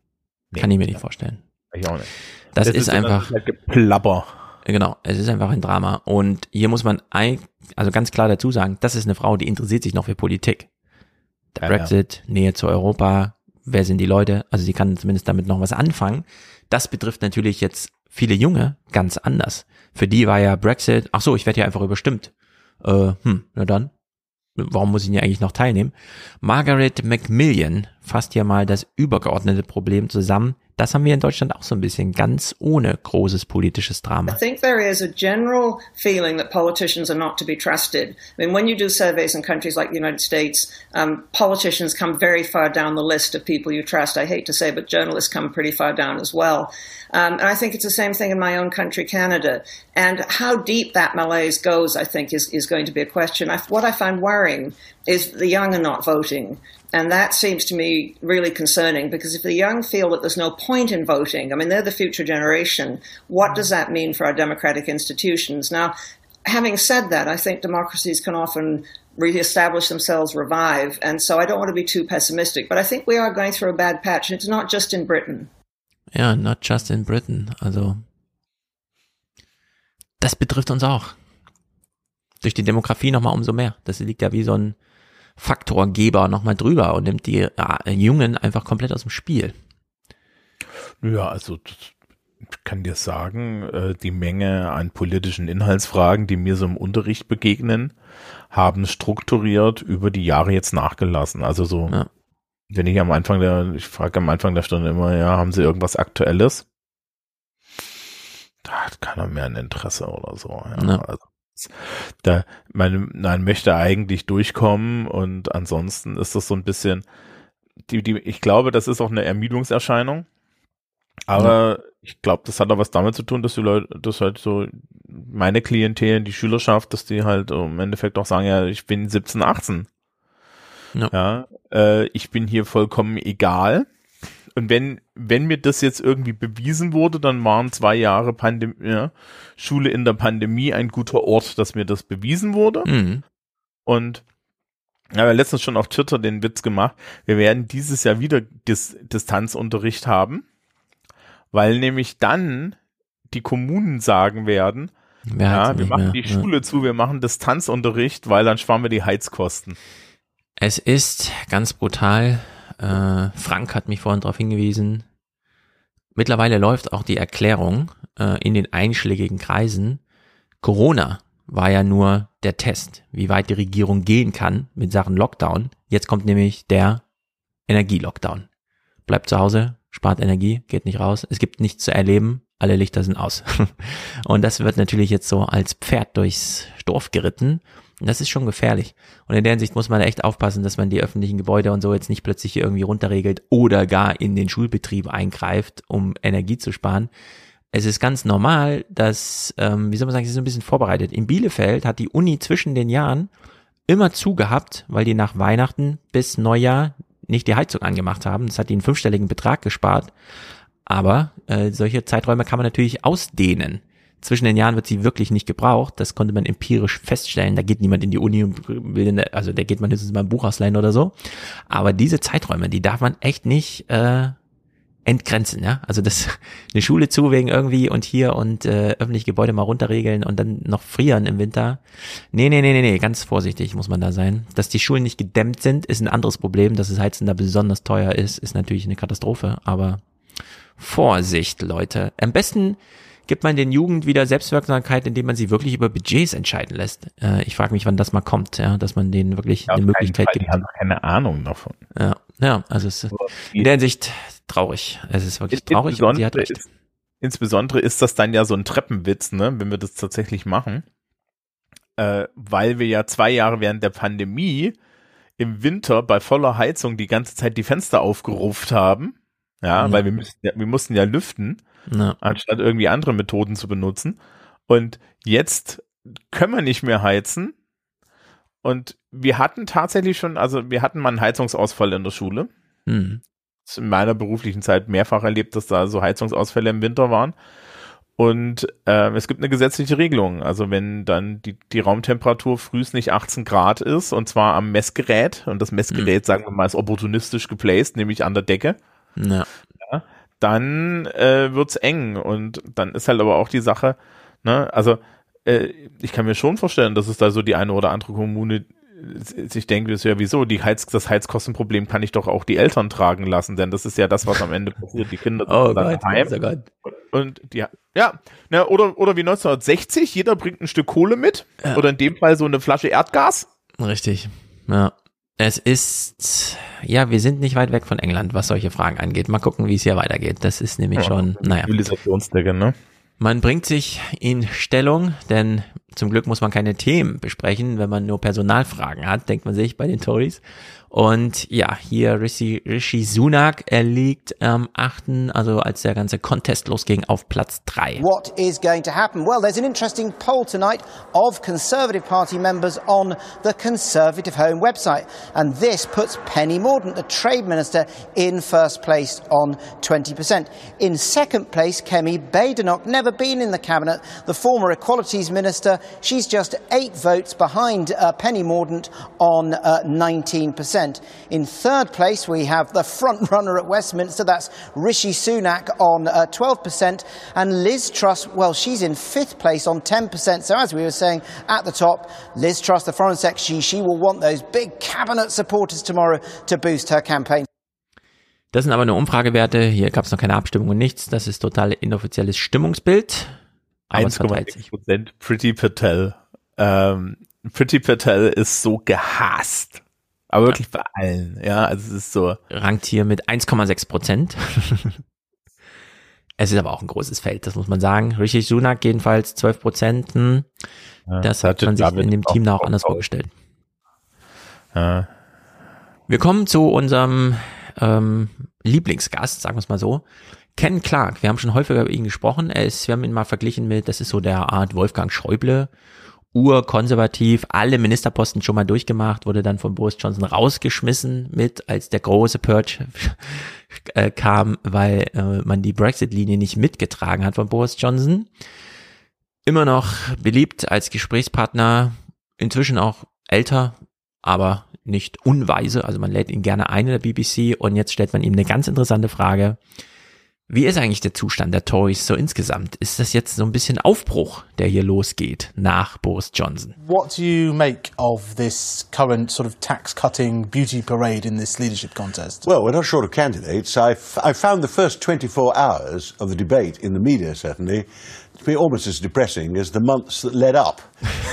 Kann ich mir nicht vorstellen. Ich auch nicht. Das, Das ist, ist immer einfach halt Geplapper. Genau, es ist einfach ein Drama. Und hier muss man ein, also ganz klar dazu sagen, das ist eine Frau, die interessiert sich noch für Politik. Der Ja, ja. Brexit, Nähe zu Europa, wer sind die Leute? Also sie kann zumindest damit noch was anfangen. Das betrifft natürlich jetzt viele Junge ganz anders. Für die war ja Brexit, ach so, ich werde ja einfach überstimmt. Äh, hm, na dann. Warum muss ich denn eigentlich noch teilnehmen? Margaret Macmillan fasst hier mal das übergeordnete Problem zusammen. Das haben wir in Deutschland auch so ein bisschen ganz ohne großes politisches Drama. I think there is a general feeling that politicians are not to be trusted. I mean, when you do surveys in countries like the United States, um, politicians come very far down the list of people you trust. I hate to say, but journalists come pretty far down as well. Um, and I think it's the same thing in my own country, Canada. And how deep that malaise goes, I think, is, is going to be a question. I, what I find worrying is the young are not voting. And that seems to me really concerning because if the young feel that there's no point in voting, I mean, they're the future generation, what does that mean for our democratic institutions? Now, having said that, I think democracies can often re-establish themselves, revive, and so I don't want to be too pessimistic, but I think we are going through a bad patch, and it's not just in Britain. Ja, not just in Britain. Also, das betrifft uns auch. Durch die Demografie nochmal umso mehr. Das liegt ja wie so ein Faktorgeber nochmal drüber und nimmt die äh, Jungen einfach komplett aus dem Spiel. Ja, also ich kann dir sagen, äh, die Menge an politischen Inhaltsfragen, die mir so im Unterricht begegnen, haben strukturiert über die Jahre jetzt nachgelassen. Also so, wenn ich am Anfang der, ich frage am Anfang der Stunde immer, ja, haben Sie irgendwas Aktuelles? Da hat keiner mehr ein Interesse oder so. Ja. Ja. Also, da, man, man möchte eigentlich durchkommen und ansonsten ist das so ein bisschen, die, die, ich glaube, das ist auch eine Ermüdungserscheinung. Aber ich glaube, das hat auch was damit zu tun, dass die Leute, dass halt so meine Klientel, die Schülerschaft, dass die halt im Endeffekt auch sagen, ja, ich bin 17, 18. Ja. äh, ich bin hier vollkommen egal. Und wenn, wenn mir das jetzt irgendwie bewiesen wurde, dann waren zwei Jahre Pandemie, ja, Schule in der Pandemie ein guter Ort, dass mir das bewiesen wurde. Mhm. Und ich habe ja letztens schon auf Twitter den Witz gemacht, wir werden dieses Jahr wieder Dis Distanzunterricht haben, weil nämlich dann die Kommunen sagen werden, Wer ja, wir machen mehr, die ja. Schule zu, wir machen Distanzunterricht, weil dann sparen wir die Heizkosten. Es ist ganz brutal. Äh, Frank hat mich vorhin darauf hingewiesen. Mittlerweile läuft auch die Erklärung äh, in den einschlägigen Kreisen. Corona war ja nur der Test, wie weit die Regierung gehen kann mit Sachen Lockdown. Jetzt kommt nämlich der Energielockdown. Bleibt zu Hause, spart Energie, geht nicht raus. Es gibt nichts zu erleben. Alle Lichter sind aus. Und das wird natürlich jetzt so als Pferd durchs Dorf geritten. Das ist schon gefährlich. Und in der Hinsicht muss man echt aufpassen, dass man die öffentlichen Gebäude und so jetzt nicht plötzlich irgendwie runterregelt oder gar in den Schulbetrieb eingreift, um Energie zu sparen. Es ist ganz normal, dass, ähm, wie soll man sagen, sie ist ein bisschen vorbereitet. In Bielefeld hat die Uni zwischen den Jahren immer zugehabt, weil die nach Weihnachten bis Neujahr nicht die Heizung angemacht haben. Das hat die einen fünfstelligen Betrag gespart. Aber äh, solche Zeiträume kann man natürlich ausdehnen. Zwischen den Jahren wird sie wirklich nicht gebraucht. Das konnte man empirisch feststellen. Da geht niemand in die Uni und will, also da geht man höchstens mal ein Buch ausleihen oder so. Aber diese Zeiträume, die darf man echt nicht äh, entgrenzen, ja. Also das eine Schule zu wegen irgendwie und hier und äh, öffentliche Gebäude mal runterregeln und dann noch frieren im Winter. Nee, nee, nee, nee, nee, ganz vorsichtig muss man da sein. Dass die Schulen nicht gedämmt sind, ist ein anderes Problem. Dass das Heizen da besonders teuer ist, ist natürlich eine Katastrophe. Aber Vorsicht, Leute. Am besten gibt man den Jugend wieder Selbstwirksamkeit, indem man sie wirklich über Budgets entscheiden lässt. Äh, ich frage mich, wann das mal kommt, ja, dass man denen wirklich Ja, eine Möglichkeit Fall, gibt. Die haben doch keine Ahnung davon. Ja, ja, also es ist in der Hinsicht traurig. Es ist wirklich traurig und sie hat Insbesondere recht. ist, insbesondere ist das dann ja so ein Treppenwitz, ne, wenn wir das tatsächlich machen. Äh, weil wir ja zwei Jahre während der Pandemie im Winter bei voller Heizung die ganze Zeit die Fenster aufgeruft haben. Ja, Ja. weil wir müssten ja, wir mussten ja lüften, Ja. anstatt irgendwie andere Methoden zu benutzen. Und jetzt können wir nicht mehr heizen. Und wir hatten tatsächlich schon, also wir hatten mal einen Heizungsausfall in der Schule. Hm. Das in meiner beruflichen Zeit mehrfach erlebt, dass da so Heizungsausfälle im Winter waren. Und äh, es gibt eine gesetzliche Regelung. Also wenn dann die, die Raumtemperatur frühs nicht 18 Grad ist, und zwar am Messgerät, und das Messgerät, sagen wir mal, ist opportunistisch geplaced, nämlich an der Decke, Ja. Ja, dann äh, wird's eng. Und dann ist halt aber auch die Sache, ne, also äh, ich kann mir schon vorstellen, dass es da so die eine oder andere Kommune äh, sich denkt, ist ja wieso, die Heiz, das Heizkostenproblem kann ich doch auch die Eltern tragen lassen, denn das ist ja das, was am Ende passiert. Die Kinder sind Oh dann Gott, daheim. oh Gott. Und die, ja, ne, oder, oder wie 1960, jeder bringt ein Stück Kohle mit. Oder in dem Fall so eine Flasche Erdgas. Richtig. Ja. Es ist, ja, wir sind nicht weit weg von England, was solche Fragen angeht. Mal gucken, wie es hier weitergeht. Das ist nämlich Ja, schon, naja. Zivilisationsdecke, ne? Man bringt sich in Stellung, denn zum Glück muss man keine Themen besprechen. Wenn man nur Personalfragen hat, denkt man sich bei den Tories. Und ja, hier Rishi, Rishi Sunak, er liegt am 8., also als der ganze Contest losging, auf Platz 3. What is going to happen? Well, there's an interesting poll tonight of Conservative Party members on the Conservative Home website. And this puts Penny Mordaunt, the Trade Minister, in first place on 20%. In second place, Kemi Badenoch, never been in the Cabinet, the former Equalities Minister. She's just eight votes behind uh, Penny Mordaunt on uh, 19%. In third place, we have the front runner at Westminster, that's Rishi Sunak on uh, 12%, and Liz Truss, well, she's in fifth place on 10%. So, as we were saying at the top, Liz Truss, the Foreign Secretary, she will want those big cabinet supporters tomorrow to boost her campaign. Das sind aber nur Umfragewerte. Hier gab es noch keine Abstimmung und nichts. Das ist total inoffizielles Stimmungsbild. Aber es verteilt sich. 1,6 Prozent Pretty Patel. Ähm, Pretty Patel ist so gehasst. Aber wirklich bei allen, ja, also es ist so. Rankt hier mit 1,6 Prozent. es ist aber auch ein großes Feld, das muss man sagen. Rishi Sunak jedenfalls 12 Prozent. Hm. Ja, das hat hatte man sich in dem Team da auch anders vorgestellt. Ja. Wir kommen zu unserem ähm, Lieblingsgast, sagen wir es mal so. Ken Clark. Wir haben schon häufiger über ihn gesprochen. Er ist, wir haben ihn mal verglichen mit, das ist so der Art Wolfgang Schäuble, urkonservativ, alle Ministerposten schon mal durchgemacht, wurde dann von Boris Johnson rausgeschmissen mit, als der große Purge äh, kam, weil äh, man die Brexit-Linie nicht mitgetragen hat von Boris Johnson. Immer noch beliebt als Gesprächspartner, inzwischen auch älter, aber nicht unweise. Also man lädt ihn gerne ein in der BBC und jetzt stellt man ihm eine ganz interessante Frage. Wie ist eigentlich der Zustand der Tories so insgesamt? Ist das jetzt so ein bisschen Aufbruch, der hier losgeht nach Boris Johnson? What do you make of this current sort of tax cutting beauty parade in this leadership contest? Well, we're not short of candidates. I, I found the first 24 hours of the debate in the media, certainly, to be almost as depressing as the months that led up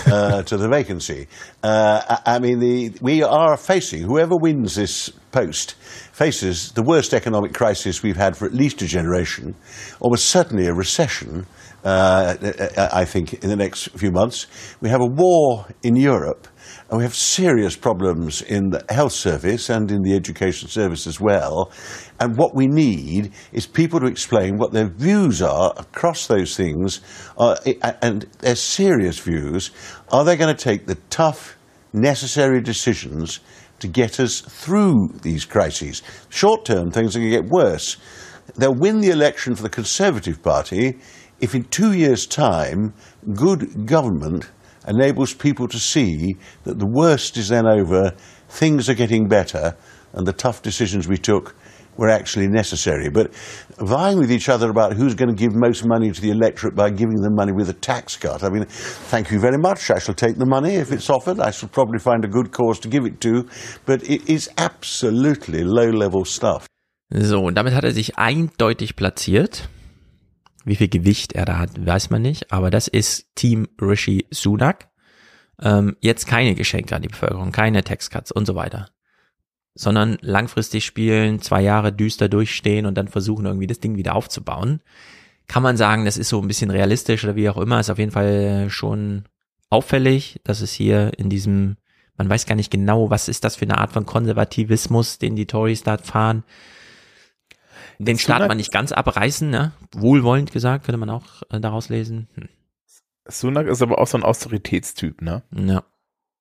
uh, to the vacancy. Uh, I, I mean, the, we are facing, whoever wins this post, faces the worst economic crisis we've had for at least a generation, almost certainly a recession. Uh, I I think in the next few months, we have a war in Europe, and we have serious problems in the health service and in the education service as well. And what we need is people to explain what their views are across those things, uh, and their serious views. Are they going to take the tough, necessary decisions to get us through these crises? Short term, things are going to get worse. They'll win the election for the Conservative Party if in two years' time, good government enables people to see that the worst is then over, things are getting better, and the tough decisions we took were actually necessary. But vying with each other about who's going to give most money to the electorate by giving them money with a tax cut, I mean, thank you very much. I shall take the money if it's offered. I shall probably find a good cause to give it to. But it is absolutely low level stuff. So, und damit hat er sich eindeutig platziert. Wie viel Gewicht er da hat, weiß man nicht, aber das ist Team Rishi Sunak. Ähm, jetzt keine Geschenke an die Bevölkerung, keine Taxcuts und so weiter. Sondern langfristig spielen, zwei Jahre düster durchstehen und dann versuchen irgendwie das Ding wieder aufzubauen. Kann man sagen, das ist so ein bisschen realistisch oder wie auch immer, ist auf jeden Fall schon auffällig, dass es hier in diesem, man weiß gar nicht genau, was ist das für eine Art von Konservativismus, den die Tories da fahren den Staat man nicht ganz abreißen, ne? Wohlwollend gesagt, könnte man auch äh, daraus lesen. Hm. Sunak ist aber auch so ein Austeritätstyp, ne? Ja.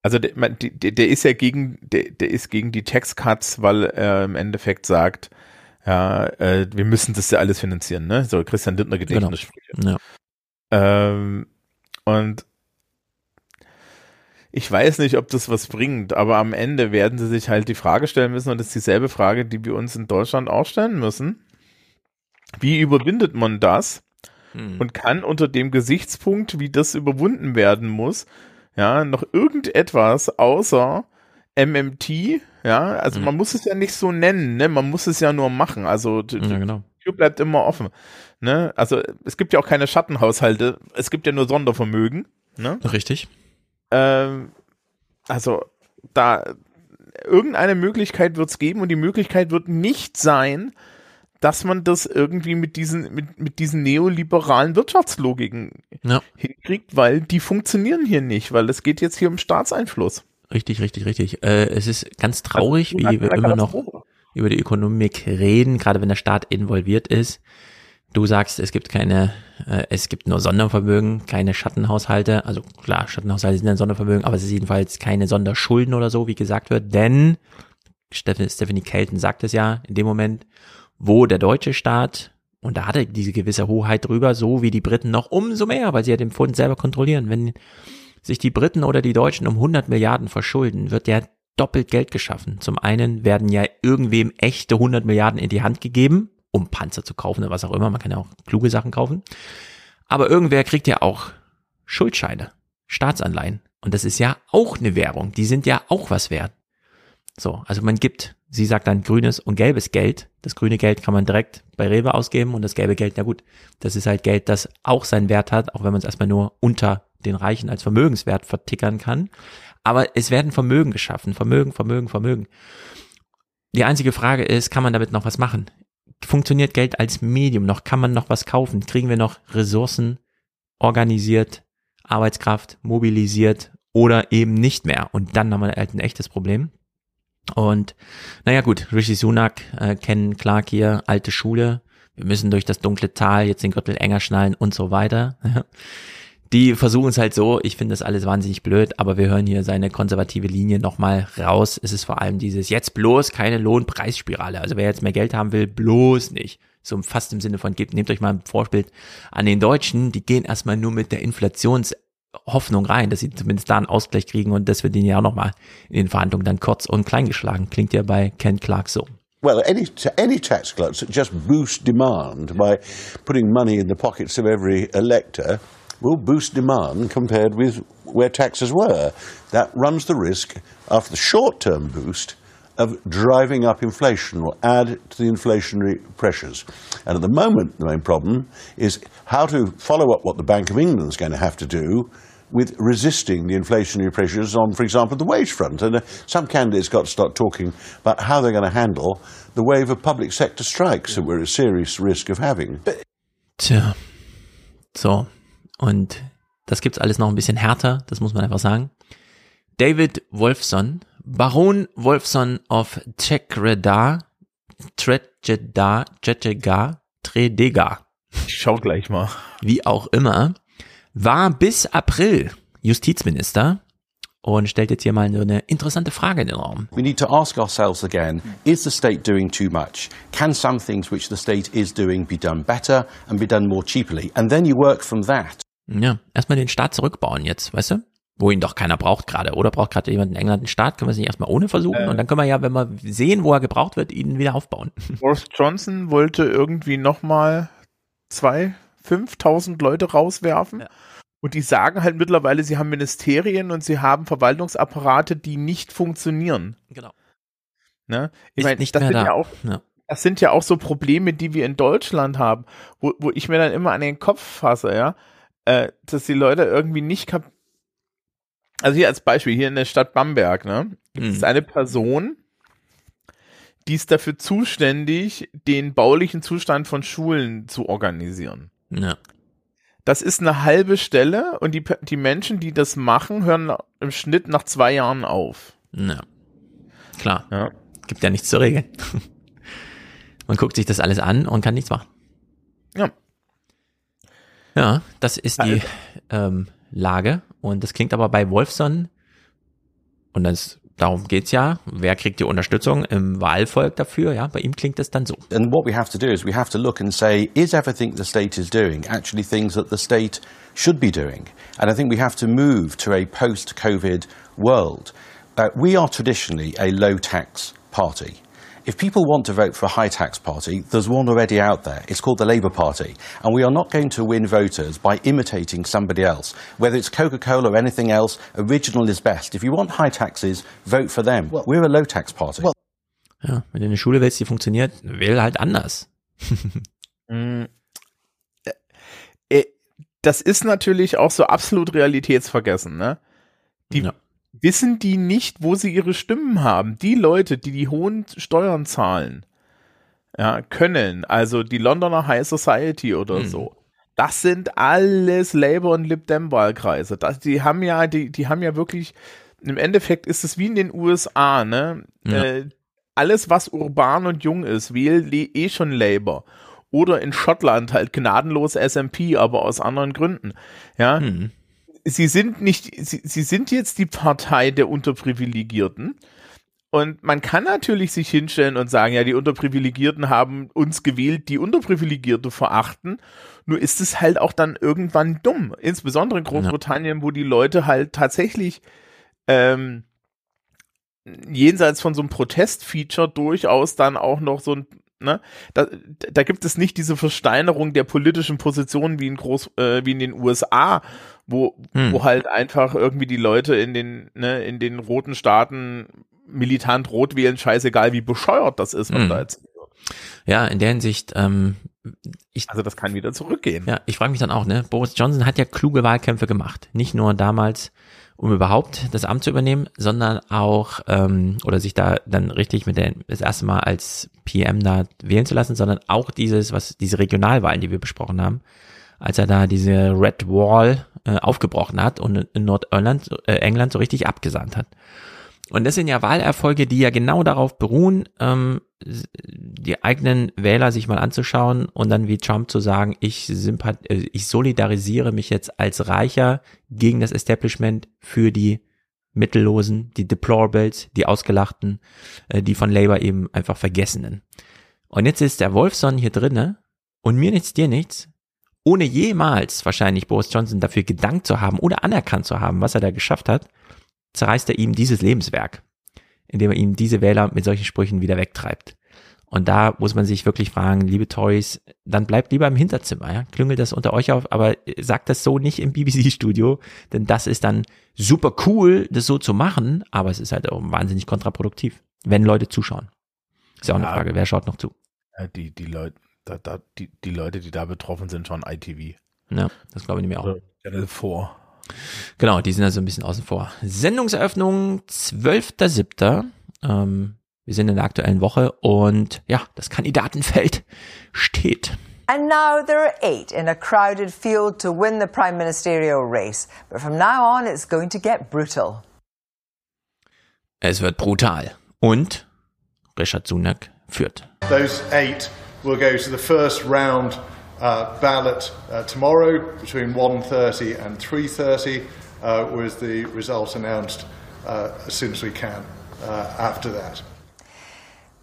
Also der, der, der ist ja gegen, der, der ist gegen die Tax Cuts, weil er im Endeffekt sagt, ja, äh, wir müssen das ja alles finanzieren, ne? So Christian Lindner Gedächtnissprüche. Genau. Ja. Ähm, und ich weiß nicht, ob das was bringt, aber am Ende werden sie sich halt die Frage stellen müssen und das ist dieselbe Frage, die wir uns in Deutschland auch stellen müssen. Wie überwindet man das? Hm. Und kann unter dem Gesichtspunkt, wie das überwunden werden muss, ja, noch irgendetwas außer MMT, ja, also Hm. man muss es ja nicht so nennen, ne, man muss es ja nur machen, also die Ja, genau. Tür bleibt immer offen, ne, also es gibt ja auch keine Schattenhaushalte, es gibt ja nur Sondervermögen, ne. Richtig. Ähm, also da irgendeine Möglichkeit wird es geben und die Möglichkeit wird nicht sein, dass man das irgendwie mit diesen, mit, mit diesen neoliberalen Wirtschaftslogiken Ja. hinkriegt, weil die funktionieren hier nicht, weil es geht jetzt hier um Staatseinfluss. Richtig, richtig, richtig. Äh, es ist ganz traurig, Also, wie wir immer noch über die Ökonomik reden, gerade wenn der Staat involviert ist. Du sagst, es gibt keine, äh, es gibt nur Sondervermögen, keine Schattenhaushalte. Also klar, Schattenhaushalte sind ein Sondervermögen, aber es ist jedenfalls keine Sonderschulden oder so, wie gesagt wird, denn Stephanie Kelton sagt es ja in dem Moment, wo der deutsche Staat, und da hat er diese gewisse Hoheit drüber, so wie die Briten noch umso mehr, weil sie ja den Pfund selber kontrollieren. Wenn sich die Briten oder die Deutschen um 100 Milliarden verschulden, wird ja doppelt Geld geschaffen. Zum einen werden ja irgendwem echte 100 Milliarden in die Hand gegeben, um Panzer zu kaufen oder was auch immer. Man kann ja auch kluge Sachen kaufen. Aber irgendwer kriegt ja auch Schuldscheine, Staatsanleihen. Und das ist ja auch eine Währung. Die sind ja auch was wert. So, also man gibt, sie sagt dann grünes und gelbes Geld. Das grüne Geld kann man direkt bei Rewe ausgeben und das gelbe Geld, na gut, das ist halt Geld, das auch seinen Wert hat, auch wenn man es erstmal nur unter den Reichen als Vermögenswert vertickern kann. Aber es werden Vermögen geschaffen. Vermögen, Vermögen, Vermögen. Die einzige Frage ist, kann man damit noch was machen? Funktioniert Geld als Medium noch? Kann man noch was kaufen? Kriegen wir noch Ressourcen organisiert, Arbeitskraft mobilisiert oder eben nicht mehr? Und dann haben wir halt ein echtes Problem. Und naja gut, Rishi Sunak, äh, Ken Clark hier, alte Schule. Wir müssen durch das dunkle Tal jetzt den Gürtel enger schnallen und so weiter. Die versuchen es halt so, ich finde das alles wahnsinnig blöd, aber wir hören hier seine konservative Linie nochmal raus. Es ist vor allem dieses, jetzt bloß keine Lohnpreisspirale. Also wer jetzt mehr Geld haben will, bloß nicht. So fast im Sinne von, gebt, nehmt euch mal ein Vorbild an den Deutschen, die gehen erstmal nur mit der Inflationshoffnung rein, dass sie zumindest da einen Ausgleich kriegen und das wird ihnen ja auch nochmal in den Verhandlungen dann kurz und klein geschlagen. Klingt ja bei Ken Clark so. Well, any any tax cuts that just boost demand by putting money in the pockets of every elector will boost demand compared with where taxes were. That runs the risk, after the short-term boost, of driving up inflation or add to the inflationary pressures. And at the moment, the main problem is how to follow up what the Bank of England is going to have to do with resisting the inflationary pressures on, for example, the wage front. And uh, some candidates got to start talking about how they're going to handle the wave of public sector strikes that we're at serious risk of having. Tja, so. Und das gibt's alles noch ein bisschen härter, das muss man einfach sagen. David Wolfson, Baron Wolfson of Tchekreda, Tretjeda, Tretjega, Tredega. Ich schau gleich mal. Wie auch immer, war bis April Justizminister und stellt jetzt hier mal so eine interessante Frage in den Raum. We need to ask ourselves again is the state doing too much? Can some things which the state is doing be done better and be done more cheaply? And then you work from that. Ja, erstmal den Staat zurückbauen jetzt, weißt du? Wo ihn doch keiner braucht gerade. Oder braucht gerade jemand in England einen Staat? Können wir es nicht erstmal ohne versuchen? Äh. Und dann können wir ja, wenn wir sehen, wo er gebraucht wird, ihn wieder aufbauen. Boris Johnson wollte irgendwie nochmal zwei, 5000 Leute rauswerfen. Und die sagen halt mittlerweile, sie haben Ministerien und sie haben Verwaltungsapparate, die nicht funktionieren. Genau. Ne? Ich Ist meine, das sind da. ja auch, Ja. das sind ja auch so Probleme, die wir in Deutschland haben, wo, wo ich mir dann immer an den Kopf fasse, ja, äh, dass die Leute irgendwie nicht kap also hier als Beispiel, hier in der Stadt Bamberg, ne, gibt es eine Person, die ist dafür zuständig, den baulichen Zustand von Schulen zu organisieren. Ja. Das ist eine halbe Stelle und die, die Menschen, die das machen, hören im Schnitt nach zwei Jahren auf. Ja. Klar. Ja. Gibt ja nichts zu regeln. Man guckt sich das alles an und kann nichts machen. Ja. Ja, das ist die ähm, Lage. Und das klingt aber bei Wolfson, und das, darum geht's ja, wer kriegt die Unterstützung im Wahlvolk dafür? Ja, bei ihm klingt das dann so. And what we have to do is we have to look and say, is everything the state is doing actually things that the state should be doing? And I think we have to move to a post COVID world. Uh, we are traditionally a low tax party. If people want to vote for a high tax party, there's one already out there. It's called the Labour Party. And we are not going to win voters by imitating somebody else. Whether it's Coca Cola or anything else, original is best. If you want high taxes, vote for them. Well, We're a low tax party. Well, Ja, wenn du eine Schule willst, die funktioniert, wähl halt anders. Mm. Äh, Das ist natürlich auch so absolut realitätsvergessen, ne? Die wissen die nicht, wo sie ihre Stimmen haben. Die Leute, die die hohen Steuern zahlen, ja, können, also die Londoner High Society oder so. Das sind alles Labour und Lib Dem Wahlkreise. Das, die haben ja, die, die haben ja wirklich, im Endeffekt ist es wie in den USA, ne? Ja. Äh, alles, was urban und jung ist, wählt eh schon Labour. Oder in Schottland halt gnadenlos SMP, aber aus anderen Gründen. Ja. Sie sind nicht, sie, sie sind jetzt die Partei der Unterprivilegierten. Und man kann natürlich sich hinstellen und sagen, ja, die Unterprivilegierten haben uns gewählt, die Unterprivilegierte verachten. Nur ist es halt auch dann irgendwann dumm. Insbesondere in Großbritannien, wo die Leute halt tatsächlich ähm, jenseits von so einem Protestfeature durchaus dann auch noch so ein Ne? Da, da gibt es nicht diese Versteinerung der politischen Positionen wie in Groß, äh, wie in den USA, wo, Hm. wo halt einfach irgendwie die Leute in den, ne, in den roten Staaten militant rot wählen, scheißegal wie bescheuert das ist, was Hm. da jetzt. Ja, in der Hinsicht, ähm, ich, also das kann wieder zurückgehen. Ja, ich frage mich dann auch, ne? Boris Johnson hat ja kluge Wahlkämpfe gemacht. Nicht nur damals, um überhaupt das Amt zu übernehmen, sondern auch, ähm, oder sich da dann richtig mit der, das erste Mal als PM da wählen zu lassen, sondern auch dieses, was, diese Regionalwahlen, die wir besprochen haben, als er da diese Red Wall äh, aufgebrochen hat und in Nordirland, äh, England so richtig abgesandt hat. Und das sind ja Wahlerfolge, die ja genau darauf beruhen, ähm, die eigenen Wähler sich mal anzuschauen und dann wie Trump zu sagen, ich, sympath äh, ich solidarisiere mich jetzt als Reicher gegen das Establishment für die Mittellosen, die Deplorables, die Ausgelachten, äh, die von Labour eben einfach Vergessenen. Und jetzt ist der Wolfson hier drinne und mir nichts, dir nichts, ohne jemals wahrscheinlich Boris Johnson dafür gedankt zu haben oder anerkannt zu haben, was er da geschafft hat, zerreißt er ihm dieses Lebenswerk, indem er ihm diese Wähler mit solchen Sprüchen wieder wegtreibt. Und da muss man sich wirklich fragen, liebe Toys, dann bleibt lieber im Hinterzimmer, ja? klüngelt das unter euch auf, aber sagt das so nicht im BBC-Studio, denn das ist dann super cool, das so zu machen, aber es ist halt auch wahnsinnig kontraproduktiv, wenn Leute zuschauen. Ist ja auch eine. Frage, wer schaut noch zu? Die, die Leute, da, da, die, die Leute, die da betroffen sind, schon ITV. Ja, das glaube ich mir auch. Channel 4. Genau, die sind also ein bisschen außen vor. Sendungseröffnung 12.07. Ähm, wir sind in der aktuellen Woche und ja, das Kandidatenfeld steht. And now there are eight in a crowded field to win the prime ministerial race. But from now on, it's going to get brutal. Es wird brutal. Und Richard Sunak führt. Those eight will go to the first round uh, ballot uh, tomorrow between 1.30 and 3.30 uh, with the result announced uh, as soon as we can uh, after that.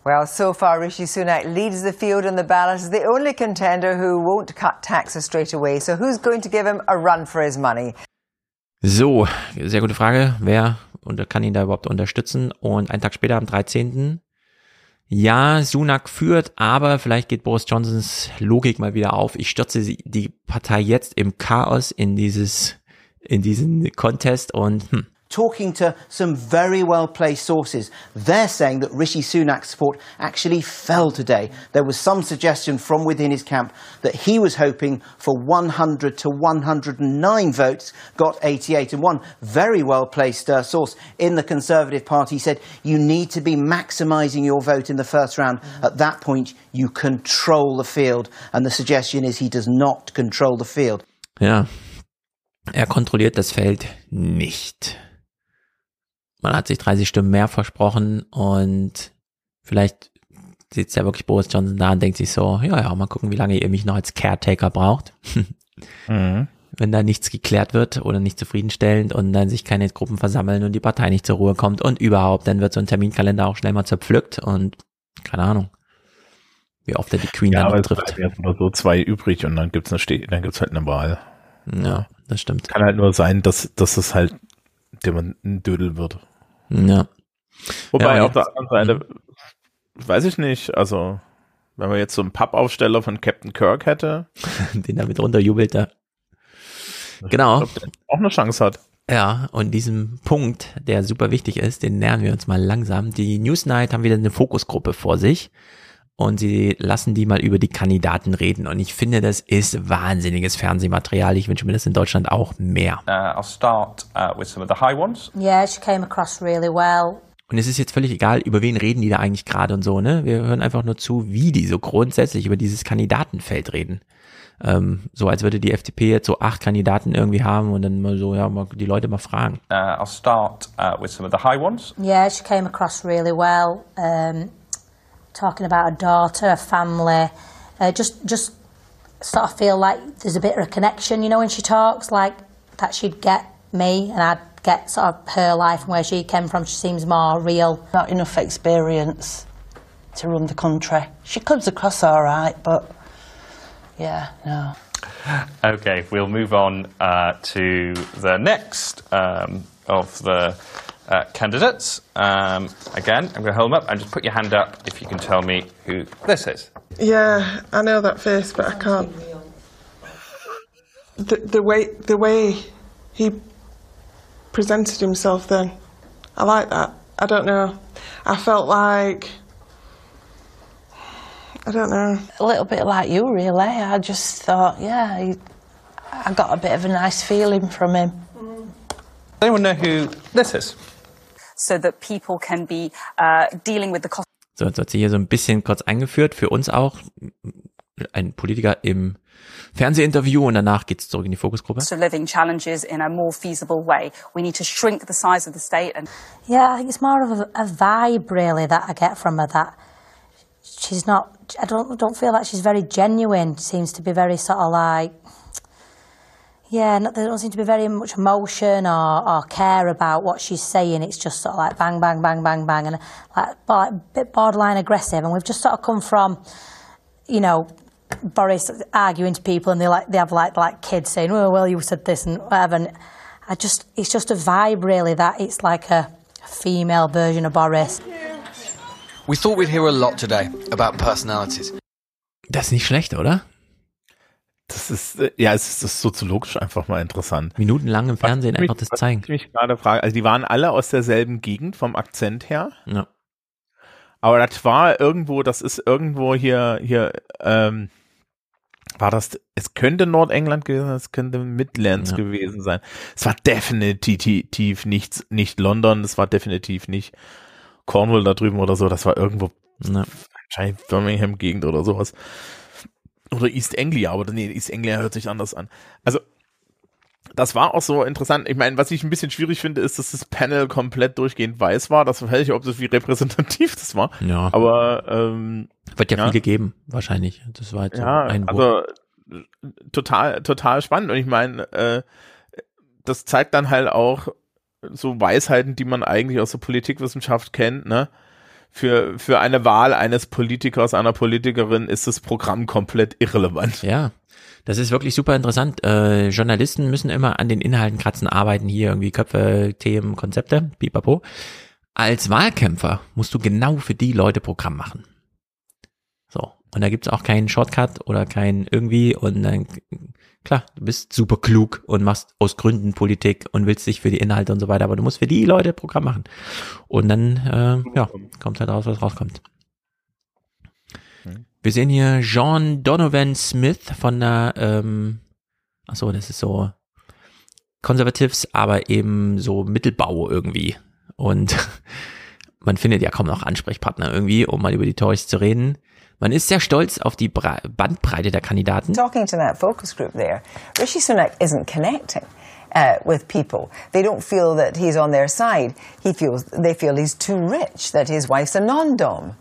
Well, so far, Rishi Sunak leads the field in the ballot as the only contender who won't cut taxes straight away. So, who's going to give him a run for his money? So, sehr gute Frage. Wer und kann ihn da überhaupt unterstützen? Und einen Tag später, am 13. Ja, Sunak führt, aber vielleicht geht Boris Johnsons Logik mal wieder auf. Ich stürze die Partei jetzt im Chaos in dieses, in diesen Contest und hm, talking to some very well placed sources, they're saying that Rishi Sunak's support actually fell today. There was some suggestion from within his camp that he was hoping for 100 to 109 votes, got 88. And one very well placed uh, source in the Conservative Party said, You need to be maximising your vote in the first round. At that point, you control the field. And the suggestion is he does not control the field. ja, er kontrolliert das Feld nicht. Man hat sich 30 Stimmen mehr versprochen und vielleicht sitzt ja wirklich Boris Johnson da und denkt sich so, ja, ja, mal gucken, wie lange ihr mich noch als Caretaker braucht. Mhm. Wenn da nichts geklärt wird oder nicht zufriedenstellend und dann sich keine Gruppen versammeln und die Partei nicht zur Ruhe kommt und überhaupt, dann wird so ein Terminkalender auch schnell mal zerpflückt und keine Ahnung, wie oft er die Queen Ja, dann noch es trifft. jetzt nur so zwei übrig und dann gibt's eine Ste dann gibt's halt eine Wahl. Ja, das stimmt. Kann halt nur sein, dass, dass es halt der ein Dödel wird. Ja. Wobei Ja, auf der anderen Seite, weiß ich nicht, also wenn man jetzt so einen Pappaufsteller von Captain Kirk hätte, den damit runterjubelt da. Genau. glaub, auch eine Chance hat. Ja, und diesem Punkt, der super wichtig ist, den nähern wir uns mal langsam. Die Newsnight haben wieder eine Fokusgruppe vor sich und sie lassen die mal über die Kandidaten reden. Und ich finde, das ist wahnsinniges Fernsehmaterial. Ich wünsche mir das in Deutschland auch mehr. Uh, I'll start uh, with some of the high ones. Yeah, she came across really well. Und es ist jetzt völlig egal, über wen reden die da eigentlich gerade und so, ne? Wir hören einfach nur zu, wie die so grundsätzlich über dieses Kandidatenfeld reden. Ähm, so als würde die FDP jetzt so acht Kandidaten irgendwie haben und dann mal so, ja, mal die Leute mal fragen. Uh, I'll start uh, with some of the high ones. Yeah, she came across really well. Um, talking about a daughter, her family, uh, just just sort of feel like there's a bit of a connection, you know, when she talks, like that she'd get me and I'd get sort of her life and where she came from. She seems more real. Not enough experience to run the country. She comes across all right, but yeah, no. Okay, we'll move on uh, to the next um, of the uh, candidates. Um, again, I'm going to hold them up and just put your hand up if you can tell me who this is. Yeah, I know that face, but I can't. The, the way the way he presented himself then, I like that. I don't know. I felt like I don't know. A little bit like you, really. I just thought, yeah, he, I got a bit of a nice feeling from him. Does anyone know who this is? So that people can be uh, dealing with the cost. So, jetzt hat sie hier so ein bisschen kurz eingeführt, für uns auch, ein Politiker im Fernsehinterview und danach geht's zurück in die Fokusgruppe. of living challenges in a more feasible way. We need to shrink the size of the state and Yeah, I think it's more of a, a vibe really that I get from her. That she's not. I don't don't feel like she's very genuine. Seems to be very sort of like. Yeah, not, there don't seem to be very much emotion or, or care about what she's saying. It's just sort of like bang, bang, bang, bang, bang, and like, like a bit borderline aggressive. And we've just sort of come from, you know, Boris arguing to people, and they like they have like like kids saying, "Oh, well, you said this and whatever." And I just, it's just a vibe really that it's like a female version of Boris. We thought we'd hear a lot today about personalities. Das ist nicht schlecht, oder? Das ist, äh, ja, es ist, das ist soziologisch einfach mal interessant. Minutenlang im Fernsehen Was mich- einfach das was zeigen. Ich mich gerade frage, also die waren alle aus derselben Gegend vom Akzent her. Ja. Aber das war irgendwo, das ist irgendwo hier, hier, ähm, war das, es könnte Nordengland gewesen sein, es könnte Midlands Ja. gewesen sein. Es war definitiv nicht, nicht London, es war definitiv nicht Cornwall da drüben oder so, das war irgendwo Ja. wahrscheinlich Birmingham-Gegend oder sowas. Oder East Anglia, aber nee, East Anglia hört sich anders an. Also, das war auch so interessant. Ich meine, was ich ein bisschen schwierig finde, ist, dass das Panel komplett durchgehend weiß war. Das weiß ich, ob das wie repräsentativ das war. Ja. Aber ähm, Wird ja, Ja. viel gegeben, wahrscheinlich. Das war jetzt so ja, ein Wurf. also total, total spannend. Und ich meine, äh, das zeigt dann halt auch so Weisheiten, die man eigentlich aus der Politikwissenschaft kennt, ne? Für, für eine Wahl eines Politikers, einer Politikerin ist das Programm komplett irrelevant. Ja, das ist wirklich super interessant. Äh, Journalisten müssen immer an den Inhalten kratzen, arbeiten hier irgendwie Köpfe, Themen, Konzepte, pipapo. Als Wahlkämpfer musst du genau für die Leute Programm machen. So. Und da gibt's auch keinen Shortcut oder kein irgendwie und dann, klar, du bist super klug und machst aus Gründen Politik und willst dich für die Inhalte und so weiter, aber du musst für die Leute Programm machen. Und dann, äh, ja, kommt halt raus, was rauskommt. Wir sehen hier John Donovan Smith von der, ähm, ach so, das ist so Conservatives, aber eben so Mittelbau irgendwie. Und man findet ja kaum noch Ansprechpartner irgendwie, um mal über die Tories zu reden. Man ist sehr stolz auf die Bra Bandbreite der Kandidaten. Talking to that focus group there, Rishi Sunak isn't connecting. Uh, with people, they don't feel that he's on their side. He feels they feel he's too rich, that his wife's a non-dom.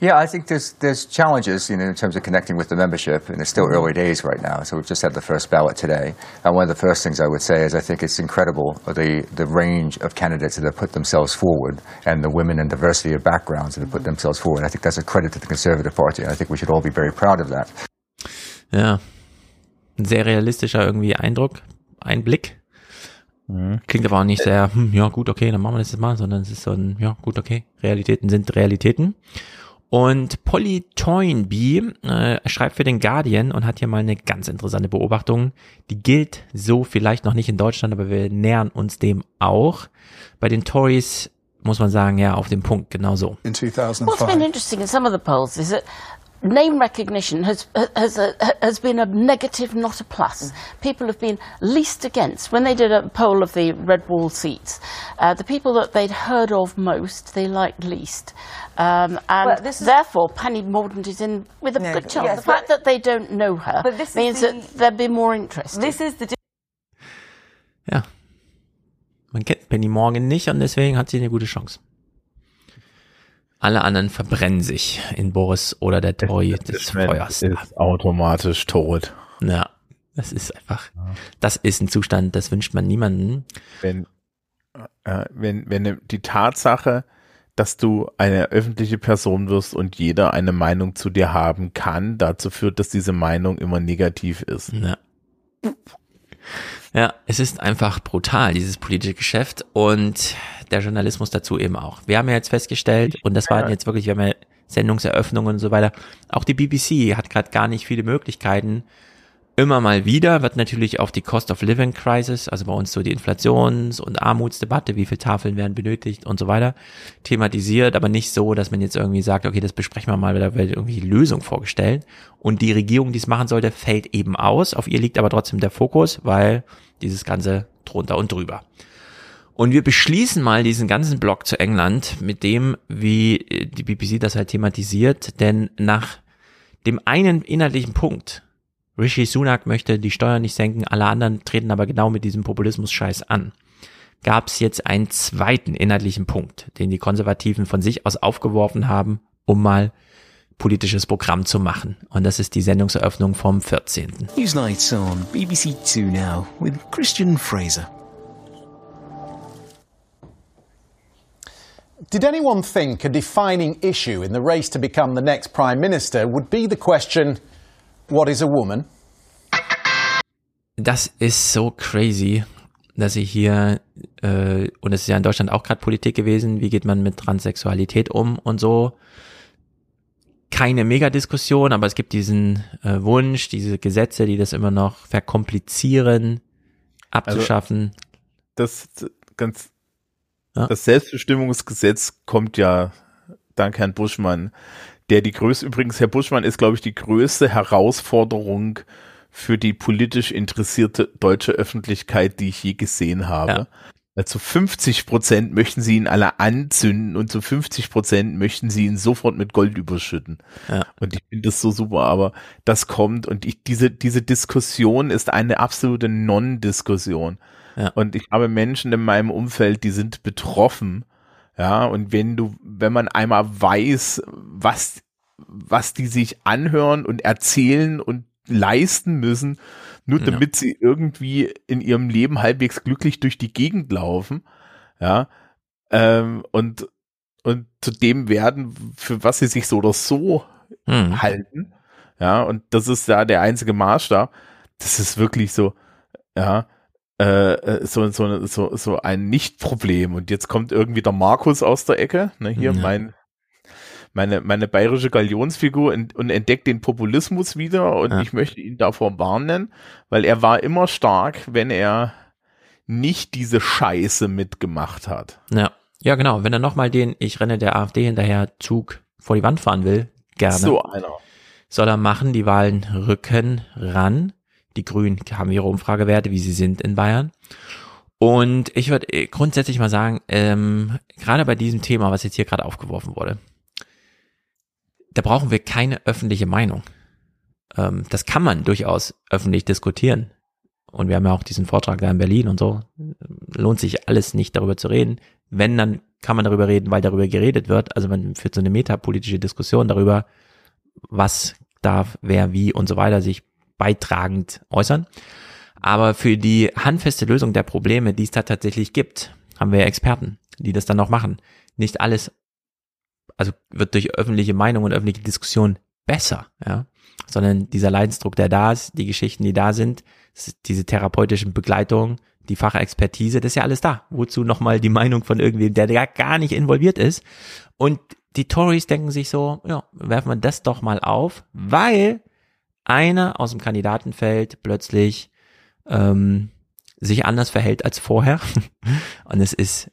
Yeah, I think there's there's challenges, you know, in terms of connecting with the membership, and it's still mm-hmm. early days right now. So we've just had the first ballot today, and one of the first things I would say is I think it's incredible the the range of candidates that have put themselves forward, and the women and diversity of backgrounds that have put mm-hmm. themselves forward. I think that's a credit to the Conservative Party, and I think we should all be very proud of that. Ja, ein sehr realistischer irgendwie Eindruck, Einblick. Mhm. Klingt aber auch nicht sehr, hm, ja gut, okay, dann machen wir das jetzt mal, sondern es ist so ein, ja gut, okay, Realitäten sind Realitäten. Und Polly Toynbee äh, schreibt für den Guardian und hat hier mal eine ganz interessante Beobachtung. Die gilt so vielleicht noch nicht in Deutschland, aber wir nähern uns dem auch. Bei den Tories muss man sagen, ja, auf dem Punkt, genau so. In 2005. What's been interesting in some of the polls is that name recognition has has a, has been a negative, not a plus. People have been least against when they did a poll of the red wall seats. Uh, the people that they'd heard of most, they liked least, um, and therefore Penny Mordaunt is in with a No, good chance. yes, the fact that they don't know her means the- that they'll be more interested. This is the Ja. Man kennt Penny Morgan nicht und deswegen hat sie eine gute Chance. Alle anderen verbrennen sich in Boris oder der Tory des Feuers. Ist automatisch tot. Ja, das ist einfach, das ist ein Zustand, das wünscht man niemanden. Wenn, äh, wenn, wenn die Tatsache, dass du eine öffentliche Person wirst und jeder eine Meinung zu dir haben kann, dazu führt, dass diese Meinung immer negativ ist. Ja. Ja, es ist einfach brutal, dieses politische Geschäft und der Journalismus dazu eben auch. Wir haben ja jetzt festgestellt, und das waren jetzt wirklich, wir haben ja Sendungseröffnungen und so weiter, auch die BBC hat gerade gar nicht viele Möglichkeiten. Immer mal wieder wird natürlich auf die Cost of Living Crisis, also bei uns so die Inflations- und Armutsdebatte, wie viele Tafeln werden benötigt und so weiter, thematisiert, aber nicht so, dass man jetzt irgendwie sagt, okay, das besprechen wir mal, da wird irgendwie Lösung vorgestellt. Und die Regierung, die es machen sollte, fällt eben aus. Auf ihr liegt aber trotzdem der Fokus, weil dieses Ganze drunter und drüber. Und wir beschließen mal diesen ganzen Block zu England mit dem, wie äh, die BBC das halt thematisiert, denn nach dem einen inhaltlichen Punkt, Rishi Sunak möchte die Steuern nicht senken, alle anderen treten aber genau mit diesem Populismus-Scheiß an, gab es jetzt einen zweiten inhaltlichen Punkt, den die Konservativen von sich aus aufgeworfen haben, um mal politisches Programm zu machen. Und das ist die Sendungseröffnung vom 14. Newsnight on BBC Two now with Christian Fraser. Did anyone think a defining issue in the race to become the next Prime Minister would be the question, what is a woman? Das ist so crazy, dass ich hier, äh, und es ist ja in Deutschland auch gerade Politik gewesen, wie geht man mit Transsexualität um und so. Keine Megadiskussion, aber es gibt diesen äh, Wunsch, diese Gesetze, die das immer noch verkomplizieren, abzuschaffen. Das ganz, das Selbstbestimmungsgesetz kommt ja dank Herrn Buschmann, der die größte, übrigens Herr Buschmann ist, glaube ich, die größte Herausforderung für die politisch interessierte deutsche Öffentlichkeit, die ich je gesehen habe. Weil Zu 50 Prozent möchten sie ihn alle anzünden und zu 50 Prozent möchten sie ihn sofort mit Gold überschütten. Ja. Und ich finde das so super, aber das kommt und ich, diese, diese Diskussion ist eine absolute Non-Diskussion. Ja. Und ich habe Menschen in meinem Umfeld, die sind betroffen. Ja, und wenn du, wenn man einmal weiß, was, was die sich anhören und erzählen und leisten müssen, nur Ja. damit sie irgendwie in ihrem Leben halbwegs glücklich durch die Gegend laufen, ja, ähm, und, und zu dem werden, für was sie sich so oder so Mhm. halten, ja, und das ist da der einzige Maßstab, das ist wirklich so, ja, äh, äh, so, so, so, so ein Nicht-Problem. Und jetzt kommt irgendwie der Markus aus der Ecke, ne, hier Ja. mein, meine, meine bayerische Galionsfigur und, und entdeckt den Populismus wieder und ich möchte ihn davor warnen, weil er war immer stark, wenn er nicht diese Scheiße mitgemacht hat. Ja, ja genau. Wenn er nochmal den Ich renne der AfD hinterher Zug vor die Wand fahren will, gerne. So einer. Soll er machen, die Wahlen rücken ran. Die Grünen haben ihre Umfragewerte, wie sie sind in Bayern. Und ich würde äh, grundsätzlich mal sagen, ähm, gerade bei diesem Thema, was jetzt hier gerade aufgeworfen wurde, da brauchen wir keine öffentliche Meinung. Ähm, das kann man durchaus öffentlich diskutieren. Und wir haben ja auch diesen Vortrag da in Berlin und so. Lohnt sich alles nicht darüber zu reden. Wenn, dann kann man darüber reden, weil darüber geredet wird. Also man führt so eine metapolitische Diskussion darüber, was darf, wer, wie und so weiter sich beitragend äußern. Aber für die handfeste Lösung der Probleme, die es da tatsächlich gibt, haben wir Experten, die das dann noch machen. Nicht alles, also wird durch öffentliche Meinung und öffentliche Diskussion besser, ja, sondern dieser Leidensdruck, der da ist, die Geschichten, die da sind, diese therapeutischen Begleitungen, die Fachexpertise, das ist ja alles da. Wozu nochmal die Meinung von irgendwem, der gar nicht involviert ist? Und die Tories denken sich so, ja, werfen wir das doch mal auf, weil einer aus dem Kandidatenfeld plötzlich ähm, sich anders verhält als vorher. Und es ist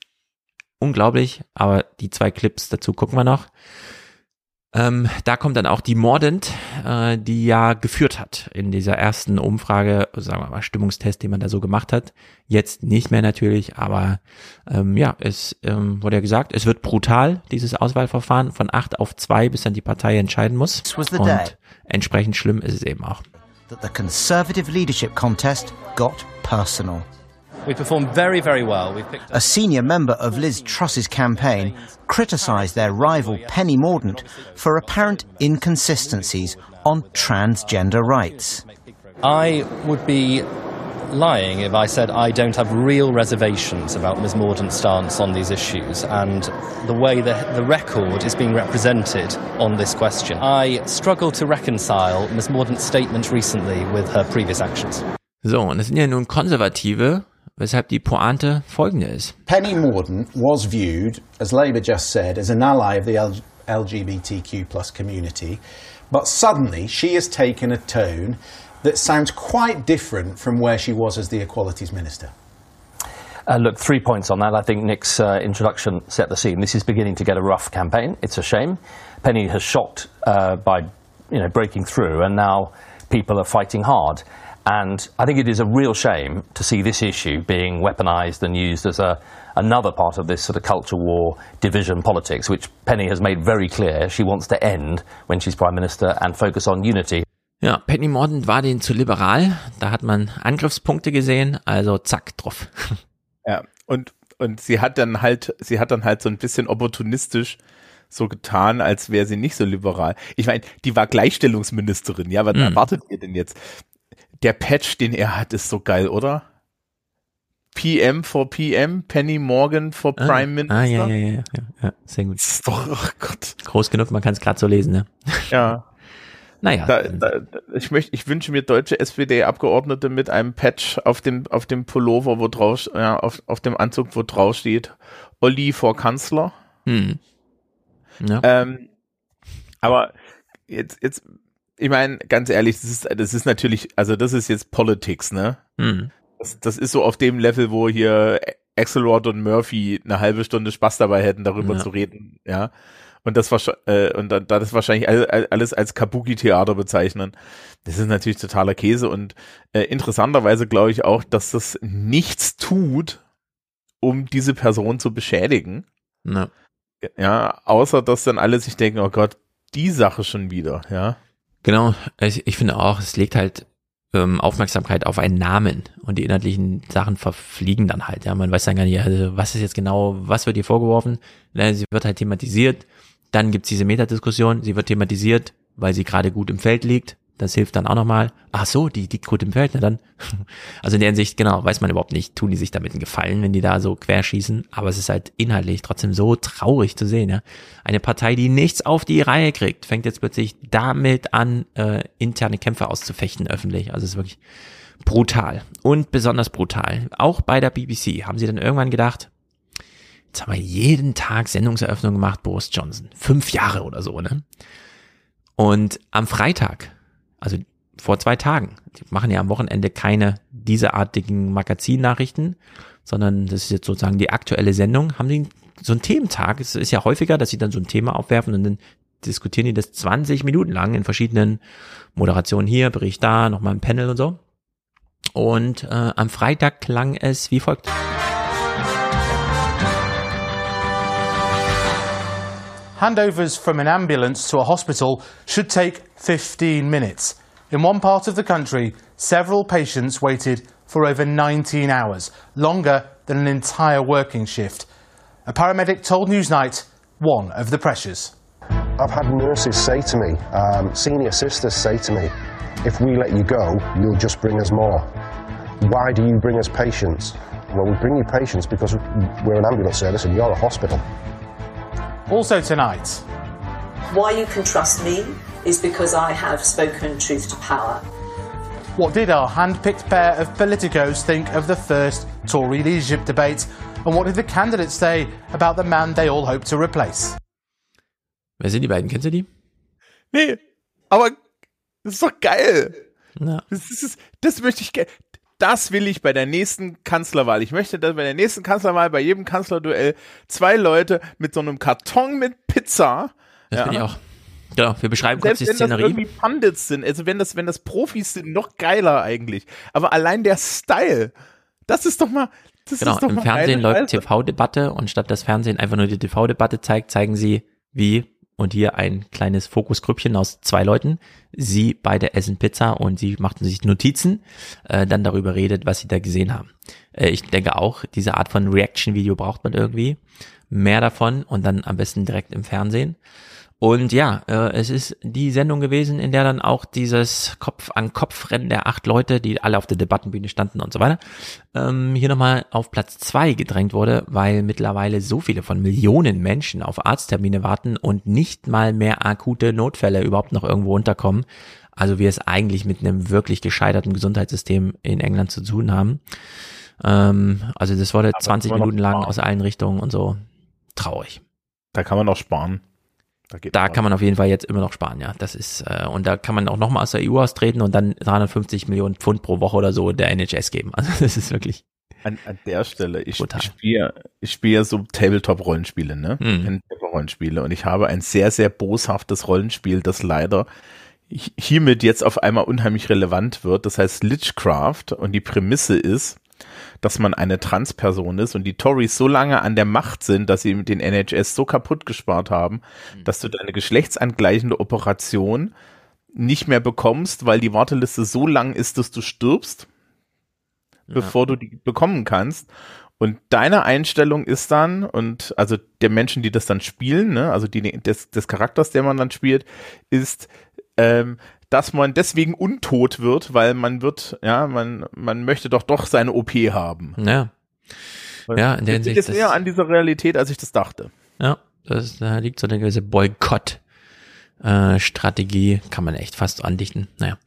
unglaublich, aber die zwei Clips dazu gucken wir noch. Ähm, da kommt dann auch die Mordant, äh, die ja geführt hat in dieser ersten Umfrage, sagen wir mal Stimmungstest, den man da so gemacht hat. Jetzt nicht mehr natürlich, aber ähm, ja, es ähm, wurde ja gesagt, es wird brutal, dieses Auswahlverfahren von acht auf zwei, bis dann die Partei entscheiden muss. Und entsprechend schlimm ist es eben auch. that the Conservative leadership contest got personal. We performed very, very well. We picked A senior member of Liz Truss's campaign criticised their rival Penny Mordaunt for apparent inconsistencies on transgender rights. I would be lying if I said I don't have real reservations about Ms Mordaunt's stance on these issues and the way the, the record is being represented on this question. I struggle to reconcile Ms Mordaunt's statement recently with her previous actions. So, und es sind ja nun Konservative, weshalb die Pointe folgende ist. Penny Mordaunt was viewed, as Labour just said, as an ally of the L- LGBTQ plus community, but suddenly she has taken a tone that sounds quite different from where she was as the Equalities Minister. Uh, look, three points on that. I think Nick's uh, introduction set the scene. This is beginning to get a rough campaign. It's a shame. Penny has shocked uh, by, you know, breaking through, and now people are fighting hard. And I think it is a real shame to see this issue being weaponised and used as a, another part of this sort of culture war, division politics, which Penny has made very clear she wants to end when she's Prime Minister and focus on unity. Ja, Penny Mordaunt war denen zu liberal. Da hat man Angriffspunkte gesehen, also zack, drauf. Ja, und, und sie hat dann halt, sie hat dann halt so ein bisschen opportunistisch so getan, als wäre sie nicht so liberal. Ich meine, die war Gleichstellungsministerin, ja, was Mhm. erwartet ihr denn jetzt? Der Patch, den er hat, ist so geil, oder? PM for PM, Penny Morgan for Ah, Prime Minister. Ah, ja, ja, ja, ja, ja, sehr gut. ist doch, oh Gott. Groß genug, man kann es gerade so lesen, ne? Ja. Naja. Da, da, ich möchte, ich wünsche mir deutsche SPD-Abgeordnete mit einem Patch auf dem, auf dem Pullover, wo drauf, ja, auf, auf dem Anzug, wo drauf steht, Olli vor Kanzler. Hm. Ja. Ähm, aber jetzt, jetzt, ich meine, ganz ehrlich, das ist, das ist natürlich, also das ist jetzt Politics, ne? Hm. Das, das ist so auf dem Level, wo hier Axelrod und Murphy eine halbe Stunde Spaß dabei hätten, darüber Ja. zu reden, ja. Und das wahrscheinlich, äh, und dann, da das wahrscheinlich all- all- alles als Kabuki-Theater bezeichnen. Das ist natürlich totaler Käse und äh, interessanterweise glaube ich auch, dass das nichts tut, um diese Person zu beschädigen. Ja. Ja, außer dass dann alle sich denken, oh Gott, die Sache schon wieder, ja. Genau, ich, ich finde auch, es legt halt ähm, Aufmerksamkeit auf einen Namen und die inhaltlichen Sachen verfliegen dann halt. Ja, man weiß dann gar nicht, also, was ist jetzt genau, was wird ihr vorgeworfen? Na, sie wird halt thematisiert, dann gibt's diese Metadiskussion, sie wird thematisiert, weil sie gerade gut im Feld liegt, Das hilft dann auch nochmal. Ach so, die liegt gut im Feld, na dann. Also in der Hinsicht, genau, weiß man überhaupt nicht, tun die sich damit einen Gefallen, wenn die da so querschießen. Aber es ist halt inhaltlich trotzdem so traurig zu sehen, ja. Eine Partei, die nichts auf die Reihe kriegt, fängt jetzt plötzlich damit an, äh, interne Kämpfe auszufechten öffentlich. Also es ist wirklich brutal und besonders brutal. Auch bei der BBC haben sie dann irgendwann gedacht, jetzt haben wir jeden Tag Sendungseröffnung gemacht, Boris Johnson. Fünf Jahre oder so, ne? Und am Freitag, also vor zwei Tagen, die machen ja am Wochenende keine dieseartigen Magazinnachrichten, sondern das ist jetzt sozusagen die aktuelle Sendung, haben die so einen Thementag. Es ist ja häufiger, dass sie dann so ein Thema aufwerfen und dann diskutieren die das 20 Minuten lang in verschiedenen Moderationen hier, Bericht da, nochmal ein Panel und so. Und äh, am Freitag klang es wie folgt. Handovers from an ambulance to a hospital should take 15 minutes. In one part of the country, several patients waited for over 19 hours, longer than an entire working shift. A paramedic told Newsnight one of the pressures. I've had nurses say to me, um, senior sisters say to me, if we let you go, you'll just bring us more. Why do you bring us patients? Well, we bring you patients because we're an ambulance service and you're a hospital. Also tonight, Why you can trust me is because I have spoken truth to power. what did our hand-picked pair of politicos think of the first Tory leadership debate? And what did the candidates say about the man they all hope to replace? Wer sind die beiden? Kennst du die? Nee, aber das ist doch geil. Ja. Das, ist, das möchte ich ge- Das will ich bei der nächsten Kanzlerwahl. Ich möchte, dass bei der nächsten Kanzlerwahl, bei jedem Kanzlerduell, zwei Leute mit so einem Karton mit Pizza. Das bin ich auch. Genau, wir beschreiben kurz die wenn das Szenerie. irgendwie Pundits sind, also wenn das, wenn das Profis sind, noch geiler eigentlich. Aber allein der Style, das ist doch mal, das Genau, ist doch im mal Fernsehen läuft Scheiße. TV-Debatte und statt das Fernsehen einfach nur die TV-Debatte zeigt, zeigen sie, wie, und hier ein kleines Fokusgrüppchen aus zwei Leuten, sie beide essen Pizza und sie machten sich Notizen, äh, dann darüber redet, was sie da gesehen haben. Äh, ich denke auch, diese Art von Reaction-Video braucht man irgendwie. Mehr davon und dann am besten direkt im Fernsehen. Und ja, äh, es ist die Sendung gewesen, in der dann auch dieses Kopf-an-Kopf-Rennen der acht Leute, die alle auf der Debattenbühne standen und so weiter, ähm, hier nochmal auf Platz zwei gedrängt wurde, weil mittlerweile so viele von Millionen Menschen auf Arzttermine warten und nicht mal mehr akute Notfälle überhaupt noch irgendwo unterkommen. Also wir es eigentlich mit einem wirklich gescheiterten Gesundheitssystem in England zu tun haben. Ähm, also das wurde 20 immer noch Minuten lang aus allen Richtungen und so. Traurig. Da kann man noch sparen. Da, Da kann man auf jeden Fall jetzt immer noch sparen, ja. Das ist, äh, und da kann man auch nochmal aus der EU austreten und dann 350 Millionen Pfund pro Woche oder so der NHS geben. Also das ist wirklich. An, an der Stelle, ich, spiele ich spiele so Tabletop-Rollenspiele, ne? Mhm. Rollenspiele und ich habe ein sehr, sehr boshaftes Rollenspiel, das leider hi- hiermit jetzt auf einmal unheimlich relevant wird. Das heißt Lichcraft und die Prämisse ist, dass man eine Transperson ist und die Tories so lange an der Macht sind, dass sie mit den NHS so kaputt gespart haben, dass du deine geschlechtsangleichende Operation nicht mehr bekommst, weil die Warteliste so lang ist, dass du stirbst, bevor du die bekommen kannst. Und deine Einstellung ist dann, und also der Menschen, die das dann spielen, ne, also die des, des Charakters, der man dann spielt, ist, ähm, dass man deswegen untot wird, weil man wird, ja, man, man möchte doch doch seine OP haben. Ja. Ja, in der Hinsicht. ist näher an dieser Realität, als ich das dachte. Ja, das, da liegt so eine gewisse Boykott. Äh, Strategie kann man echt fast andichten. Naja,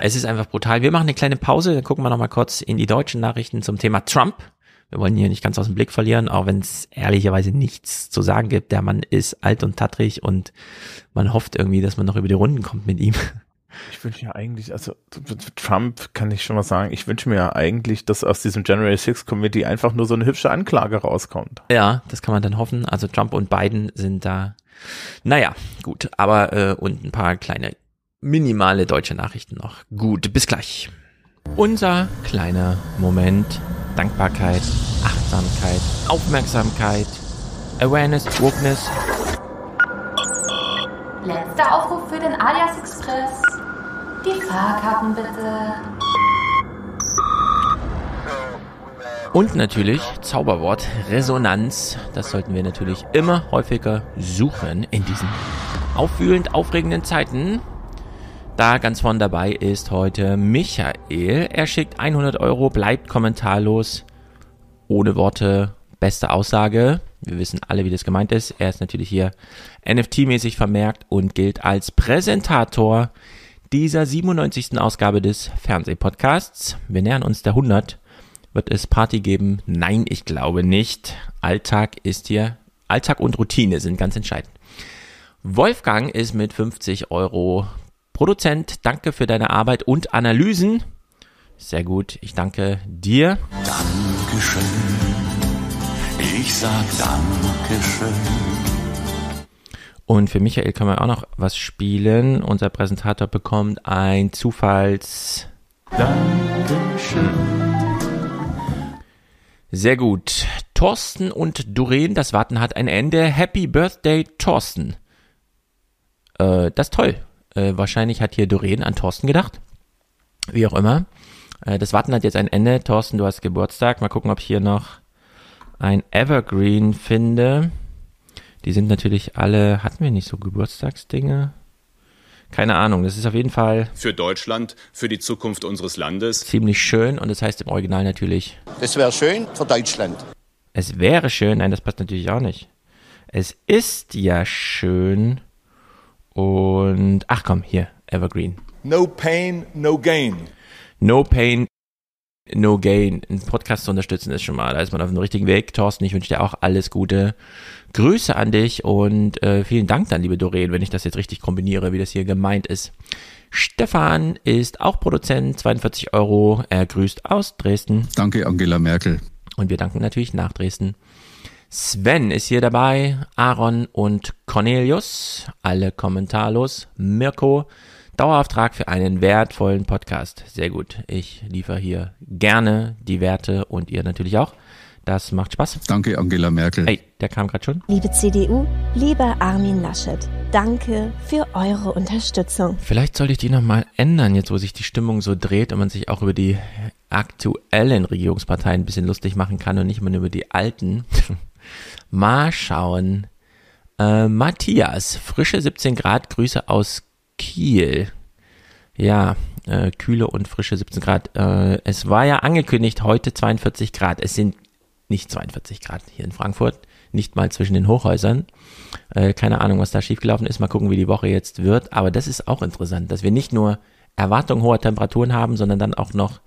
es ist einfach brutal. Wir machen eine kleine Pause, dann gucken wir noch mal kurz in die deutschen Nachrichten zum Thema Trump. Wir wollen hier nicht ganz aus dem Blick verlieren, auch wenn es ehrlicherweise nichts zu sagen gibt. Der Mann ist alt und tattrig und man hofft irgendwie, dass man noch über die Runden kommt mit ihm. Ich wünsche ja eigentlich, also Trump kann ich schon mal sagen, ich wünsche mir ja eigentlich, dass aus diesem January 6 Committee einfach nur so eine hübsche Anklage rauskommt. Ja, das kann man dann hoffen. Also Trump und Biden sind da, naja, gut. Aber äh, und ein paar kleine minimale deutsche Nachrichten noch. Gut, bis gleich. Unser kleiner Moment. Dankbarkeit, Achtsamkeit, Aufmerksamkeit, Awareness, Wokeness. Letzter Aufruf für den Alias Express. Die Fahrkarten bitte. Und natürlich Zauberwort Resonanz. Das sollten wir natürlich immer häufiger suchen in diesen aufwühlend aufregenden Zeiten. Da ganz vorne dabei ist heute Michael. Er schickt 100 Euro, bleibt kommentarlos, ohne Worte, beste Aussage. Wir wissen alle, wie das gemeint ist. Er ist natürlich hier NFT-mäßig vermerkt und gilt als Präsentator dieser 97. Ausgabe des Fernsehpodcasts. Wir nähern uns der 100. Wird es Party geben? Nein, ich glaube nicht. Alltag ist hier, Alltag und Routine sind ganz entscheidend. Wolfgang ist mit 50 Euro Produzent. Danke für deine Arbeit und Analysen. Sehr gut. Ich danke dir. Dankeschön. Ich sag Dankeschön. Und für Michael können wir auch noch was spielen. Unser Präsentator bekommt ein Zufalls. Dankeschön. Sehr gut. Thorsten und Doreen, das Warten hat ein Ende. Happy Birthday, Thorsten. Äh, das ist toll. Äh, wahrscheinlich hat hier Doreen an Thorsten gedacht. Wie auch immer. Äh, das Warten hat jetzt ein Ende. Thorsten, du hast Geburtstag. Mal gucken, ob ich hier noch ein Evergreen finde. Die sind natürlich alle, hatten wir nicht so Geburtstagsdinge? Keine Ahnung, das ist auf jeden Fall Für Deutschland, für die Zukunft unseres Landes. ziemlich schön und das heißt im Original natürlich, Das wäre schön für Deutschland. es wäre schön, nein, das passt natürlich auch nicht. Es ist ja schön und, ach komm, hier, Evergreen. No pain, no gain. No Pain, No Gain. Einen Podcast zu unterstützen ist schon mal, da ist man auf dem richtigen Weg. Thorsten, ich wünsche dir auch alles Gute. Grüße an dich und äh, vielen Dank dann, liebe Doreen, wenn ich das jetzt richtig kombiniere, wie das hier gemeint ist. Stefan ist auch Produzent, 42 Euro. Er grüßt aus Dresden. Danke, Angela Merkel. Und wir danken natürlich nach Dresden. Sven ist hier dabei, Aaron und Cornelius, alle kommentarlos. Mirko, Dauerauftrag für einen wertvollen Podcast. Sehr gut. Ich liefere hier gerne die Werte und ihr natürlich auch. Das macht Spaß. Danke, Angela Merkel. Hey, der kam gerade schon. Liebe CDU, lieber Armin Laschet, danke für eure Unterstützung. Vielleicht sollte ich die nochmal ändern, jetzt wo sich die Stimmung so dreht und man sich auch über die aktuellen Regierungsparteien ein bisschen lustig machen kann und nicht immer nur über die alten. mal schauen. Äh, Matthias, frische 17 Grad, Grüße aus Kiel. Ja, äh, kühle und frische 17 Grad. Äh, es war ja angekündigt, heute 42 Grad. Es sind nicht 42 Grad hier in Frankfurt, nicht mal zwischen den Hochhäusern. Äh, keine Ahnung, was da schiefgelaufen ist. Mal gucken, wie die Woche jetzt wird. Aber das ist auch interessant, dass wir nicht nur Erwartung hoher Temperaturen haben, sondern dann auch noch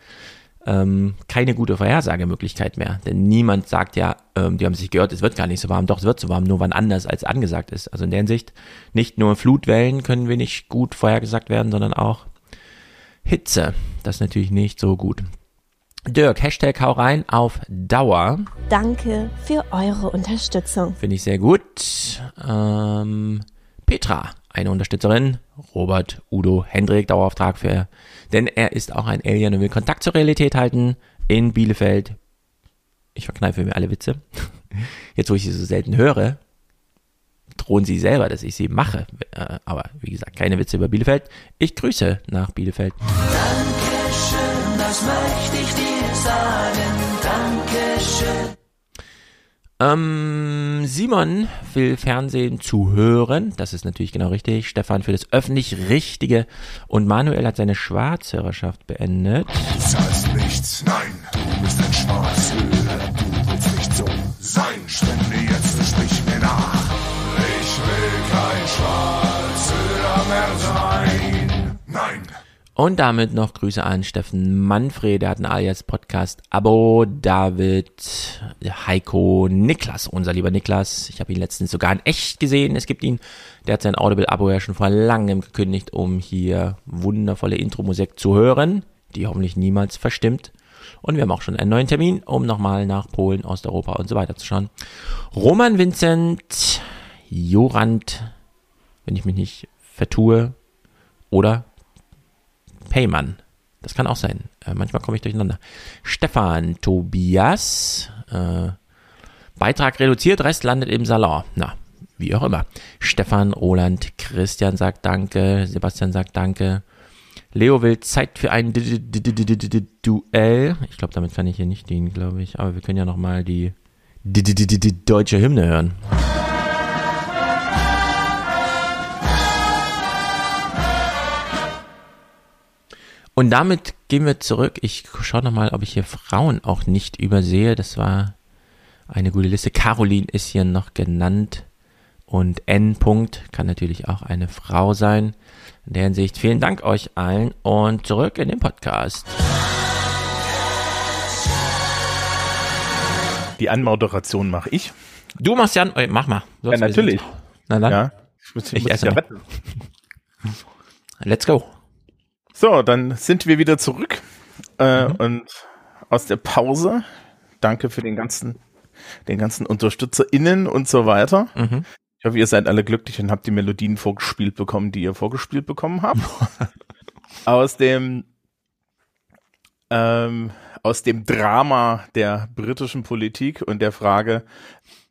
ähm, keine gute Vorhersagemöglichkeit mehr. Denn niemand sagt ja, ähm, die haben sich gehört, es wird gar nicht so warm. Doch, es wird so warm, nur wann anders als angesagt ist. Also in der Hinsicht, nicht nur Flutwellen können wir nicht gut vorhergesagt werden, sondern auch Hitze. Das ist natürlich nicht so gut. Dirk, Hashtag hau rein auf Dauer. Danke für eure Unterstützung. Finde ich sehr gut. Ähm, Petra, eine Unterstützerin. Robert, Udo, Hendrik, Dauerauftrag für, denn er ist auch ein Alien und will Kontakt zur Realität halten in Bielefeld. Ich verkneife mir alle Witze. Jetzt, wo ich sie so selten höre, drohen sie selber, dass ich sie mache. Äh, aber wie gesagt, keine Witze über Bielefeld. Ich grüße nach Bielefeld. Dankeschön, das möchte ich dir sagen. Dankeschön. Ähm, Simon will Fernsehen zu hören. Das ist natürlich genau richtig. Stefan für das öffentlich Richtige. Und Manuel hat seine Schwarzhörerschaft beendet. Du zahlst nichts, nein, Und damit noch Grüße an Steffen Manfred, der hat ein alias Podcast Abo, David, Heiko, Niklas, unser lieber Niklas. Ich habe ihn letztens sogar in echt gesehen. Es gibt ihn, der hat sein Audible-Abo ja schon vor langem gekündigt, um hier wundervolle Intro-Musik zu hören, die hoffentlich niemals verstimmt. Und wir haben auch schon einen neuen Termin, um nochmal nach Polen, Osteuropa und so weiter zu schauen. Roman Vincent, Jorand, wenn ich mich nicht vertue, oder Payman. Das kann auch sein. Äh, manchmal komme ich durcheinander. Stefan Tobias. Äh, Beitrag reduziert, Rest landet im Salon. Na, wie auch immer. Stefan Roland, Christian sagt Danke, Sebastian sagt Danke. Leo will Zeit für ein Duell. Ich glaube, damit kann ich hier nicht dienen, glaube ich. Aber wir können ja nochmal die deutsche Hymne hören. Und damit gehen wir zurück. Ich schaue nochmal, ob ich hier Frauen auch nicht übersehe. Das war eine gute Liste. Caroline ist hier noch genannt. Und N. -Punkt kann natürlich auch eine Frau sein. In der Hinsicht vielen Dank euch allen und zurück in den Podcast. Die Anmoderation mache ich. Du machst ja, mach mal. Ja, natürlich. Na dann. Ja, ich muss, Ich ich esse ja. Let's go. So, dann sind wir wieder zurück äh, Mhm. und aus der Pause. Danke für den ganzen, den ganzen UnterstützerInnen und so weiter. Mhm. Ich hoffe, ihr seid alle glücklich und habt die Melodien vorgespielt bekommen, die ihr vorgespielt bekommen habt. aus dem ähm, aus dem Drama der britischen Politik und der Frage,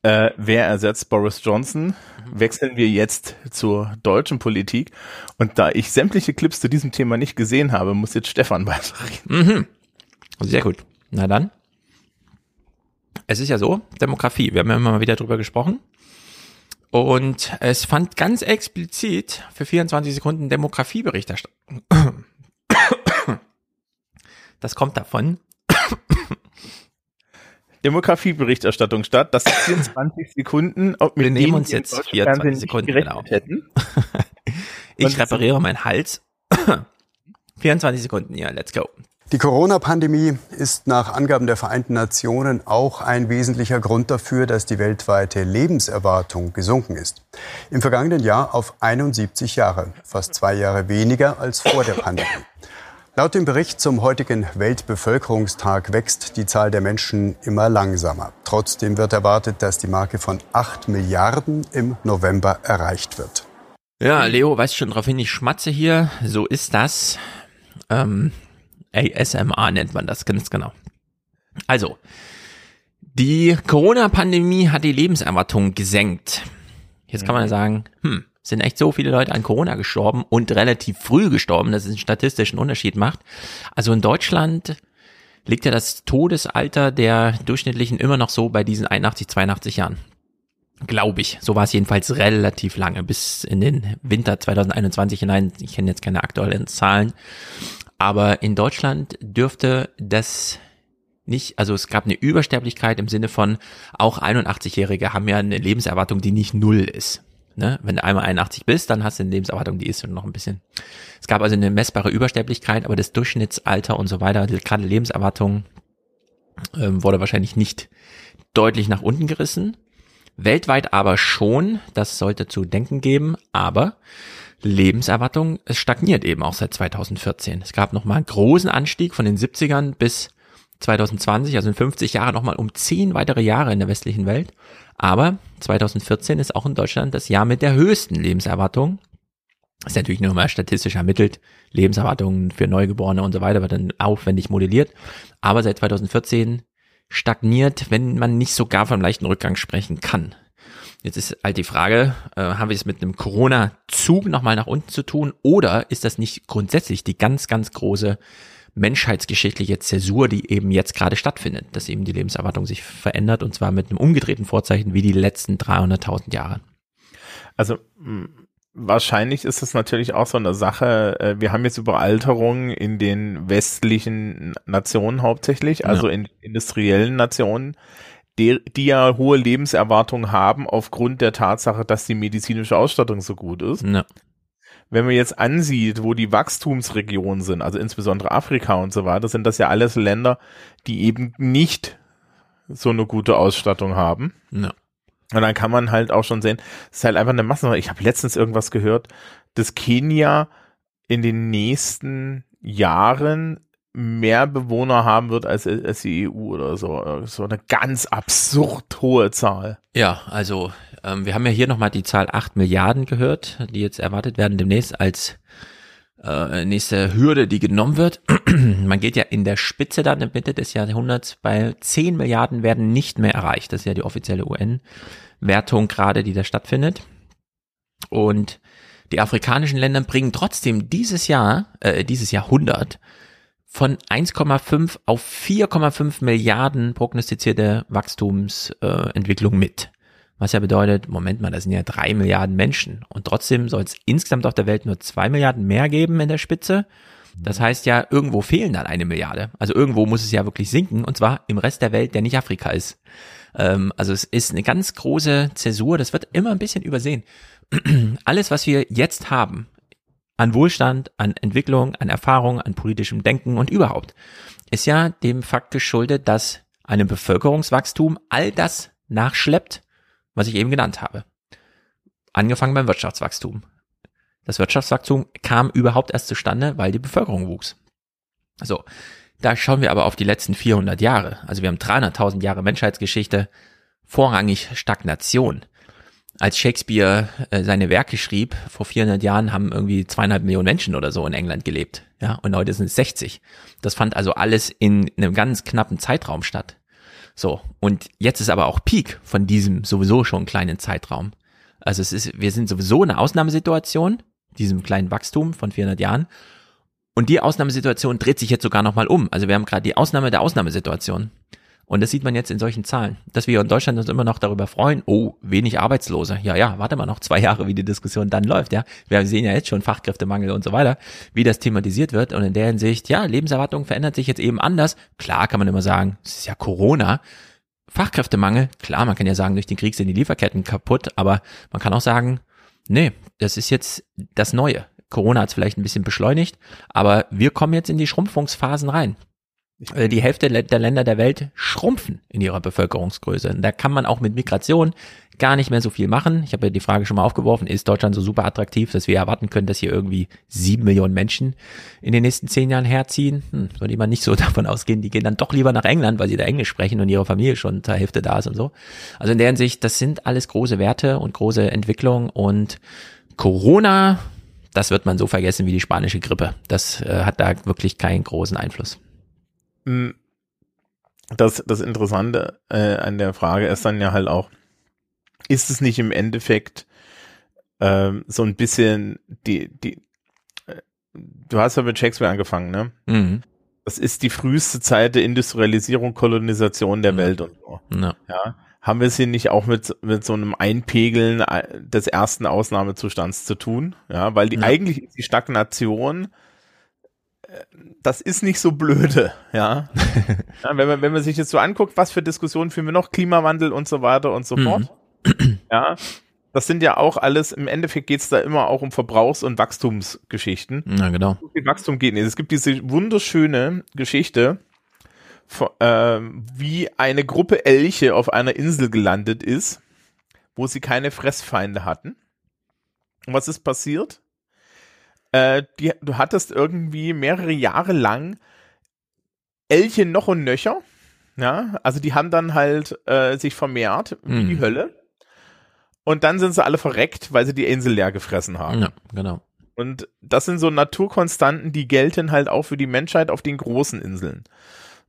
äh, wer ersetzt Boris Johnson, wechseln wir jetzt zur deutschen Politik. Und da ich sämtliche Clips zu diesem Thema nicht gesehen habe, muss jetzt Stefan weiterreden. Mhm. Sehr gut. Na dann. Es ist ja so, Demografie, wir haben ja immer mal wieder drüber gesprochen. Und es fand ganz explizit für 24 Sekunden Demografieberichterstattung. Das kommt davon. Demografieberichterstattung statt. Das sind 24 Sekunden, ob mit Wir nehmen uns jetzt deutschen 24 Fernsehen nicht Sekunden, genau. hätten. Ich repariere meinen Hals. 24 Sekunden, ja, let's go. Die Corona-Pandemie ist nach Angaben der Vereinten Nationen auch ein wesentlicher Grund dafür, dass die weltweite Lebenserwartung gesunken ist. Im vergangenen Jahr auf 71 Jahre, fast zwei Jahre weniger als vor der Pandemie. Laut dem Bericht zum heutigen Weltbevölkerungstag wächst die Zahl der Menschen immer langsamer. Trotzdem wird erwartet, dass die Marke von 8 Milliarden im November erreicht wird. Ja, Leo weist schon darauf hin, ich schmatze hier. So ist das. Ähm, ASMR nennt man das, ganz genau. Also, die Corona-Pandemie hat die Lebenserwartung gesenkt. Jetzt kann man ja sagen, hm, sind echt so viele Leute an Corona gestorben und relativ früh gestorben, dass es einen statistischen Unterschied macht. Also in Deutschland liegt ja das Todesalter der Durchschnittlichen immer noch so bei diesen 81, 82 Jahren. Glaube ich. So war es jedenfalls relativ lange, bis in den Winter 2021 hinein. Ich kenne jetzt keine aktuellen Zahlen. Aber in Deutschland dürfte das nicht, also es gab eine Übersterblichkeit im Sinne von, auch 81-Jährige haben ja eine Lebenserwartung, die nicht null ist. Ne? Wenn du einmal 81 bist, dann hast du eine Lebenserwartung, die ist noch ein bisschen. Es gab also eine messbare Übersterblichkeit, aber das Durchschnittsalter und so weiter, gerade Lebenserwartung, ähm, wurde wahrscheinlich nicht deutlich nach unten gerissen. Weltweit aber schon, das sollte zu denken geben, aber Lebenserwartung, es stagniert eben auch seit 2014. Es gab nochmal einen großen Anstieg von den 70ern bis 2020, also in 50 Jahren nochmal um 10 weitere Jahre in der westlichen Welt. Aber 2014 ist auch in Deutschland das Jahr mit der höchsten Lebenserwartung. Das ist natürlich nur mal statistisch ermittelt. Lebenserwartungen für Neugeborene und so weiter wird dann aufwendig modelliert. Aber seit 2014 stagniert, wenn man nicht sogar vom leichten Rückgang sprechen kann. Jetzt ist halt die Frage, äh, haben wir es mit einem Corona-Zug nochmal nach unten zu tun oder ist das nicht grundsätzlich die ganz, ganz große menschheitsgeschichtliche Zäsur, die eben jetzt gerade stattfindet, dass eben die Lebenserwartung sich verändert und zwar mit einem umgedrehten Vorzeichen wie die letzten 300.000 Jahre. Also mh, wahrscheinlich ist es natürlich auch so eine Sache, äh, wir haben jetzt über Alterung in den westlichen Nationen hauptsächlich, also Ja. in industriellen Nationen, die, die ja hohe Lebenserwartungen haben aufgrund der Tatsache, dass die medizinische Ausstattung so gut ist. Ja. Wenn man jetzt ansieht, wo die Wachstumsregionen sind, also insbesondere Afrika und so weiter, sind das ja alles Länder, die eben nicht so eine gute Ausstattung haben. Ja. Und dann kann man halt auch schon sehen, es ist halt einfach eine Masse. Ich habe letztens irgendwas gehört, dass Kenia in den nächsten Jahren mehr Bewohner haben wird als, als die EU oder so. So eine ganz absurd hohe Zahl. Ja, also ähm, wir haben ja hier nochmal die Zahl 8 Milliarden gehört, die jetzt erwartet werden demnächst als äh, nächste Hürde, die genommen wird. Man geht ja in der Spitze dann in Mitte des Jahrhunderts bei 10 Milliarden werden nicht mehr erreicht. Das ist ja die offizielle UN-Wertung gerade, die da stattfindet. Und die afrikanischen Länder bringen trotzdem dieses Jahr, äh, dieses Jahrhundert von 1,5 auf 4,5 Milliarden prognostizierte Wachstumsentwicklung äh, mit. Was ja bedeutet, Moment mal, das sind ja drei Milliarden Menschen. Und trotzdem soll es insgesamt auf der Welt nur zwei Milliarden mehr geben in der Spitze. Das heißt ja, irgendwo fehlen dann eine Milliarde. Also irgendwo muss es ja wirklich sinken und zwar im Rest der Welt, der nicht Afrika ist. Ähm, also es ist eine ganz große Zäsur, das wird immer ein bisschen übersehen. Alles, was wir jetzt haben, an Wohlstand, an Entwicklung, an Erfahrung, an politischem Denken und überhaupt, ist ja dem Fakt geschuldet, dass einem Bevölkerungswachstum all das nachschleppt, was ich eben genannt habe. Angefangen beim Wirtschaftswachstum. Das Wirtschaftswachstum kam überhaupt erst zustande, weil die Bevölkerung wuchs. So, da schauen wir aber auf die letzten 400 Jahre. Also wir haben 300.000 Jahre Menschheitsgeschichte, vorrangig Stagnation. Als Shakespeare äh, seine Werke schrieb, vor 400 Jahren haben irgendwie zweieinhalb Millionen Menschen oder so in England gelebt. Ja, und heute sind es 60. Das fand also alles in einem ganz knappen Zeitraum statt. So, und jetzt ist aber auch Peak von diesem sowieso schon kleinen Zeitraum. Also es ist, wir sind sowieso in einer Ausnahmesituation, diesem kleinen Wachstum von 400 Jahren. Und die Ausnahmesituation dreht sich jetzt sogar nochmal um. Also wir haben gerade die Ausnahme der Ausnahmesituation. Und das sieht man jetzt in solchen Zahlen, dass wir in Deutschland uns immer noch darüber freuen, oh, wenig Arbeitslose. Ja, ja, warte mal noch zwei Jahre, wie die Diskussion dann läuft, ja. Wir sehen ja jetzt schon Fachkräftemangel und so weiter, wie das thematisiert wird. Und in der Hinsicht, ja, Lebenserwartung verändert sich jetzt eben anders. Klar kann man immer sagen, es ist ja Corona. Fachkräftemangel, klar, man kann ja sagen, durch den Krieg sind die Lieferketten kaputt, aber man kann auch sagen, nee, das ist jetzt das Neue. Corona hat es vielleicht ein bisschen beschleunigt, aber wir kommen jetzt in die Schrumpfungsphasen rein. Äh, die Hälfte der Länder der Welt schrumpfen in ihrer Bevölkerungsgröße. Und da kann man auch mit Migration gar nicht mehr so viel machen. Ich habe ja die Frage schon mal aufgeworfen, ist Deutschland so super attraktiv, dass wir erwarten können, dass hier irgendwie sieben Millionen Menschen in den nächsten zehn Jahren herziehen? Hm, würde man nicht so davon ausgehen, die gehen dann doch lieber nach England, weil sie da Englisch sprechen und ihre Familie schon zur Hälfte da ist und so. Also in der Hinsicht, das sind alles große Werte und große Entwicklungen und Corona, das wird man so vergessen wie die spanische Grippe. Das äh, hat da wirklich keinen großen Einfluss. Hm. Das, das Interessante äh, an der Frage ist dann ja halt auch, ist es nicht im Endeffekt ähm, so ein bisschen die, die, äh, du hast ja mit Shakespeare angefangen, ne? Mhm. Das ist die früheste Zeit der Industrialisierung, Kolonisation der mhm. Welt und so. Ja. ja. Haben wir es hier nicht auch mit, mit so einem Einpegeln äh, des ersten Ausnahmezustands zu tun? Ja, weil die ja. eigentlich ist die Stagnation das ist nicht so blöde, ja. ja. wenn, man, wenn man sich jetzt so anguckt, was für Diskussionen führen wir noch, Klimawandel und so weiter und so Mhm. fort. Ja, das sind ja auch alles, im Endeffekt geht's da immer auch um Verbrauchs- und Wachstumsgeschichten. Ja, genau. So viel Wachstum geht nicht. Es gibt diese wunderschöne Geschichte, ähm, wie eine Gruppe Elche auf einer Insel gelandet ist, wo sie keine Fressfeinde hatten. Und was ist passiert? Äh, die, du hattest irgendwie mehrere Jahre lang Elche noch und nöcher. Ja, also die haben dann halt äh, sich vermehrt wie Mhm. die Hölle. Und dann sind sie alle verreckt, weil sie die Insel leer gefressen haben. Ja, genau. Und das sind so Naturkonstanten, die gelten halt auch für die Menschheit auf den großen Inseln.